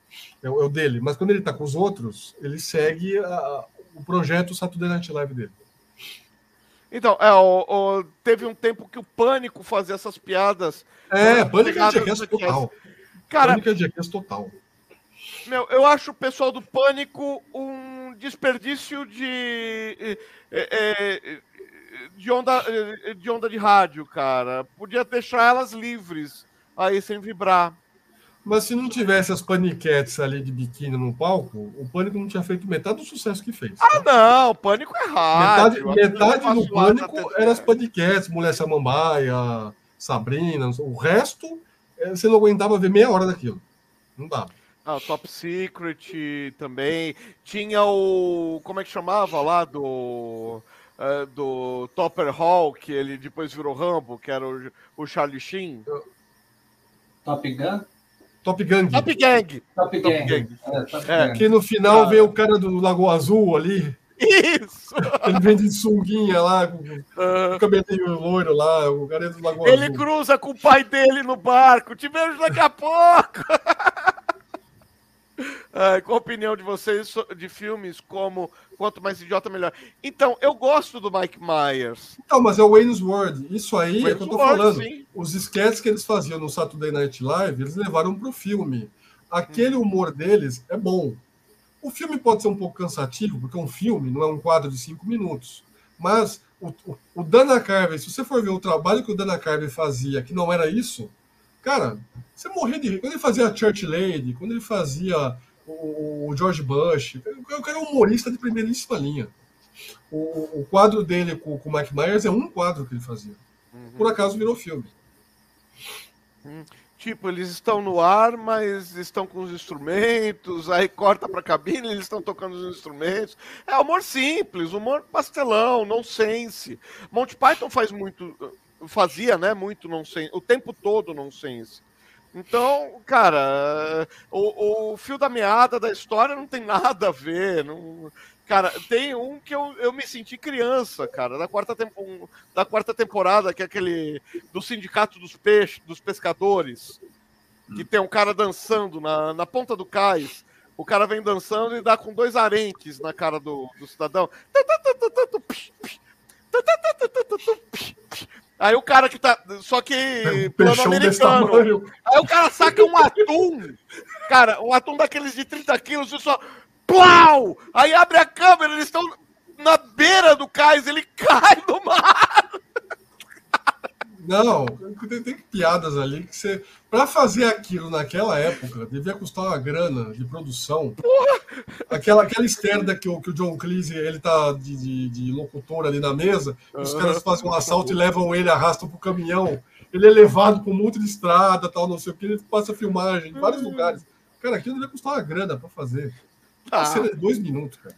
É, é, o dele. Mas quando ele tá com os outros, ele segue a, o projeto Saturday Night Live dele. Então, é, o, o, teve um tempo que o Pânico fazia essas piadas. É, Pânico é Jackass total. Cara, Pânico é Jackass total. Meu, eu acho o pessoal do Pânico um desperdício de. É, é, de onda, de onda de rádio, cara. Podia deixar elas livres aí sem vibrar. Mas se não tivesse as paniquetes ali de biquíni no palco, o Pânico não tinha feito metade do sucesso que fez. Ah, não, o Pânico é. Metade, metade do Pânico era as paniquetes, Mulher Samambaia, Sabrina, o resto é, você não aguentava ver meia hora daquilo. Não dava. Ah, Top Secret também. Tinha o. Como é que chamava lá? Do uh, do Topper Hall, que ele depois virou Rambo, que era o, o Charlie Sheen. Top Gun? Top Gang. Top Gang. Top Gang. Top Gang. É, Top é. Que no final ah. vem o cara do Lago Azul ali. Isso! Ele vem de sunguinha lá, com uh... o cabelinho loiro lá, o cara é do Lago Ele Azul. cruza com o pai dele no barco. Te vejo daqui a pouco! Uh, qual a opinião de vocês de filmes como Quanto Mais Idiota Melhor? Então, eu gosto do Mike Myers. Então, mas é o Wayne's World. Isso aí Wayne's é que eu tô World, falando. Sim. Os sketches que eles faziam no Saturday Night Live, eles levaram para o filme. Aquele hum. humor deles é bom. O filme pode ser um pouco cansativo, porque é um filme, não é um quadro de cinco minutos. Mas o, o, o Dana Carvey, se você for ver o trabalho que o Dana Carvey fazia, que não era isso, cara, você morria de rir. Quando ele fazia a Church Lady, quando ele fazia o, George Bush, eu quero um humorista de primeiríssima linha. O, o quadro dele com, com o Mike Myers é um quadro que ele fazia. Uhum. Por acaso virou filme. Uhum. Tipo, eles estão no ar, mas estão com os instrumentos, aí corta pra cabine, eles estão tocando os instrumentos. É humor simples, humor pastelão, nonsense. Monty Python faz muito, fazia, né, muito nonsense, o tempo todo nonsense. Então, cara, o, o fio da meada da história não tem nada a ver. Não... Cara, tem um que eu, eu me senti criança, cara, da quarta, um, da quarta temporada, que é aquele do Sindicato dos Peixes, dos Pescadores, que tem um cara dançando na, na ponta do cais. O cara vem dançando e dá com dois arentes na cara do, do cidadão. Aí o cara que tá. Só que plano americano. Aí o cara saca um atum. Cara, um atum daqueles de 30 quilos e só. Plau! Aí abre a câmera, eles estão na beira do cais, ele cai no mar. Não, tem, tem piadas ali que você. Para fazer aquilo naquela época, devia custar uma grana de produção. Porra! Aquela, aquela esterda que o, que o John Cleese ele tá de, de, de locutor ali na mesa, os caras fazem um assalto e levam ele, arrastam pro caminhão. Ele é levado por um monte de estrada, tal, não sei o que, ele passa filmagem em vários lugares. Cara, aquilo devia custar uma grana para fazer. Ah. Cena de dois minutos, cara.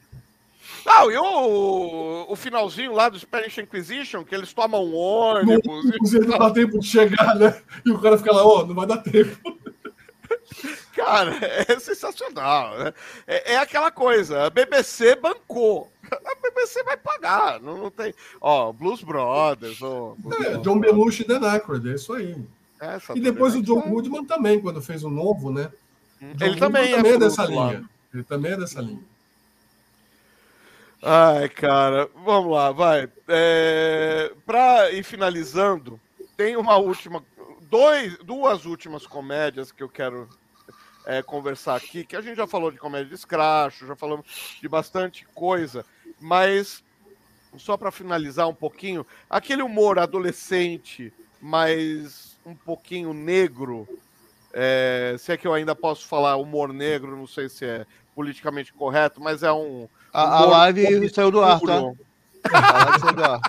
Não, e o, o finalzinho lá do Spanish Inquisition, que eles tomam um ônibus. Não, e... não dá tempo de chegar, né? E o cara fica lá, ó, oh, não vai dar tempo. Cara, é sensacional. Né? É, é, aquela coisa, a BBC bancou. A BBC vai pagar, não, não tem. Ó, Blues Brothers. Ó, Blues é, John Belushi e Dan Aykroyd, é isso aí. É, e depois o John Goodman também, quando fez o novo, né? Ele também, também é, é dessa linha. Ele também é dessa linha. Ai, cara, vamos lá, vai. É, para ir finalizando, tem uma última, dois, duas últimas comédias que eu quero é, conversar aqui, que a gente já falou de comédia de escracho, já falamos de bastante coisa, mas só para finalizar um pouquinho, aquele humor adolescente, mas um pouquinho negro, é, se é que eu ainda posso falar humor negro, não sei se é politicamente correto, mas é um a, a live saiu do ar, tá? A live saiu do ar.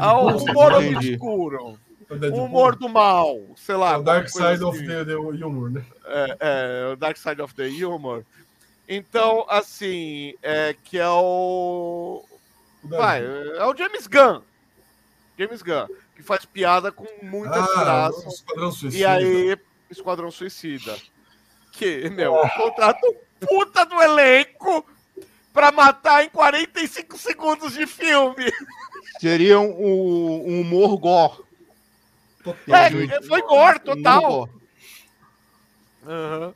Ah, o humor obscuro. O humor do mal, sei lá. É o Dark Side assim. of the, the, Humor, né? É, é, o Dark Side of the Humor. Então, assim, é que é o. Vai, é o James Gunn. James Gunn, que faz piada com muitas ah, graças. Esquadrão Suicida. E aí, Esquadrão Suicida. Que, meu, oh. contrata um puta do elenco para matar em 45 segundos de filme. Seria um, um humor gore. É, foi gore, total. Uhum.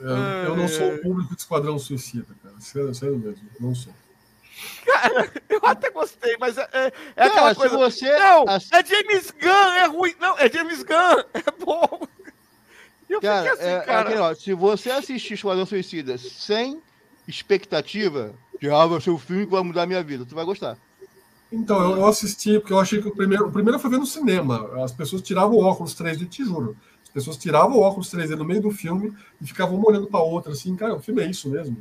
Eu, eu, não sou o público de Esquadrão Suicida, cara. Sério, sério mesmo, não sou. Cara, eu até gostei, mas é, é, é aquela coisa. Você... Não, é James Gunn, é ruim. Não, é James Gunn, é bom. Eu cara, assim, é, cara. É aquele, ó, se você assistir Esquadrão Suicida sem expectativa de ah, vai ser o filme que vai mudar a minha vida. Tu vai gostar. Então, eu assisti, porque eu achei que o primeiro, o primeiro foi ver no cinema. As pessoas tiravam o óculos 3D, te juro. As pessoas tiravam o óculos 3D no meio do filme e ficavam uma olhando para outra, assim, cara, o filme é isso mesmo.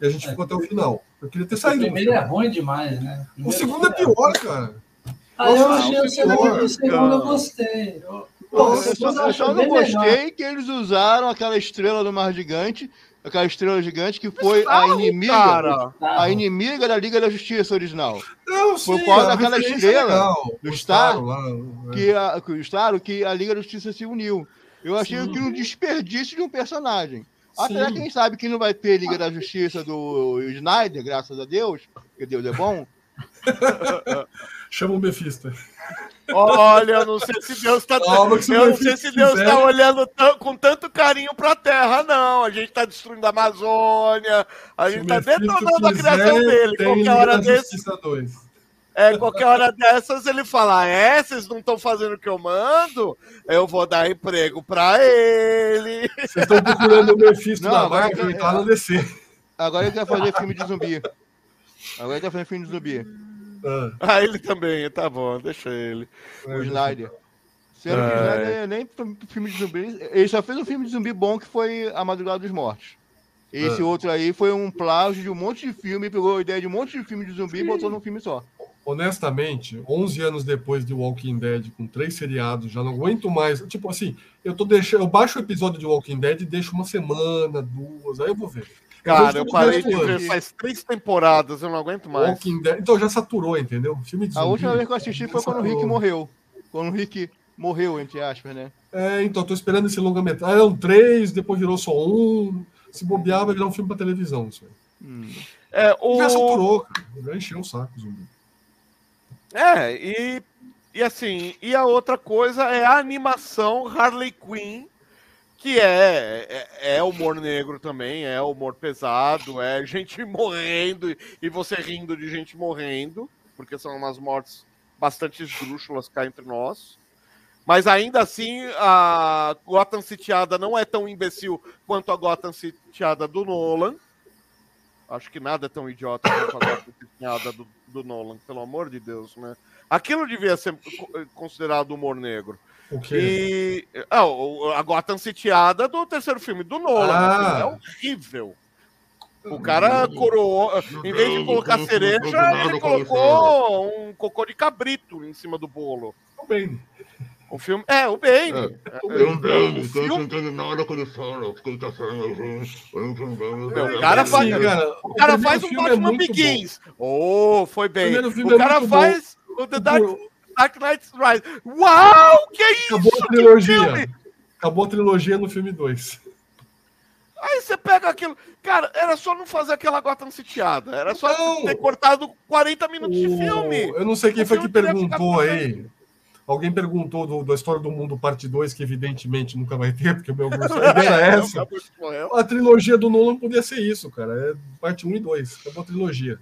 E a gente é, ficou até o final. Eu queria ter saído. O primeiro é ruim demais, né? O, o segundo é pior, cara. Ah, eu achei o segundo, o segundo eu gostei. Eu, eu, só, eu só não gostei melhor. que eles usaram aquela estrela do Mar Gigante aquela estrela gigante que foi a inimiga, cara. a inimiga da Liga da Justiça original. Não, sim, por causa daquela estrela do Star, é. que a, que o Star, que a Liga da Justiça se uniu. Eu achei sim. que um desperdício de um personagem. Até quem sabe que não vai ter Liga da Justiça do Snyder, graças a Deus, porque Deus é bom. Chama o Mephisto. Olha, eu não sei se Deus está. se está olhando com tanto carinho para a Terra, não. A gente está destruindo a Amazônia, a gente está detonando a criação dele. Qualquer hora desses. É, qualquer hora dessas ele fala: é, vocês não estão fazendo o que eu mando, eu vou dar emprego para ele. Vocês estão procurando o Mephisto não, da Marvel e tá no DC. Agora ele quer fazer filme de zumbi. Agora ele quer fazer filme de zumbi. Ah. ah, ele também, tá bom, deixa ele. O Snyder. Sendo que o Snyder nem filme de zumbi. Ele só fez um filme de zumbi bom que foi A Madrugada dos Mortos. Esse ah. outro aí foi um plágio de um monte de filme, pegou a ideia de um monte de filme de zumbi Sim. e botou num filme só. Honestamente, 11 anos depois de Walking Dead, com três seriados, já não aguento mais. Tipo assim, eu tô deixando, eu baixo o episódio de Walking Dead e deixo uma semana, duas, aí eu vou ver. Cara, eu parei de ver faz três temporadas, eu não aguento mais. Walking Dead. Então já saturou, entendeu? Filme de a última vez que eu assisti foi quando o Rick morreu. Quando o Rick morreu, entre aspas, né? É, então, tô esperando esse longa-metragem. Ah, eram três, depois virou só um. Se bobear, vai virar um filme pra televisão, isso aí. Hum. É, o... Já saturou, cara. Já encheu o saco, zumbi. É, e, e assim, e a outra coisa é a animação Harley Quinn, que é, é, é, humor negro também, é humor pesado, é gente morrendo e você rindo de gente morrendo, porque são umas mortes bastante esdrúxulas cá entre nós. Mas ainda assim, a Gotham Cityada não é tão imbecil quanto a Gotham Cityada do Nolan. Acho que nada é tão idiota quanto a Gotham Cityada do, do Nolan, pelo amor de Deus, né? Aquilo devia ser considerado humor negro. O quê? E ah, a Gotham Cityada do terceiro filme do Nolan. Ah. É horrível. O cara coroou, em vez de colocar cereja, ele colocou um cocô de cabrito em cima do bolo. Bem. O filme. É, o Bane. É, o Bane, não entende nada que ele fala, O cara faz, cara, o cara faz um Batman é Begins. Oh, foi bem. O é cara faz bom. o The Dark, Dark Knight Rise. Uau, que isso? Acabou a trilogia. Acabou a trilogia no filme 2. Aí você pega aquilo. Cara, era só não fazer aquela Gotham sitiada. Era só não. ter cortado 40 minutos o... de filme. Eu não sei quem o foi que perguntou aí. Alguém perguntou do, da história do mundo, parte 2, que evidentemente nunca vai ter, porque o meu gosto era essa. A trilogia do Nolan podia ser isso, cara. É parte 1 um e 2. Acabou a trilogia.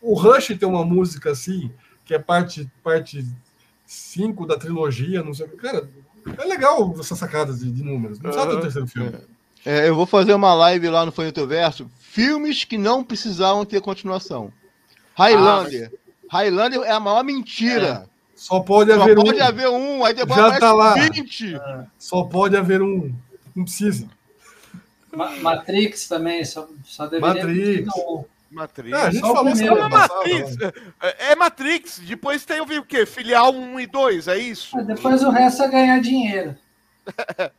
O Rush tem uma música assim, que é parte parte 5 da trilogia, não sei Cara, é legal essas sacadas de, de números. Não sabe do terceiro filme. É, eu vou fazer uma live lá no Folheto Verso. Filmes que não precisavam ter continuação. Highlander. Ah, mas... Highlander é a maior mentira. É. Só pode haver só pode um. haver um, aí depois Já tá lá. 20. É. Só pode haver um. Não precisa. Ma Matrix também, só, só deveria Matrix. Matrix. É, a gente falou é Matrix. É, é Matrix. Depois tem o quê? Filial 1 e 2, é isso? Depois o resto é ganhar dinheiro.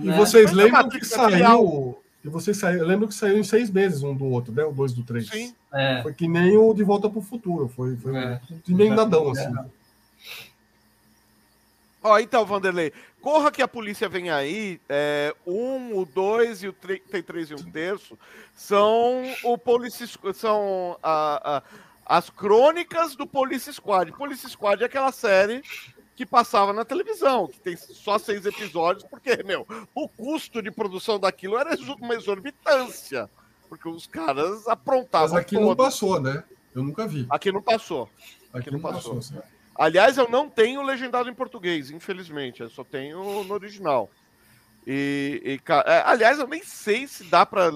e né? vocês lembram que saiu. E vocês saiu, eu lembro que saiu em seis meses um do outro, né? O dois do três. Sim. É. Foi que nem o De Volta para o Futuro. Foi, foi é. um emendadão, assim. Ó, então, Vanderlei, corra que a polícia vem aí. É, um, o dois e o tem três e um terço são o Police são a, a, as crônicas do Police Squad. Police Squad é aquela série que passava na televisão, que tem só seis episódios, porque, meu, o custo de produção daquilo era uma exorbitância. Porque os caras aprontavam. Mas aqui todo. não passou, né? Eu nunca vi. Aqui não passou. Aqui, aqui não, não passou. passou Aliás, eu não tenho legendado em português, infelizmente. Eu só tenho no original. E, e é, aliás, eu nem sei se dá para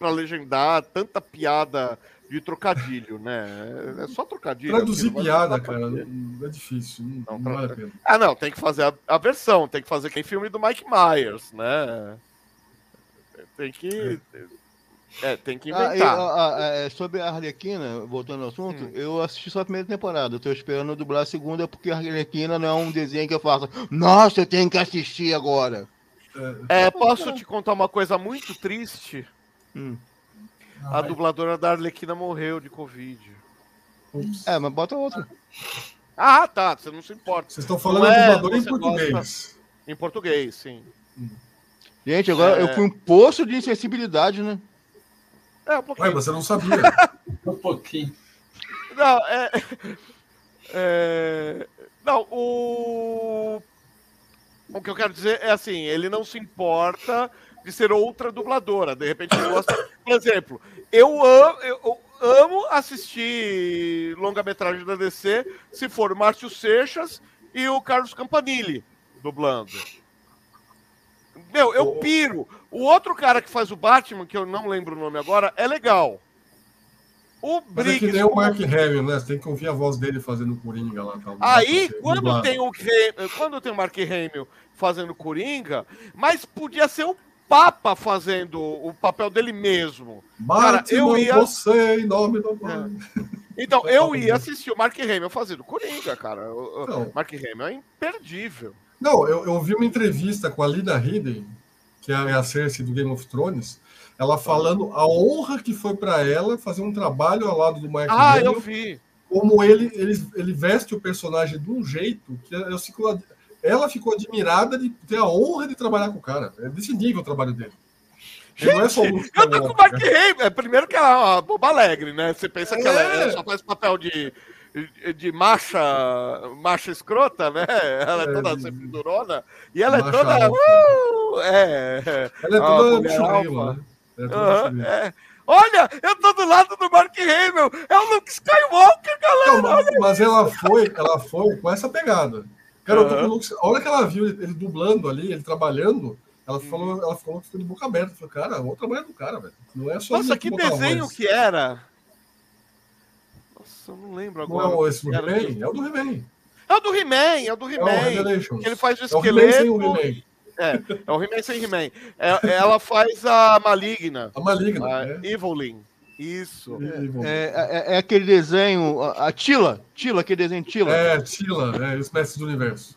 legendar tanta piada de trocadilho, né? É só trocadilho. Traduzir piada, cara, é difícil. Não, não, pena. Ah, não, tem que fazer a, a, versão, tem que fazer quem filme do Mike Myers, né? Tem que. É. É, tem que inventar. Ah, e, é, sobre a Arlequina, voltando ao assunto, hum. eu assisti só a primeira temporada. Eu tô esperando dublar a segunda, porque a Arlequina não é um desenho que eu faço. Nossa, eu tenho que assistir agora. É, posso te contar uma coisa muito triste? Hum. A dubladora da Arlequina morreu de Covid. Ups. É, mas bota outra. Ah, tá. Você não se importa. Vocês estão falando é, dubladora em português. Gosta... Em português, sim. Hum. Gente, agora é... eu fui um poço de insensibilidade, né? É, um pouquinho. Ué, você não sabia. um pouquinho. Não, é, é. Não, o. O que eu quero dizer é assim, ele não se importa de ser outra dubladora. De repente ele gosta. Por exemplo, eu amo, eu amo assistir longa-metragem da DC se for Márcio Seixas e o Carlos Campanile dublando. Meu, eu piro. O outro cara que faz o Batman, que eu não lembro o nome agora, é legal. O Briggs. Mas é que nem o Mark Hamill, né? Você tem que ouvir a voz dele fazendo Coringa lá. Tá? Aí, quando tem, o, quando tem o Mark Hamill fazendo Coringa, mas podia ser o Papa fazendo o papel dele mesmo. Batman, Cara, eu ia... você em nome do é. Então, eu ia assistir o Mark Hamill fazendo Coringa, cara. O então. Mark Hamill é imperdível. Não, eu, eu vi uma entrevista com a Lida Hidden, que é a Cersei do Game of Thrones, ela falando a honra que foi para ela fazer um trabalho ao lado do Mark Ah, Hamill, eu vi. como ele, ele, ele veste o personagem de um jeito que eu fico, ela ficou admirada de ter a honra de trabalhar com o cara. É desse nível o trabalho dele. Gente, não é só eu tô com o Mark Hamill. É, primeiro que ela é uma boba alegre, né? Você pensa que ela, ela, só faz papel de, de marcha, marcha escrota, né? Ela é toda é, sempre durona. E ela é toda. Uh, é, ela é toda churrila, né? É toda uhum, é. Olha, eu tô do lado do Mark Hamill. É o Luke Skywalker, galera. Não, mas ela foi, ela foi com essa pegada. Cara, uhum. Luke, a hora que ela viu ele, ele, dublando ali, ele trabalhando, ela uhum. falou, ela falou que ficou de boca aberta. Falou, cara, vou trabalhar do cara, velho. Não é só. Nossa, que desenho que era! Nossa, eu não lembro agora. Não é esse do He-Man? É o do He-Man. É o do He-Man, é o do He-Man. É ele faz o esqueleto. É o He-Man é, é o He-Man sem He-Man. É, ela faz a Maligna. A Maligna. A é. Evelyn. Isso. É, é, é, aquele desenho. A Tila. Tila, aquele desenho Tila. É, Tila, é, os mestres do universo.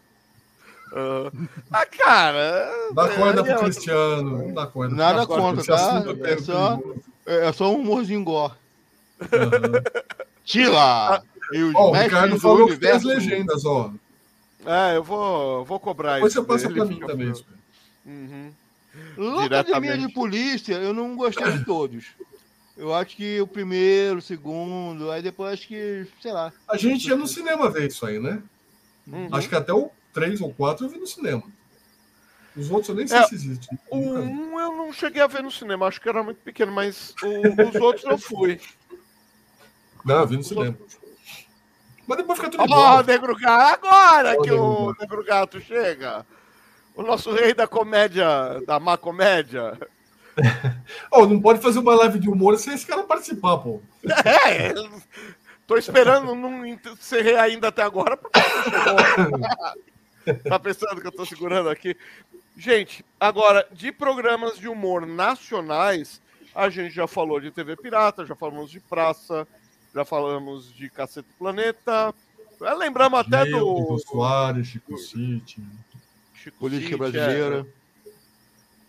Uh, ah, cara. Dá corda pro Cristiano. Não dá corda. Nada contra, tá? É só, é só um humorzinho gore. Uhum. Tila! E os oh, o Ricardo falou que tem as legendas, ó. É, eu vou, vou cobrar Depois isso. Depois você passa pra mim também. Uhum. Academia de Polícia, eu não gostei de todos. Eu acho que o primeiro, o segundo, aí depois acho que, sei lá. A gente ia no cinema ver isso aí, né? Uhum. Acho que até o 3 ou 4 eu vi no cinema. Os outros eu nem sei é, se existem. O 1 eu não cheguei a ver no cinema, acho que era muito pequeno, mas o, os outros eu fui. Não, eu vi no os cinema. Outros... Mas depois fica tudo oh, Negro Gato, agora oh, que o Negro Gato chega. O nosso rei da comédia, da má comédia. oh, não pode fazer uma live de humor sem esse cara participar, pô. É, tô esperando não ser rei ainda até agora, porque Tá pensando que eu tô segurando aqui? Gente, agora, de programas de humor nacionais, a gente já falou de TV Pirata, já falamos de Praça, já falamos de Cacete Planeta. Lembramos até Gil, do. do Soares, Chico City. Chico Política City, brasileira. É.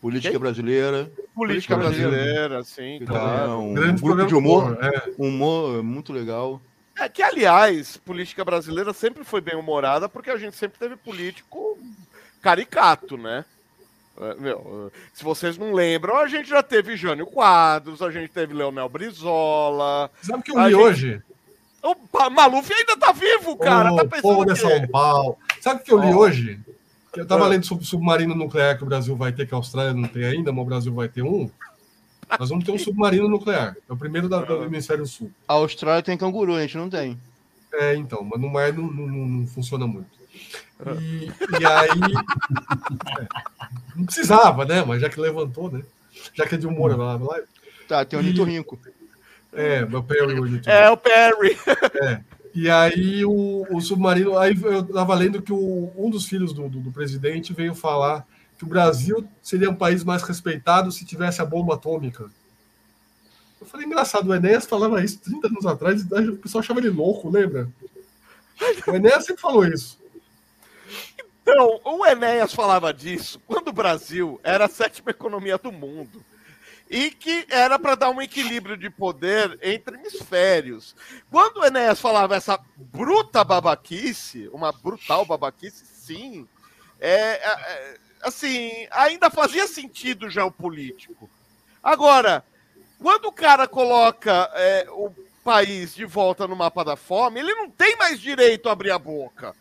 Política Quem? brasileira. Política brasileira, sim, claro. É um Grande grupo de humor. É. Humor muito legal. É que, aliás, política brasileira sempre foi bem humorada, porque a gente sempre teve político caricato, né? É, meu, se vocês não lembram, a gente já teve Jânio Quadros, a gente teve Leonel Brizola. Sabe o que eu li gente... hoje? O Maluf ainda tá vivo, cara. O tá povo de São Paulo. Sabe o que eu li oh. hoje? Eu tava lendo sobre o submarino nuclear que o Brasil vai ter, que a Austrália não tem ainda, mas o Brasil vai ter um. Nós vamos ter um submarino nuclear. É o primeiro da, do hemisfério sul. A Austrália tem canguru, a gente não tem. É, então, mas no mar não, não, não funciona muito. E, e aí. Não precisava, né? Mas já que levantou, né? Já que é de humor lá. lá tá, tem o Nitorrinco. É, o Perry. O é, o Perry. É. E aí o, o submarino. Aí eu tava lendo que o, um dos filhos do, do, do presidente veio falar que o Brasil seria um país mais respeitado se tivesse a bomba atômica. Eu falei, engraçado, o Enéas falava isso 30 anos atrás o pessoal achava ele louco, lembra? O Enéas sempre falou isso. Então, o Enéas falava disso quando o Brasil era a sétima economia do mundo e que era para dar um equilíbrio de poder entre hemisférios. Quando o Enéas falava essa bruta babaquice, uma brutal babaquice, sim, é, é, assim, ainda fazia sentido geopolítico. Agora, quando o cara coloca é, o país de volta no mapa da fome, ele não tem mais direito a abrir a boca.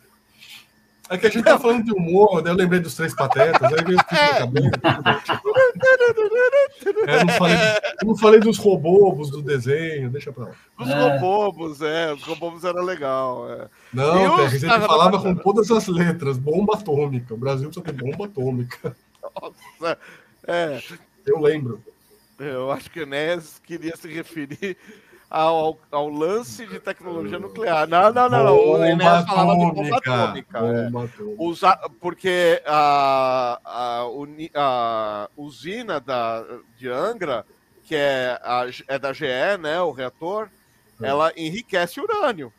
É que a gente tá falando de humor, né? eu lembrei dos três patetas, aí veio é, não, falei, eu não falei dos robôs do desenho, deixa pra lá. Os é. robôs, é, os robôs era legal. É. Não, a gente falava com todas as letras, bomba atômica. O Brasil precisa ter bomba atômica. Nossa, é. Eu lembro. Eu acho que o Nes queria se referir ao, ao lance de tecnologia nuclear. Não, não, não. não. O Enéas falava de bomba atômica. É. Bomba porque a, a, a, usina da, de Angra, que é, a, é da GE, né, o reator, é. ela enriquece urânio.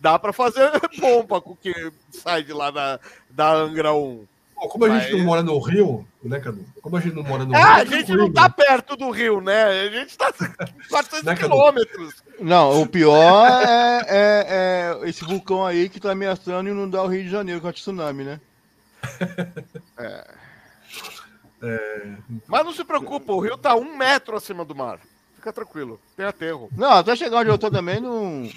Dá para fazer bomba com o que sai de lá da, da Angra 1. Bom, como a gente Mas... não mora no Rio, né, Cadu? Como a gente não mora no é, Rio. a gente não tá perto do Rio, né? A gente tá 400 né, quilômetros. Não, o pior é, é, é, esse vulcão aí que tá ameaçando inundar o Rio de Janeiro com a tsunami, né? É. é. Mas não se preocupa, o rio tá um metro acima do mar. Fica tranquilo, tem aterro. Não, até chegar onde eu tô também não.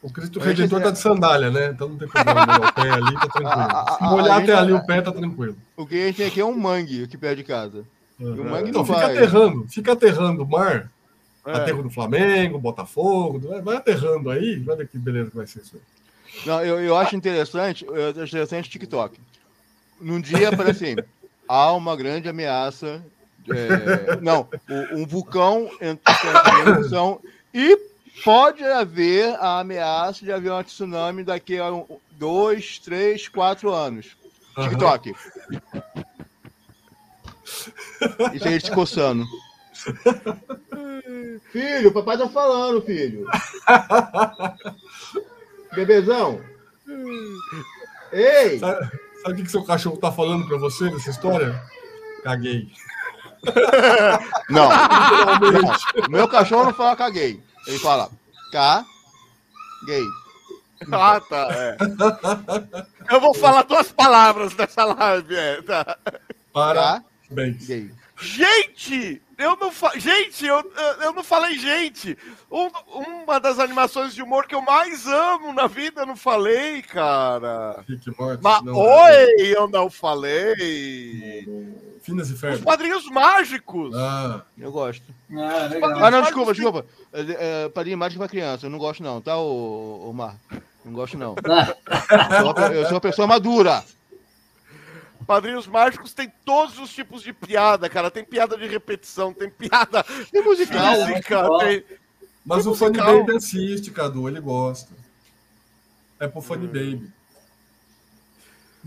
O Cristo Redentor tá de sandália, né? Então não tem problema o pé ali, tá tranquilo. Se molhar até ali o pé, tá tranquilo. O que a gente tem aqui é um mangue aqui perto de casa. Uhum. O mangue então, fica vai. aterrando, fica aterrando o mar. É. Aterro do Flamengo, Botafogo, vai aterrando aí, ver que beleza que vai ser isso aí. Não, eu, eu acho interessante, eu acho interessante TikTok. Num dia aparece assim, há uma grande ameaça. É, não, um vulcão entrando em erupção e pode haver a ameaça de haver um tsunami daqui a um, dois, três, quatro anos. TikTok. Isso aí te coçando. filho, papai tá falando, filho. Bebezão. Ei! Sabe, sabe o que, que seu cachorro tá falando pra você nessa história? Caguei. Não. não. Meu cachorro não fala caguei. Ele fala K gay. Ah, tá. É. Eu vou falar duas palavras nessa live. É, tá. Para. Bem. Gay. Gente! Eu não fa... Gente, eu, eu não falei gente. Um, uma das animações de humor que eu mais amo na vida, eu não falei, cara. Rick Morty, Mas, não, oi, eu não falei. Finas e Ferb. Os quadrinhos mágicos. Ah, eu gosto. Ah, legal. ah não, desculpa, desculpa. É, é, padrinho mágico pra criança, eu não gosto não, tá, o, o Mar? Não gosto não. eu sou uma pessoa madura. Padrinhos Mágicos tem todos os tipos de piada, cara. Tem piada de repetição, tem piada tem musical, física, tem... Mas tem o Funny Baby assiste, Cadu, ele gosta. É pro Funny hum. Baby.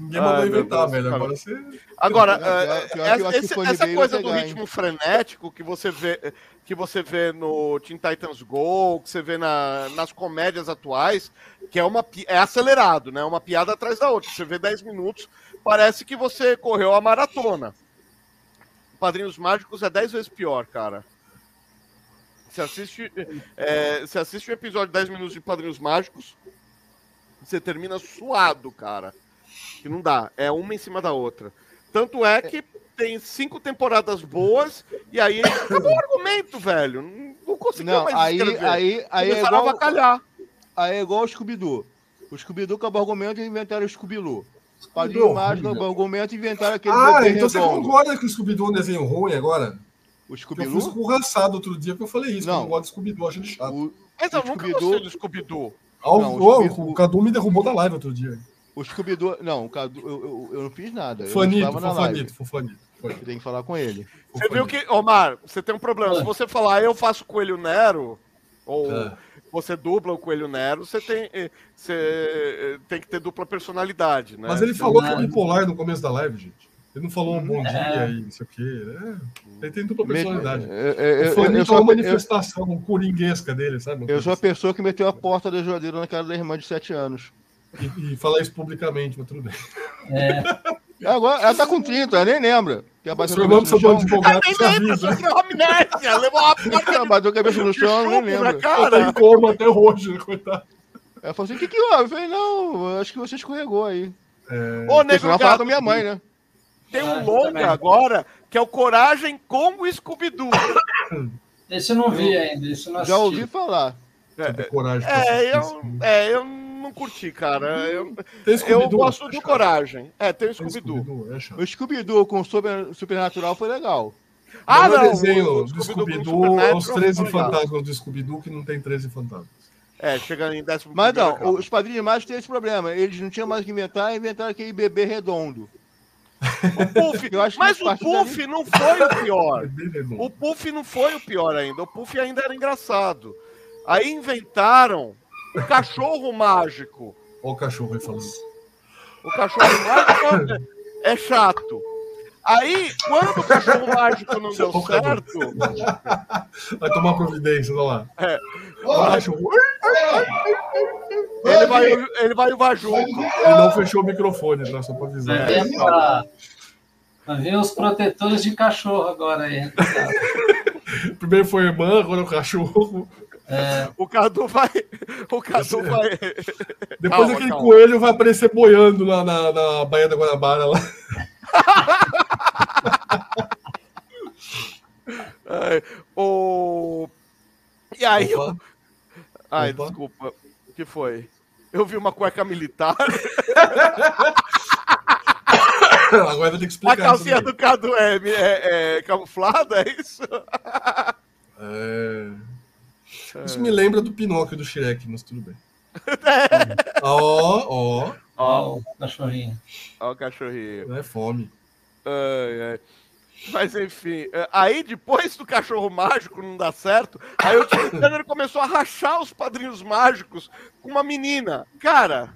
Ninguém Ai, mandou inventar, Deus, velho. Cara. Agora você. Agora, esse, essa coisa do ritmo frenético que você vê que você vê no Teen Titans Go, que você vê na, nas comédias atuais, que é uma é acelerado, né? Uma piada atrás da outra. Você vê 10 minutos, parece que você correu a maratona. Padrinhos Mágicos é 10 vezes pior, cara. Você assiste, é, você assiste um episódio de 10 minutos de Padrinhos Mágicos, você termina suado, cara. Que não dá. É uma em cima da outra. Tanto é que tem cinco temporadas boas e aí acabou o argumento, velho. Não conseguiu não, mais aí, escrever. Aí, aí, é igual, a avacalhar. Aí é igual o Scooby-Doo. O Scooby-Doo acabou o argumento e inventaram o Scooby-Doo. Padrinho Mágico acabou o argumento e inventaram aquele Ah, então redondo. você concorda que o Scooby-Doo é um desenho ruim agora? O Scooby-Doo? Eu fui escorraçado outro dia que eu falei isso, não. eu não gosto do Scooby-Doo, achando chato. O, Mas eu nunca gostei do Scooby-Doo. Ah, o, o Cadu me derrubou da live outro dia. O Scooby-Doo... Não, o Cadu, eu, eu, eu, não fiz nada. Fanito, fofanito, fofanito. Foi. Tem que falar com ele. Você viu que, Omar, você tem um problema. Se você falar eu faço Coelho Nero, ou é. você dubla o Coelho Nero, você tem, eh, você eh, tem que ter dupla personalidade, né? Mas ele falou que é bipolar no começo da live, gente. Ele não falou um bom é. dia aí, não sei o quê. É, ele tem dupla personalidade. É, Foi eu, uma manifestação eu, coringuesca dele, sabe? Eu sou a pessoa que meteu a porta da geladeira na cara da irmã de 7 anos. E, e falar isso publicamente, mas tudo bem. É. Agora, ela tá com 30, ela nem lembra. Que ela bateu seu bando de empolgado, você avisa. amnésia, levou uma porta. Ela bateu a cabeça no chão, nem lembra. Cara. Ela tá em coma até hoje, coitado. Ela falou assim, o que que houve? Eu falei, não, acho que você escorregou aí. É... Ô, nego gato, falar com minha mãe, né? Tem um ah, longa agora, que é o Coragem com o Scooby-Doo. Esse eu não vi ainda, esse eu não Já ouvi falar. É, coragem é, eu, é, eu não curti, cara. Eu, eu gosto do Coragem. É, tem o Scooby-Doo. É o Scooby-Doo com Super, Supernatural foi legal. Ah, não! O desenho do Scooby-Doo, os 13 fantasmas do Scooby-Doo, que não tem 13 fantasmas. É, chega em décimo Mas não, os padrinhos mágicos têm esse problema. Eles não tinham mais que inventar, inventaram aquele bebê redondo. O Puff, mas o Puff não foi o pior. O Puff não foi o pior ainda. O Puff ainda era engraçado. Aí inventaram o cachorro mágico. Olha o cachorro aí falando. O cachorro mágico é chato. Aí, quando o cachorro mágico não deu certo. Vai tomar providência, vamos lá. É. Ele vai, ele vai uvar junto. Ele não fechou o microfone, tá? Só pra avisar. É, pra, pra ver os protetores de cachorro agora aí. Primeiro foi a irmã, agora o cachorro. É. O Cadu vai. O Cadu vai. Depois calma, aquele calma. coelho vai aparecer boiando lá na, na Baía da Guanabara lá. O... E aí. Eu... Ai, Opa. desculpa. O que foi? Eu vi uma cueca militar. Agora vai ter que explicar. A calcinha do Cadu é, é, é camuflada, é isso? É... Isso me lembra do Pinóquio do Shrek, mas tudo bem. Ó, ó. Ó, o cachorrinho. Ó, o cachorrinho. É fome. Ai, ai. Mas enfim, é, aí depois do cachorro mágico não dá certo, aí o Tim Turner começou a rachar os padrinhos mágicos com uma menina. Cara,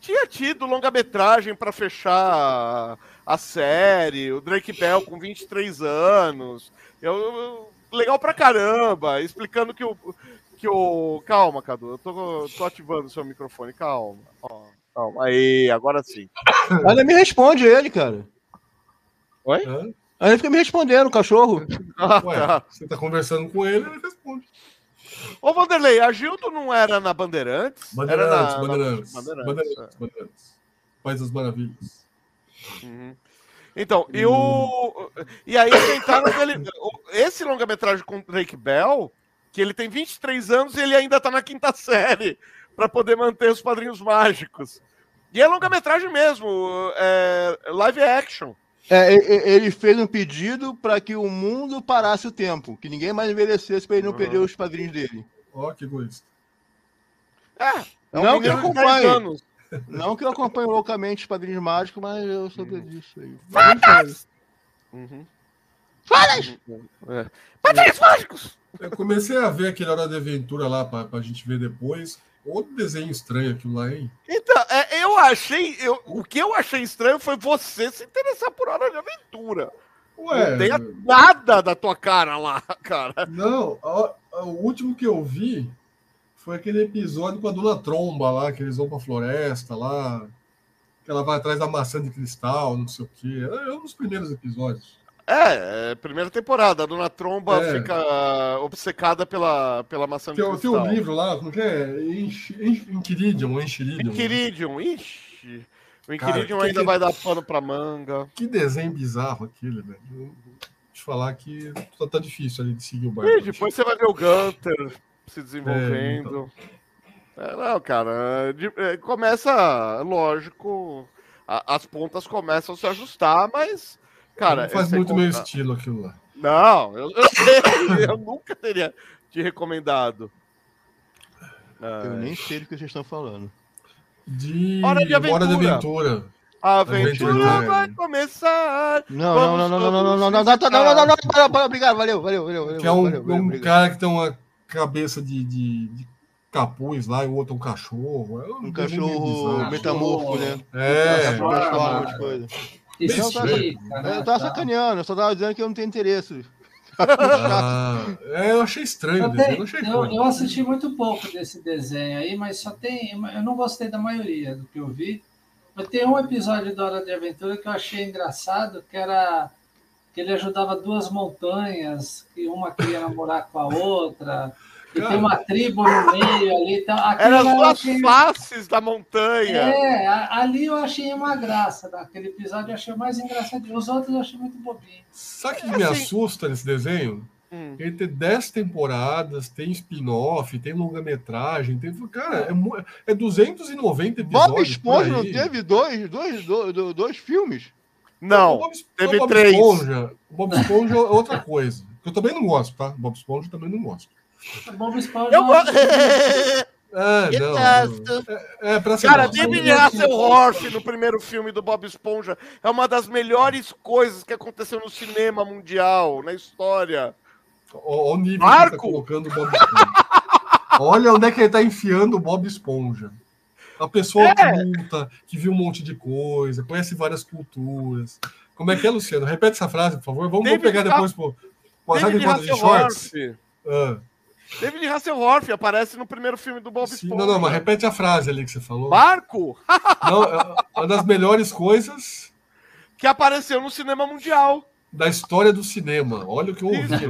tinha tido longa-metragem para fechar a série, o Drake Bell com 23 anos. Eu, legal pra caramba, explicando que o. Que o... Calma, Cadu, eu tô, tô ativando o seu microfone, calma. Ó, calma. Aí, agora sim. Ainda me responde ele, cara. Oi? Aí ele fica me respondendo, o cachorro. Ué. Você tá conversando com ele, ele responde. Ô, Vanderlei, a Gildo não era na Bandeirantes? Bandeirantes, era na, Bandeirantes. Na... Bandeirantes, Bandeirantes, é. Bandeirantes. País das Maravilhas. Uhum. Então, e o. E aí tentaram ele. Esse longa-metragem com Drake Bell, que ele tem 23 anos e ele ainda tá na quinta série, para poder manter os padrinhos mágicos. E é longa-metragem mesmo, é live action. É, ele fez um pedido para que o mundo parasse o tempo, que ninguém mais envelhecesse para ele não perder os padrinhos dele. Ó, oh, que egoísta. É, é um não que. Não que eu acompanhe loucamente os padrinhos mágicos, mas eu soube uhum. disso aí. Fadas! Uhum. Fadas! É. Padrinhos mágicos! Eu comecei a ver aquele Hora de Aventura lá pra, pra gente ver depois. Outro desenho estranho aquilo lá, hein? Então, é, eu achei. Eu, o que eu achei estranho foi você se interessar por Hora de Aventura. Ué, não tem nada da tua cara lá, cara. Não, o, o último que eu vi foi aquele episódio com a Dona Tromba lá, que eles vão pra floresta lá. Que ela vai atrás da maçã de cristal, não sei o quê. É um dos primeiros episódios. É, é, primeira temporada. A Dona Tromba é. fica obcecada pela, pela maçã de tem, cristal. Tem um livro lá, como que é? Inquiridium, Enchiridium. Enchiridium, ixi. O Inquiridium ainda que... vai dar pano pra manga. Que desenho bizarro aquele, velho. Deixa eu falar que tá, tá difícil ali de seguir o barco. depois você vai ver o Gunter se desenvolvendo. É, então... é, não, cara, de, é, começa, lógico, a, as pontas começam a se ajustar, mas Cara, não faz muito conta... meu estilo aquilo lá. Não, eu, eu, eu nunca teria te recomendado. Eu nem sei do que vocês estão falando. De Hora de Aventura. Hora de aventura. A aventura vai começar. Não, não, não, não, não, não, não, não, não, não, não, não, não, não, obrigado, valeu, valeu, valeu. Que é um, um cara que tem uma cabeça de, de, de capuz lá e o outro um cachorro. É um, um cachorro metamorfo, né? É, Esse não, tá, eu tava sacaneando, eu só tava dizendo que eu não tenho interesse. Ah, é, eu achei estranho eu, desenho, eu, achei eu, eu, assisti muito pouco desse desenho aí, mas só tem. Eu não gostei da maioria do que eu vi. Mas tem um episódio da Hora de Aventura que eu achei engraçado, que era que ele ajudava duas montanhas, que uma queria namorar com a outra. E tem uma tribo no meio ali. Então, Era as duas achei... faces da montanha. É, ali eu achei uma graça. Naquele episódio eu achei mais engraçado. Os outros eu achei muito bobinho. Sabe o que é, me assim... assusta nesse desenho? Hum. Ele tem 10 temporadas, tem spin-off, tem longa-metragem, tem. Cara, é, é 290 episódios. Bob Esponja não teve dois, dois, dois, dois filmes? Não, Bob, teve Bob três. Esponja, Bob Esponja é outra coisa. Eu também não gosto, tá? Bob Esponja também não gosto. Bob Esponja. Eu gosto. É, eu não, É, é pra ser Cara, David Hasselhoff no primeiro filme do Bob Esponja é uma das melhores coisas que aconteceu no cinema mundial, na história. Olha o nível Marco? que tá colocando o Bob Esponja. Olha onde é que ele tá enfiando o Bob Esponja. A pessoa é. culta, que viu um monte de coisa, conhece várias culturas. Como é que é, Luciano? Repete essa frase, por favor. Vamos, vamos pegar depois por David de shorts. Ah. David Hasselhoff aparece no primeiro filme do Bob Esponja. Não, não, mas repete a frase ali que você falou. Barco? não, é uma das melhores coisas... Que apareceu no cinema mundial. Da história do cinema. Olha o que eu ouvi aqui.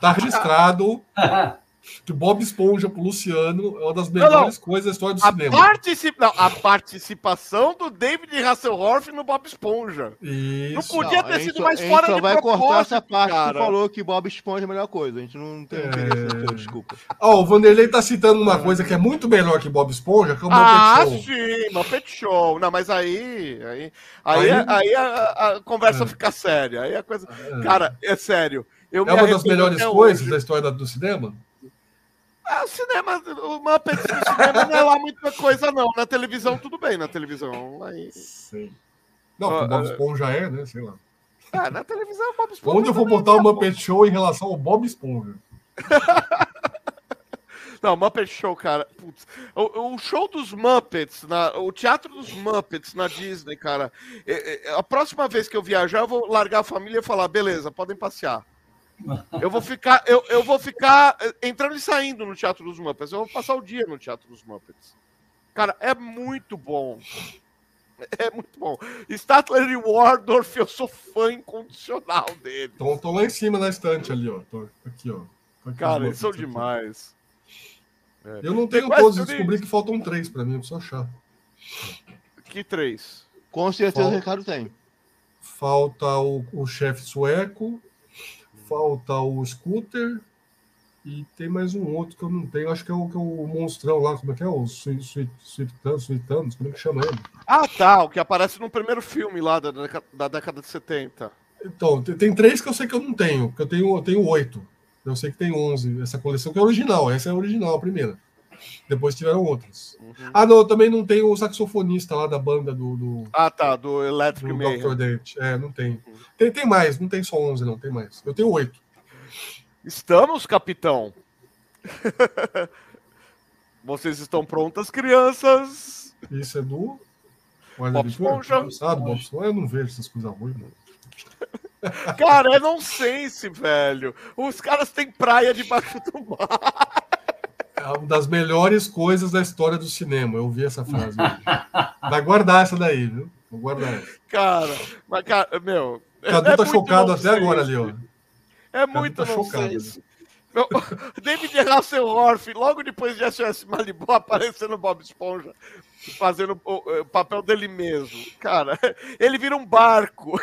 Tá registrado que Bob Esponja pro Luciano é uma das melhores não, não. coisas da história do a cinema. Particip... Não, a participação do David Hasselhoff no Bob Esponja. Isso. Não podia ter sido mais fora de só vai cortar essa parte cara. que falou que Bob Esponja é a melhor coisa. A gente não tem é... interesse desculpa. Ó, oh, o Vanderlei tá citando uma coisa que é muito melhor que Bob Esponja, que é o Muppet ah, Show. Ah, sim, Muppet Show. Não, mas aí... Aí, aí, aí, aí a, a, conversa é. fica séria. Aí a coisa... É. Cara, é sério. é uma das melhores coisas hoje. da história do cinema? Ah, o cinema, o Muppets no cinema não é lá muita coisa, não. Na televisão, tudo bem, na televisão. Aí... Sim. Não, o Bob Esponja é, né? Sei lá. Ah, na televisão, o Bob Esponja. Onde eu vou botar o Muppet Show em relação ao Bob Esponja? Não, Muppet Show, cara. Putz, o, o, show dos Muppets, na, o teatro dos Muppets na Disney, cara. É, é, a próxima vez que eu viajar, eu vou largar a família e falar: beleza, podem passear. Eu vou ficar, eu, eu vou ficar eh, entrando e saindo no Teatro dos Muppets. Eu vou passar o dia no Teatro dos Muppets. Cara, é muito bom. É muito bom. Statler e Wardorf, eu sou fã incondicional dele. Tô, tô lá em cima na estante ali, ó. Tô aqui, ó. Aqui Cara, eles são demais. É. Eu não tenho todos, descobri que faltam três para mim, eu preciso achar. Que três? Com certeza Falta... o Ricardo tem. Falta o, o chefe sueco, falta o Scooter e tem mais um outro que eu não tenho. Acho que é o, que é o monstrão lá, como é que é? O Suitanos, Suitanos, como é que chama ele? Ah, tá, o que aparece no primeiro filme lá da, da década de 70. Então, tem, tem, três que eu sei que eu não tenho, que eu tenho, eu tenho oito. Eu sei que tem onze. Essa coleção que é original, essa é a original, a primeira. Depois tiveram outras. Uhum. Ah, não, também não tenho o saxofonista lá da banda do. do ah, tá, do Electric do Dr. Dent. É, não tem. Uhum. tem. Tem mais, não tem só 11, não, tem mais. Eu tenho oito. Estamos, capitão. Vocês estão prontas, crianças? Isso é do. Bob Esponja. Eu não vejo essas coisas ruins, mano. Cara, é nonsense, velho. Os caras têm praia debaixo do mar. É uma das melhores coisas da história do cinema. Eu ouvi essa frase. Vai guardar essa daí, viu? Vou guardar essa. Cara, mas, cara, meu. Cadu é tá chocado até agora ali, ó. É muito tá nonsense. Meu, David Hasselhoff, logo depois de SOS Malibu, aparecendo no Bob Esponja, fazendo o, o papel dele mesmo. Cara, ele vira um barco.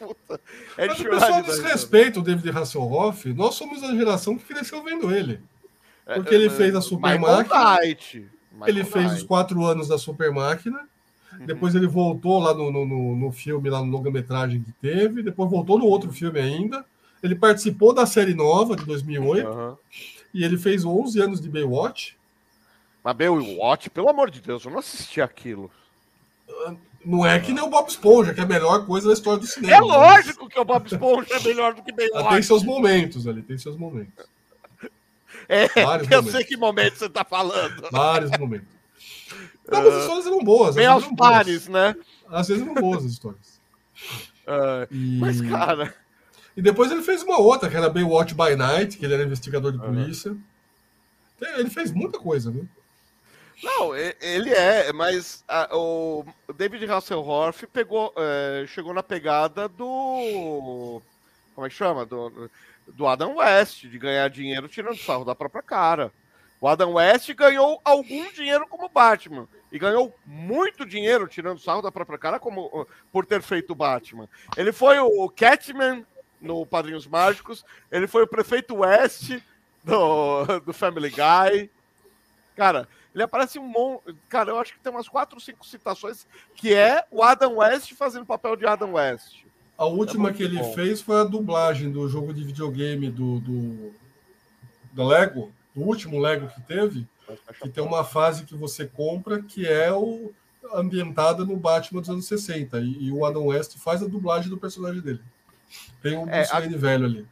Puta. É Mas o pessoal desrespeita o David Hasselhoff. Nós somos a geração que cresceu vendo ele. É, Porque ele é, fez a Super Máquina. Ele fez os quatro anos da Super Máquina. Uhum. Depois ele voltou lá no, no, no filme, lá no longa-metragem que teve. Depois voltou no outro filme ainda. Ele participou da série nova de 2008. Uhum. E ele fez 11 anos de Baywatch. Mas Baywatch, pelo amor de Deus, eu não assisti aquilo. Não é que nem o Bob Esponja, que é a melhor coisa da história do cinema. É lógico que o Bob Esponja é melhor do que Baywatch. Tem seus momentos ali, tem seus momentos. É, Vários eu momentos. sei que momento você está falando. Vários momentos. Não, mas as histórias eram boas. Bem aos pares, né? Às vezes eram boas as histórias. Uh, e... Mas, cara... E depois ele fez uma outra, que era Baywatch by Night, que ele era investigador de polícia. Uhum. Ele fez muita coisa, viu? Não, ele é, mas a, o David Hasselhoff pegou, é, chegou na pegada do. Como é que chama? Do, do Adam West, de ganhar dinheiro tirando sarro da própria cara. O Adam West ganhou algum dinheiro como Batman. E ganhou muito dinheiro tirando sarro da própria cara como, por ter feito Batman. Ele foi o Catman no Padrinhos Mágicos. Ele foi o prefeito West do, do Family Guy. Cara, ele aparece um monte. Cara, eu acho que tem umas quatro ou cinco citações que é o Adam West fazendo o papel de Adam West. A última é que ele bom. fez foi a dublagem do jogo de videogame do, do, do Lego, do último Lego que teve, que tem uma fase que você compra que é o ambientada no Batman dos anos 60. E, e o Adam West faz a dublagem do personagem dele. Tem um é, Bruce a... velho ali.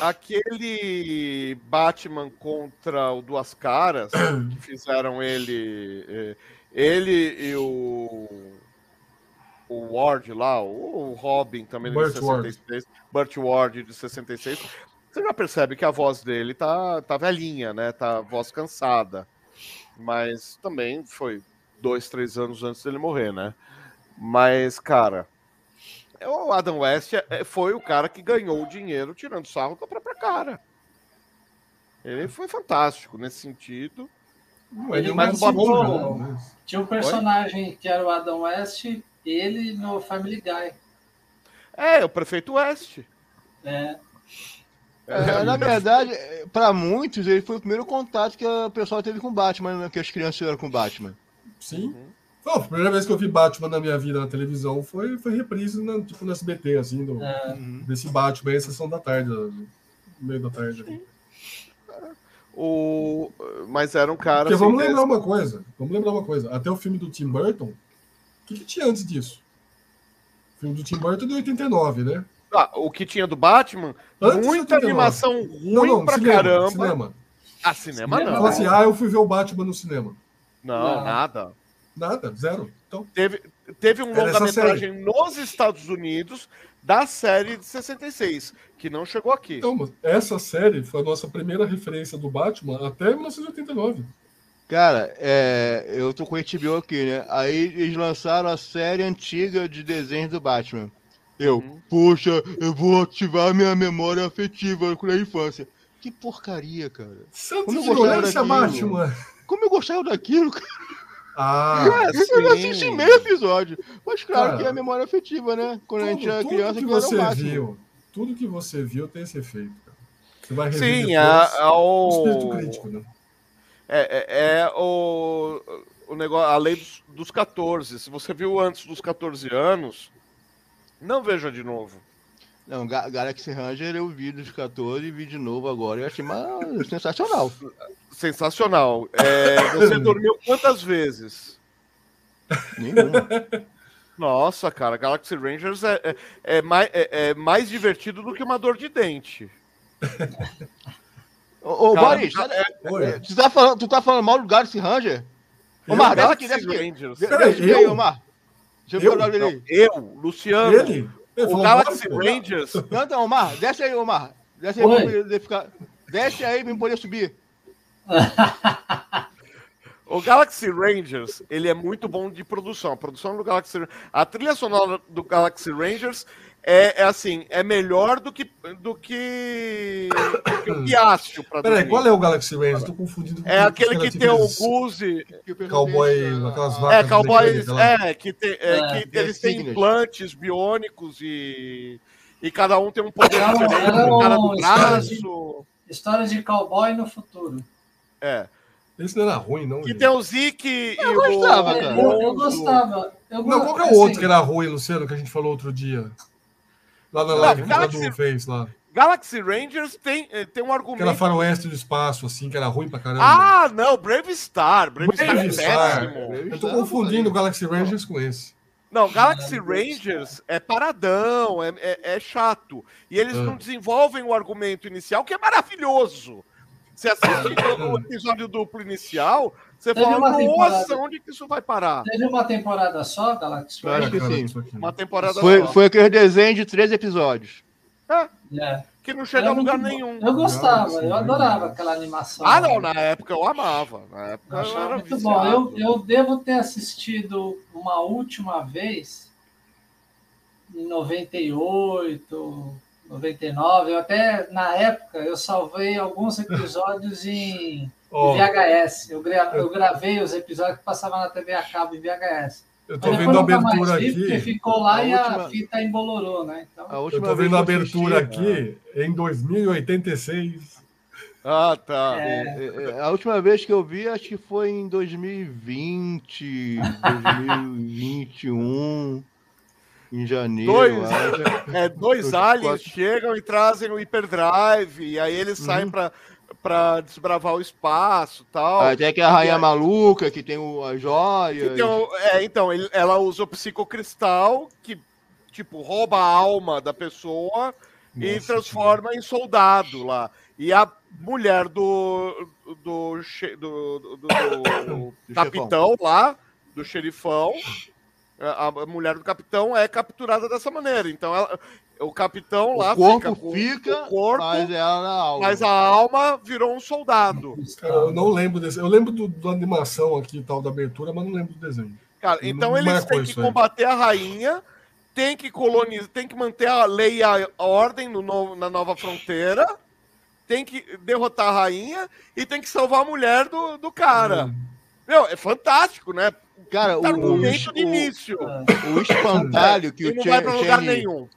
Aquele Batman contra o Duas Caras, que fizeram ele. Eh, ele e o. O Ward lá, o Robin também Burt de 66, Ward. Burt Ward de 66. Você já percebe que a voz dele tá, tá velhinha, né? Tá voz cansada. Mas também foi dois, três anos antes dele morrer, né? Mas, cara, o Adam West é, é, foi o cara que ganhou o dinheiro tirando sarro da própria cara. Ele foi fantástico nesse sentido. ele mais o né? Tinha um personagem Oi? que era o Adam West, ele no Family Guy. É, o prefeito West. É. É, na verdade, para muitos, ele foi o primeiro contato que o pessoal teve com Batman, né? que as crianças tiveram com Batman. Sim. Uhum. A primeira vez que eu vi Batman na minha vida na televisão foi, foi reprise na, tipo, no SBT, assim, do, é. desse Batman em sessão da tarde, no meio da tarde. Ali. O... Mas era um cara. Porque assim, vamos lembrar uma coisa. Vamos lembrar uma coisa. Até o filme do Tim Burton, o que, que tinha antes disso? O filme do Tim Burton é de 89, né? Ah, o que tinha do Batman, Antes muita animação ruim não, não, pra cinema, caramba. Cinema. Ah, cinema, cinema não. Fala assim, ah, eu fui ver o Batman no cinema. Não, não. nada. Nada, zero. Então, teve, teve um longa-metragem nos Estados Unidos da série de 66, que não chegou aqui. Então, essa série foi a nossa primeira referência do Batman até 1989. Cara, é, eu tô com o HBO aqui, né? Aí eles lançaram a série antiga de desenhos do Batman. Eu, uhum. poxa, eu vou ativar minha memória afetiva com a infância. Que porcaria, cara. Santo Como eu gostava daquilo. Batman. Como eu gostava daquilo, cara. Ah, eu não assisti meio episódio. Mas claro cara, que é a memória afetiva, né? Quando tudo, a gente era criança, que você viu, tudo que você viu tem esse efeito, cara. Você vai rever Sim, a, a, o... espírito crítico, né? É, é, é, o, o negócio, a lei dos, dos 14. Se você viu antes dos 14 anos, não veja de novo. Não, Galaxy Ranger eu vi dos 14 e vi de novo agora. Eu achei uma... sensacional. Sensacional. É, você dormiu quantas vezes? Nenhuma. Nossa, cara, Galaxy Rangers é, é, é mais, é, é, mais divertido do que uma dor de dente. Ô, ô Boris, é, tu, tá falando, tu tá falando mal do Galaxy Ranger? Desce aqui, desce aqui. Rangers. Desce aqui, Omar. Deixa eu, eu, não, eu Luciano. Ele? Ele o Galaxy Rangers. Não, então, Omar, desce aí, Omar. Desce aí Oi. pra poder ficar. Desce aí pra poder subir. o Galaxy Rangers, ele é muito bom de produção. A produção do Galaxy A trilha sonora do Galaxy Rangers é, é, assim, é melhor do que do que, do que o Piastio para Peraí, qual é o Galaxy Rangers? Estou confundindo. É aquele que tem o Guzi. Cowboy, aquelas é, vacas. É, cowboy, é, que, tem, é, é, que eles têm implantes biônicos e, e cada um tem um poder era, diferente. Era cara do braço. História de cowboy no futuro. É. Esse não era ruim, não. Que tem o Zeke e eu gostava, o... cara. Eu, eu gostava. Eu não, qual é o assim, outro que era ruim, Luciano, que a gente falou outro dia? Lá na live que Galaxy, fez lá. Galaxy Rangers tem, eh, tem um argumento. Aquela faroeste do espaço, assim, que era ruim pra caramba. Ah, não, Brave Star. Brave, Brave Star, é péssimo. Eu tô confundindo o Galaxy Rangers com esse. Não, Galaxy Rangers é paradão, é, é, é chato. E eles ah. não desenvolvem o argumento inicial, que é maravilhoso. Você assiste o episódio duplo inicial, você Teve fala, nossa, onde que isso vai parar? Teve uma temporada só, Galaxy? Eu acho que sim. Uma temporada foi, só. Foi aquele desenho de três episódios. É. é. Que não chega a lugar nenhum. Eu gostava, eu adorava aquela animação. Ah, não, na época eu amava. Na época eu, eu era muito viciado. bom. Eu, eu devo ter assistido uma última vez em 98, 99. Eu até, na época, eu salvei alguns episódios em oh. VHS. Eu, gra eu gravei os episódios que passavam na TV a cabo em VHS. Eu tô vendo a abertura aqui. Porque ficou lá a e última... a fita embolorou, né? Então... A última eu tô vendo a abertura aqui é. em 2086. Ah, tá. É. é. É, a última vez que eu vi, acho que foi em 2020, 2021, em janeiro. Dois, é, dois aliens chegam e trazem o hyperdrive, e aí eles saem uhum. para para desbravar o espaço tal. Ah, tem que a rainha maluca, que tem o, a joia. Então, é, então ele, ela usa o psicocristal, que tipo rouba a alma da pessoa Nossa, e transforma em soldado lá. E a mulher do do, do, do, do capitão lá, do xerifão, a, a, mulher do capitão é capturada dessa maneira. Então ela, o capitão lá o corpo fica, fica o corpo, mas, alma. mas a alma virou um soldado. Cara, eu não lembro desse. Eu lembro do, da animação aqui tal da abertura, mas não lembro do desenho. Cara, então não eles têm que combater a rainha, tem que colonizar, tem que manter a lei e a ordem no novo, na nova fronteira, tem que derrotar a rainha e tem que salvar a mulher do, do cara. Hum. Meu, é fantástico, né? Cara, tá o, o, o, início. o espantalho que o não vai pra lugar nenhum.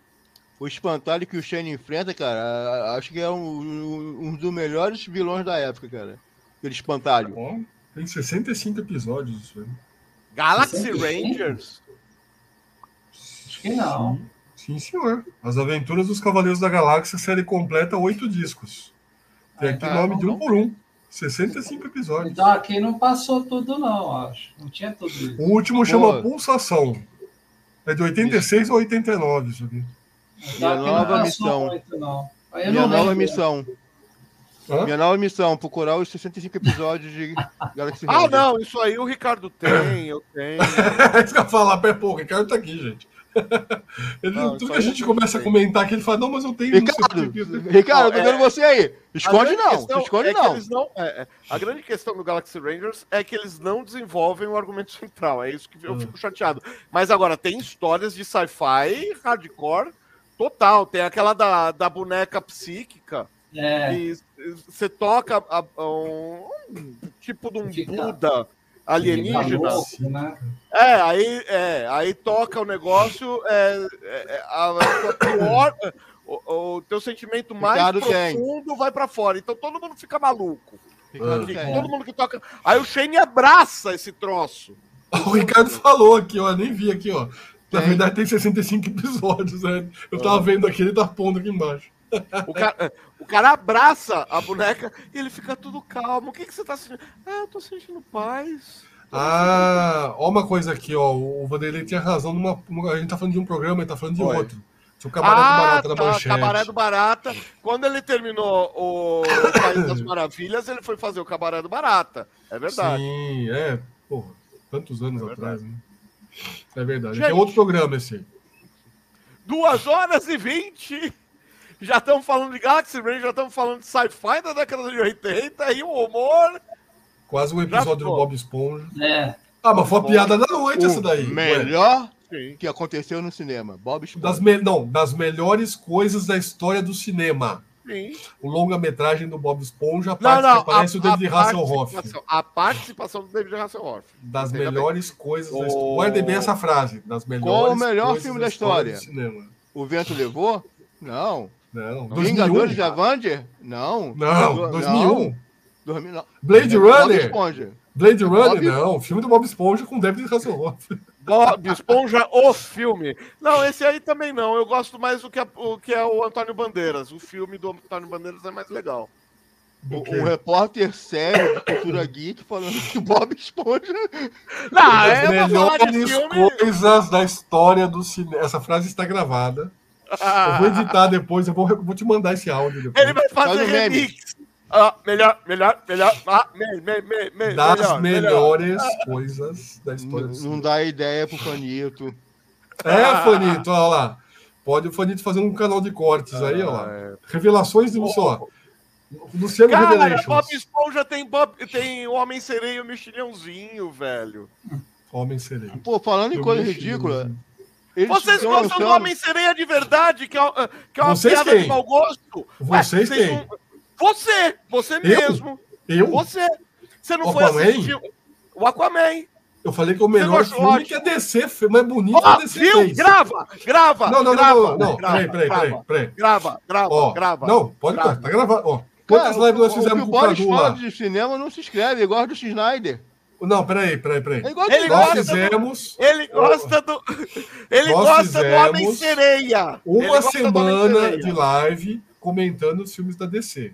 O espantalho que o Shane enfrenta, cara, acho que é um, um dos melhores vilões da época, cara. Aquele espantalho. Bom, tem 65 episódios isso aí. Galaxy 65? Rangers? Acho que não. Sim, senhor. As Aventuras dos Cavaleiros da Galáxia, série completa, oito discos. Tem aqui tá, nome de um por um. 65 episódios. Então aqui não passou tudo, não, acho. Não tinha tudo isso. O último chama Pulsação. É de 86 isso. ou 89, isso aqui. Minha nova missão. Muito, Minha nova missão. Hã? Minha nova missão, procurar os 65 episódios de Galaxy Ah, não, isso aí o Ricardo tem, eu tenho. isso que eu falar, pô, o Ricardo tá aqui, gente. Ele, não, tudo que a gente começa a comentar aqui, ele fala, não, mas eu tenho. Ricardo, Ricardo, eu tô vendo é, você aí. Esconde não, esconde é não. não é, é, a grande questão do Galaxy Rangers é que eles não desenvolvem o argumento central. É isso que eu hum. fico chateado. Mas agora, tem histórias de sci-fi hardcore total. Tem aquela da, da boneca psíquica. É. E você toca a, a, um, tipo de um Fica. Buda alienígena. Louco, né? É, aí, é, aí toca o negócio, é, é, a, a pior, o, o, teu sentimento mais Ricardo profundo tem. vai para fora. Então todo mundo fica maluco. todo mundo que toca. Aí o Shane abraça esse troço. O Ricardo falou aqui, ó, nem vi aqui, ó. Na tem. verdade tem 65 episódios, né? Eu tava ah. vendo aqui, ele tá pondo aqui embaixo. O cara, o cara abraça a boneca e ele fica tudo calmo. O que, que você tá sentindo? Ah, eu tô sentindo paz. Ah, ó uma coisa aqui, ó. O Vanderlei tinha razão numa. A gente tá falando de um programa, ele tá falando de Oi. outro. o Cabaré ah, do Barata tá, da Manchete. Cabaré do Barata. Quando ele terminou o País das Maravilhas, ele foi fazer o Cabaré do Barata. É verdade. Sim, é. Porra, tantos anos é atrás, né? É verdade. Gente, é outro programa esse. Duas horas e vinte já estamos falando de Galaxy Range, já estamos falando de sci-fi da década de 80 e o humor. Quase um episódio do Bob Esponja. É. Ah, mas foi a piada da noite o essa daí. Melhor Sim. que aconteceu no cinema. Bob Esponja. Das me... Não, das melhores coisas da história do cinema. Sim. O longa-metragem do Bob Esponja, a parte não, não, que aparece a, o David Hasselhoff. A participação do David Hasselhoff. Das melhores coisas da história. Guarde bem essa frase. Das melhores Qual o melhor filme da história? história o Vento Levou? Não. Não. Vingadores de Avenger? Não. Não, 2001. Não. Blade Runner? Blade Runner? Bob... Não, filme do Bob Esponja com David Hasselhoff. Bob Esponja, o filme. Não, esse aí também não. Eu gosto mais do que, a, o, que é o Antônio Bandeiras. O filme do Antônio Bandeiras é mais legal. Um repórter sério de cultura geek falando que o Bob Esponja. Não, é melhores coisas da história do cinema. Essa frase está gravada. Eu vou editar depois, eu vou, vou te mandar esse áudio depois. Ele vai fazer Faz remix. Ah, melhor, melhor, melhor. Ah, me, me, me, me, das melhor, melhores melhor. coisas da história. Não, não dá ideia pro Fanito. É, ah. Fanito, olha lá. Pode o Fanito fazer um canal de cortes ah, aí, ó. É. Revelações do oh. só. Luciano Cara, Revelations. Bob Esponja tem, Bob, tem Homem Sereia e o Mexilhãozinho, velho. Homem Sereia. Pô, falando em coisa ridícula, eles Vocês gostam do Homem-Sereia de verdade, que é, que é uma Vocês piada têm. de mau gosto? Vocês Ué, têm. Você, você eu? mesmo. Eu? Você. Você não o foi Aquaman? assistir o Aquaman. Eu falei que o melhor filme ótimo. que a DC mais bonito oh, que a DC viu? fez. Grava, grava, não, não, grava. Não, não, não. Grava, peraí, peraí, peraí, peraí. Grava, grava, ó, grava. Não, pode grava. tá gravado. Ó, quantas Cara, lives nós fizemos com o Cadu lá? de cinema não se inscreve, igual do Schneider. Não, peraí, peraí, peraí. É ele Nós fizemos. Do, ele gosta do. Ele gosta do Homem-Sereia. Uma semana de live comentando os filmes da DC.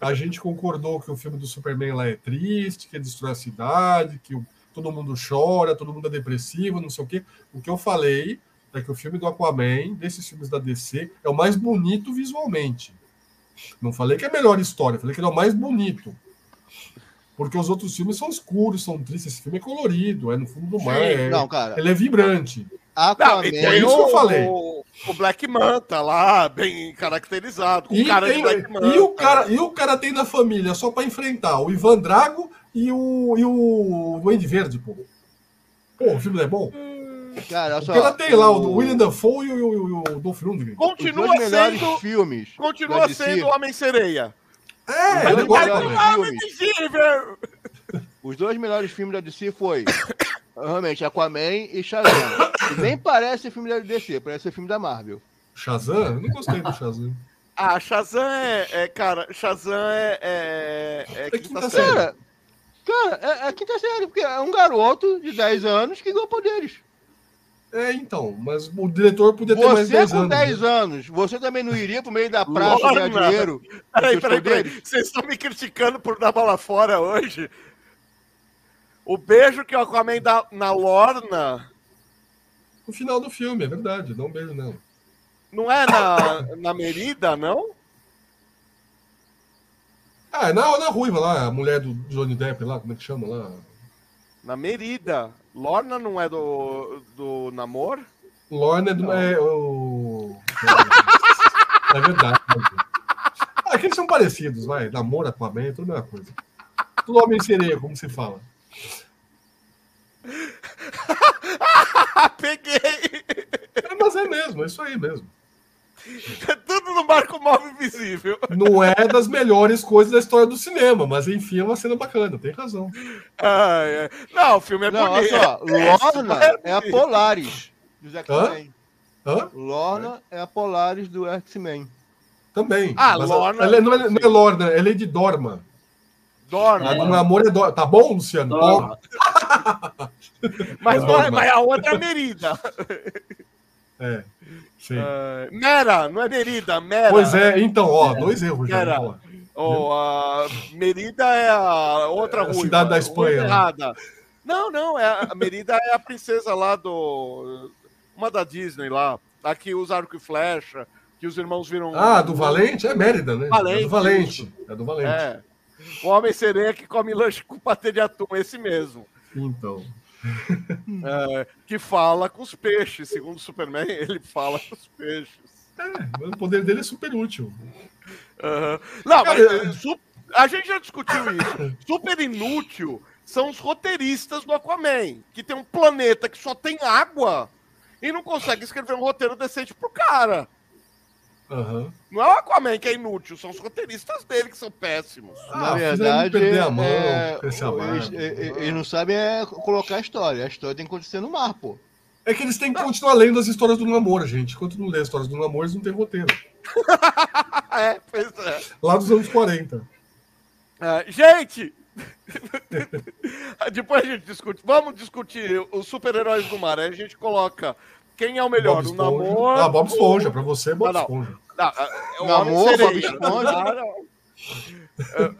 A gente concordou que o filme do Superman lá é triste, que destrói a cidade, que todo mundo chora, todo mundo é depressivo, não sei o quê. O que eu falei é que o filme do Aquaman, desses filmes da DC, é o mais bonito visualmente. Não falei que é a melhor história, falei que ele é o mais bonito. Porque os outros filmes são escuros, são tristes. Esse filme é colorido, é no fundo do mar. É, não, cara. Ele é vibrante. Aquaman, não, é isso que eu falei. O Black Manta lá, bem caracterizado. E, cara tem, e, o cara, e o cara tem da família só para enfrentar o Ivan Drago e o, e o Duende Verde, pô. Pô, o filme é bom. Cara, só, o cara tem lá o, William Dafoe e o, o, o Dolph Lundgren. Continua sendo filmes. Continua sendo Homem-Sereia. É, ele gosta Os dois melhores filmes da DC foi realmente Aquaman e Shazam. nem parece filme da DC, parece filme da Marvel. Shazam? Eu não gostei do Shazam. Ah, Shazam é, é cara, Shazam é, é, é, é quinta série. Cara, cara é, é quinta série, porque é um garoto de 10 anos que ganhou poderes. É, então, mas o diretor podia ter você mais 10 anos. Você com 10 né? anos, você também não iria pro meio da praça ganhar dinheiro? Peraí, peraí, peraí. Vocês estão me criticando por dar bola fora hoje? O beijo que o Aquaman dá na Lorna. No final do filme, é verdade, dá um beijo nela. Não é na, na Merida, não? Ah, é na, na Ruiva lá, a mulher do Johnny Depp lá, como é que chama lá? Na Merida. Lorna não é do, do Namor? Lorna é do. É, o... é verdade. Ah, aqueles são parecidos, vai. Namor, Aquaman, é tudo a mesma coisa. Tudo homem sereia, como se fala. Peguei! É, mas é mesmo, é isso aí mesmo. É tudo no barco móvel invisível. Não é das melhores coisas da história do cinema, mas enfim, é uma cena bacana, tem razão. Ah, é. Não, o filme é Não, bonito. Olha só, Lorna é, é a Polaris do X-Men. Lorna é a Polaris do X-Men. Também. Ah, Lorna. Ela, não, é, não é Lorna, ela é de Dorma. Dorma. O amor é Dorma. Tá bom, Luciano? Dorma. mas, é, mas a outra é Merida. É. Sim. Uh, Mera, não é Merida, Mera. Pois é, então, ó, dois erros já. Mera. Oh, a Merida é a outra é a cidade da Espanha. Né? Errada. Não, não, é a Merida é a princesa lá do. Uma da Disney lá. A que usa arco e flecha, que os irmãos viram. Ah, do Valente? É Mérida, né? Valente, é do Valente. É do Valente. É. O Homem-Sereia que come lanche com patê de atum, esse mesmo. Então. É, que fala com os peixes. Segundo o Superman, ele fala com os peixes. É, o poder dele é super útil. Uhum. Não, mas é, a gente já discutiu isso. Super inútil são os roteiristas do Aquaman, que tem um planeta que só tem água e não consegue escrever um roteiro decente pro cara. Uhum. Não é o Aquaman que é inútil, são os roteiristas dele que são péssimos. Ah, Na verdade, perder a mão, é, eles, eles, não sabem é colocar a história. A história tem que acontecer no mar, pô. É que eles têm que continuar lendo as histórias do namoro, gente. Enquanto não lê as histórias do namoro, eles não têm roteiro. é, pois é. Lá dos anos 40. É, gente! Depois a gente discute. Vamos discutir os super-heróis do mar. Aí a gente coloca quem é o melhor? o Namor? Ah, Bob Esponja. Ou... Para você, Bob não, Esponja. Não, é o Namor, Bob Esponja.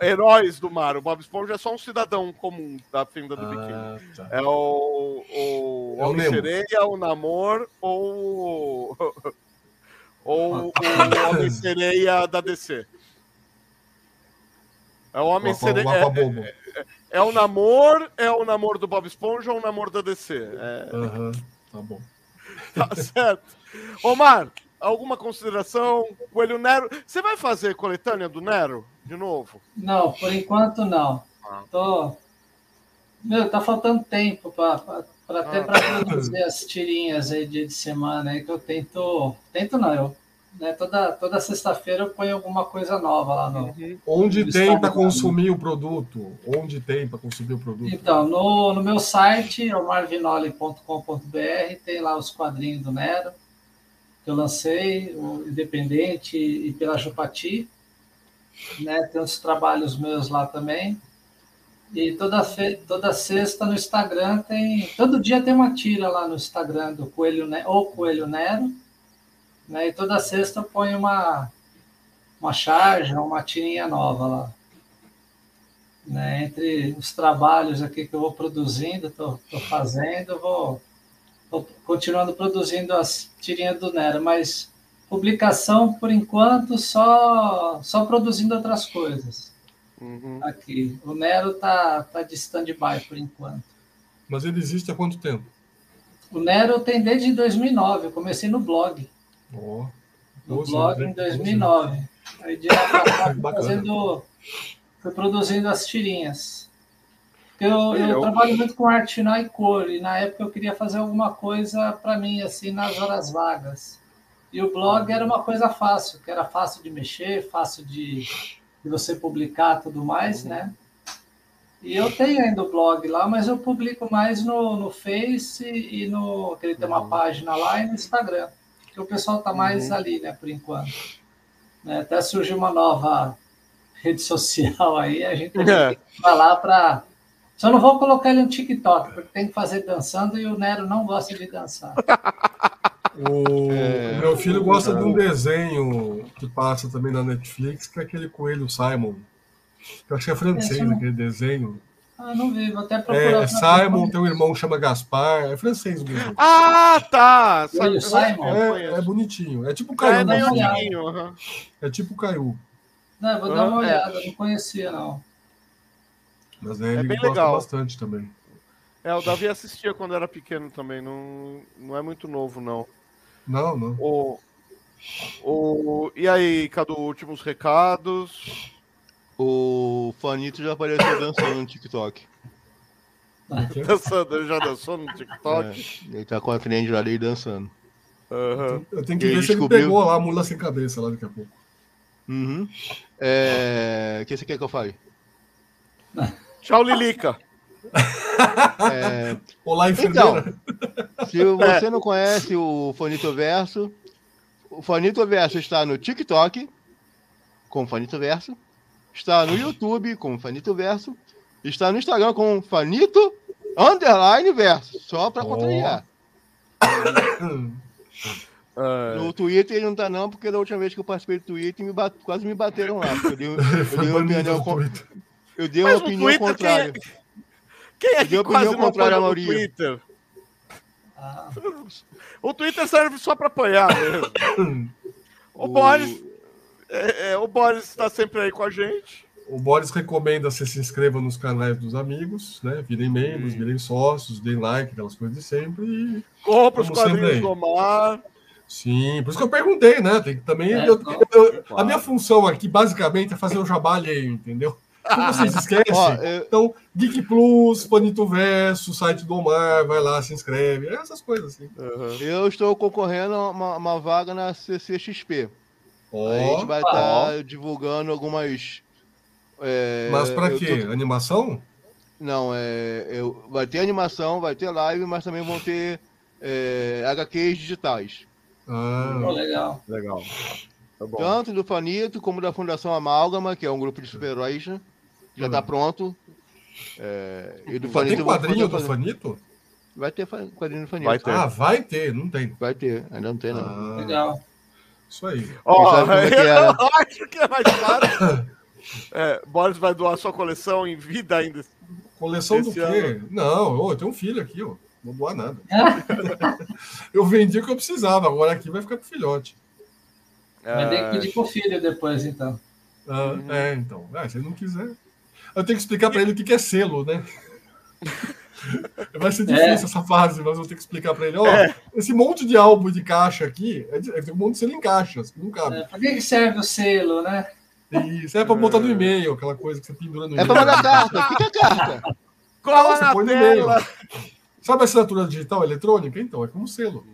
É, heróis do mar. O Bob Esponja é só um cidadão comum da fenda do ah, biquíni. Tá. É o, o é Homem-Sereia, o Namor ou, ou o Homem-Sereia da DC. É o Homem-Sereia. É, é, é, o Namor, é o Namor do Bob Esponja ou o Namor da DC? É... Uhum, tá bom. Tá certo. Omar, alguma consideração? Coelho Nero. Você vai fazer coletânea do Nero de novo? Não, por enquanto não. Ah. Tô. Meu, tá faltando tempo para até ah. para produzir as tirinhas aí dia de semana aí que eu tento. Tento não, eu. Né, toda toda sexta-feira eu ponho alguma coisa nova lá no. Uhum. Onde no tem para consumir o produto? Onde tem para consumir o produto? Então, no, no meu site, omarvinoli.com.br, tem lá os quadrinhos do Nero que eu lancei, o Independente e pela Jupati. Né? Tem uns trabalhos meus lá também. E toda, fe... toda sexta no Instagram tem. Todo dia tem uma tira lá no Instagram do Coelho ne... ou Coelho Nero. Né? E toda sexta põe uma, uma charge, uma tirinha nova lá. Né? Entre os trabalhos aqui que eu vou produzindo, estou fazendo, vou continuando produzindo as tirinhas do Nero, mas publicação, por enquanto, só, só produzindo outras coisas. Uhum. Aqui. O Nero tá, tá de stand-by por enquanto. Mas ele existe há quanto tempo? O Nero tem desde 2009. Eu comecei no blog. Oh. No blog em 2009. Aí de lá pra cá, fazendo, fui produzindo as tirinhas. Eu, eu, trabalho muito com arte final e cor, e na época eu queria fazer alguma coisa para mim, assim, nas horas vagas. E o blog era uma coisa fácil, que era fácil de mexer, fácil de, de você publicar tudo mais, né? E eu tenho ainda o blog lá, mas eu publico mais no, no Face e no. que ele tem uma uhum. página lá e no Instagram. Que o pessoal tá mais uhum. ali, né, por enquanto. Né, até surgiu uma nova rede social aí, a gente tem é. que falar para só não vou colocar ele no TikTok, porque tem que fazer dançando e o Nero não gosta de dançar. O é, meu filho gosta de um desenho que passa também na Netflix, que é aquele coelho Simon. Eu acho que é francês aquele desenho. Ah, não vi, vou até procurar. É, Simon, tem um irmão que chama Gaspar, é francês mesmo. Ah, tá! Simon? É, é, bonitinho. É tipo o Caiu. É, uhum. é tipo o Caiu. Não, vou dar uma olhada, não conhecia, não. Mas é, ele é bem gosta legal. bastante também. É, o Davi assistia quando era pequeno também, não, não é muito novo, não. Não, não. O, o, e aí, Cadu, últimos recados? O Fanito já apareceu dançando no TikTok. dançando, ele já dançou no TikTok? É, ele tá com a trend ali dançando. Uhum. Eu tenho que ver se descobriu... ele pegou lá a mula sem cabeça lá daqui a pouco. Uhum. É... O que você quer que eu fale? Tchau, Lilica. É... Olá, enfermeira. Então, se você não conhece o Fanito Verso, o Fanito Verso está no TikTok, com Fanito Verso, está no YouTube, com Fanito Verso, está no Instagram, com Fanito Underline Verso, só para oh. contrariar. No Twitter ele não tá não, porque da última vez que eu participei do Twitter me bate, quase me bateram lá. Eu dei, eu dei uma opinião, eu dei uma opinião Twitter, contrária. Quem é, quem é que quase não apoia no Twitter? Ah. O Twitter serve só para apoiar mesmo. o, o Boris... É, é, o Boris está sempre aí com a gente. O Boris recomenda que você se inscreva nos canais dos amigos, né? Virem membros, Sim. virem sócios, deem like, aquelas coisas de sempre. E Compra os quadrinhos do Omar. Sim, por isso que eu perguntei, né? Tem que também. É, eu, eu, a minha função aqui, basicamente, é fazer o jabá alheio, entendeu? Como vocês esquecem? Ó, eu... Então, Geek Plus, Panito Verso, site do Omar, vai lá, se inscreve, essas coisas assim. Uhum. Eu estou concorrendo a uma, uma vaga na CCXP. Oh, a gente vai estar tá divulgando algumas. É, mas para quê? Tô... Animação? Não, é, eu, vai ter animação, vai ter live, mas também vão ter é, HQs digitais. Ah, oh, legal. Legal. Tá Tanto do Fanito como da Fundação Amálgama, que é um grupo de super-heróis. Né? Já está pronto. É, e do vai ter quadrinho do Fanito? Vai ter quadrinho do Fanito. Vai ter. Ah, vai ter, não tem. Vai ter, ainda não tem, não. Ah, Legal. Isso aí. Ó, oh, é eu acho que é mais fácil. é, Boris vai doar sua coleção em vida ainda. Coleção do quê? Ano. Não, oh, eu tenho um filho aqui, ó. Não doar nada. eu vendi o que eu precisava, agora aqui vai ficar pro filhote. Vai ter que pedir pro filho depois, então. Ah. É, então. Ah, se ele não quiser. Eu tenho que explicar para ele o que é selo, né? Vai ser difícil é. essa fase, mas eu tenho que explicar para ele. Ó, é. esse monte de álbum de caixa aqui, é, de, é um monte de selo em caixas, não cabe. É, para que serve o selo, né? Isso, é para botar no e-mail, aquela coisa que você pendura no e-mail. É para mandar carta. O que é carta? Cola na tela. Sabe a assinatura digital eletrônica? Então, é como selo.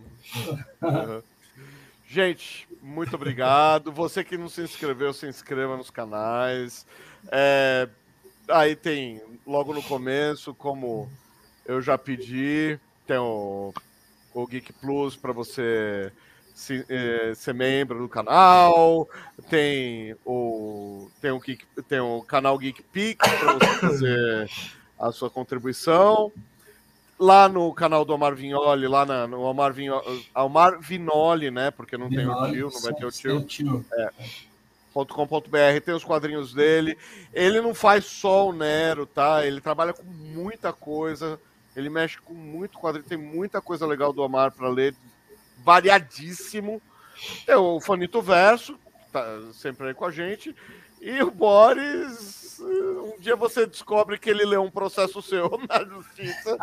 Uhum. Gente, muito obrigado. Você que não se inscreveu, se inscreva nos canais. É, aí tem, logo no começo, como eu já pedi, tem o, o Geek Plus para você se, é, ser membro do canal. Tem o, tem o, Geek, tem o canal Geek Pix para você fazer a sua contribuição lá no canal do Omar Vignoli, lá na, no Omar, Vignoli, Omar Vinoli, né? Porque não Vinoli, tem o tio, não vai ter o tio. tio. É. .com.br, tem os quadrinhos dele. Ele não faz só o Nero, tá? Ele trabalha com muita coisa. Ele mexe com muito quadrinho, tem muita coisa legal do Omar para ler, variadíssimo. Tem o Fanito Verso, tá sempre aí com a gente. E o Boris, um dia você descobre que ele leu um processo seu na justiça.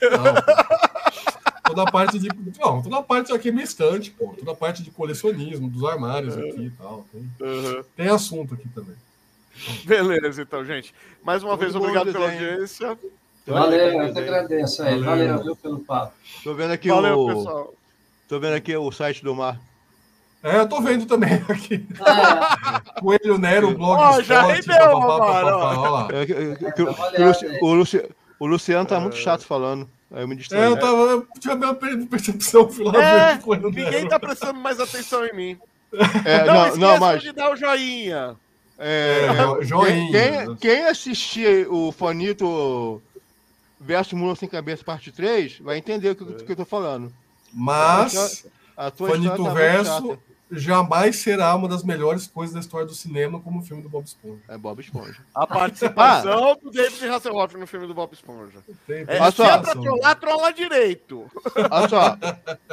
Não. toda a parte de. Não, toda a parte aqui é minha estante, pô. Toda a parte de colecionismo, dos armários aqui e tal. Tem, uhum. tem assunto aqui também. Beleza, então, gente. Mais uma vez, obrigado pela audiência. Valeu, eu que agradeço aí. Valeu, Valeu viu, pelo papo. Tô vendo aqui Valeu, o. Pessoal. Tô vendo aqui o site do Mar. É, eu tô vendo também aqui. É. Coelho Nero, blog. Oh, já rendeu. O Luciano tá muito chato falando. Aí eu me distraí. É, eu tava. Eu tinha a minha percepção, fui lá é, ver Coelho Ninguém Nero. tá prestando mais atenção em mim. É, não, não, não mas... de dar o joinha. É, é, joinha. Quem, quem assistir o Fanito versus Mula Sem Cabeça, parte 3, vai entender o que, que eu tô falando. Mas, a tua Fanito tá Verso jamais será uma das melhores coisas da história do cinema como o filme do Bob Esponja. É Bob Esponja. A participação ah. do David Hasselhoff no filme do Bob Esponja. Tem, é, se é pra trollar, trola direito. Olha só,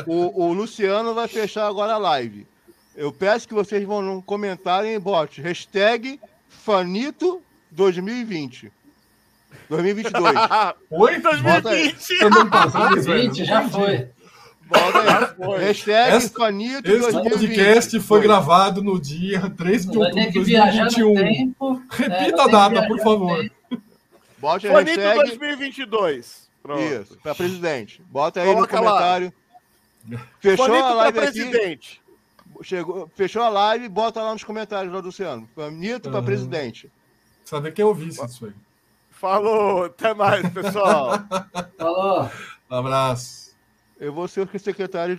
o, o Luciano vai fechar agora a live. Eu peço que vocês vão comentarem e bote hashtag Fanito 2020. 2022. Oi? 2020. 2020, já foi. Hashtag esse, Fanito esse podcast foi gravado no dia 13 de outubro de 2021. Tempo, Repita é, a data, por favor. Bote Fanito hashtag... 2022. Pronto. Isso, para presidente. Bota aí Coloca no comentário. Lá. Fechou Fanito a live presidente. Aqui. Chegou, fechou a live, bota lá nos comentários, lá, Luciano. Fanito uhum. para presidente. Saber quem ouviu isso aí. Falou, até mais, pessoal. Falou. Um abraço. Eu vou ser o secretário de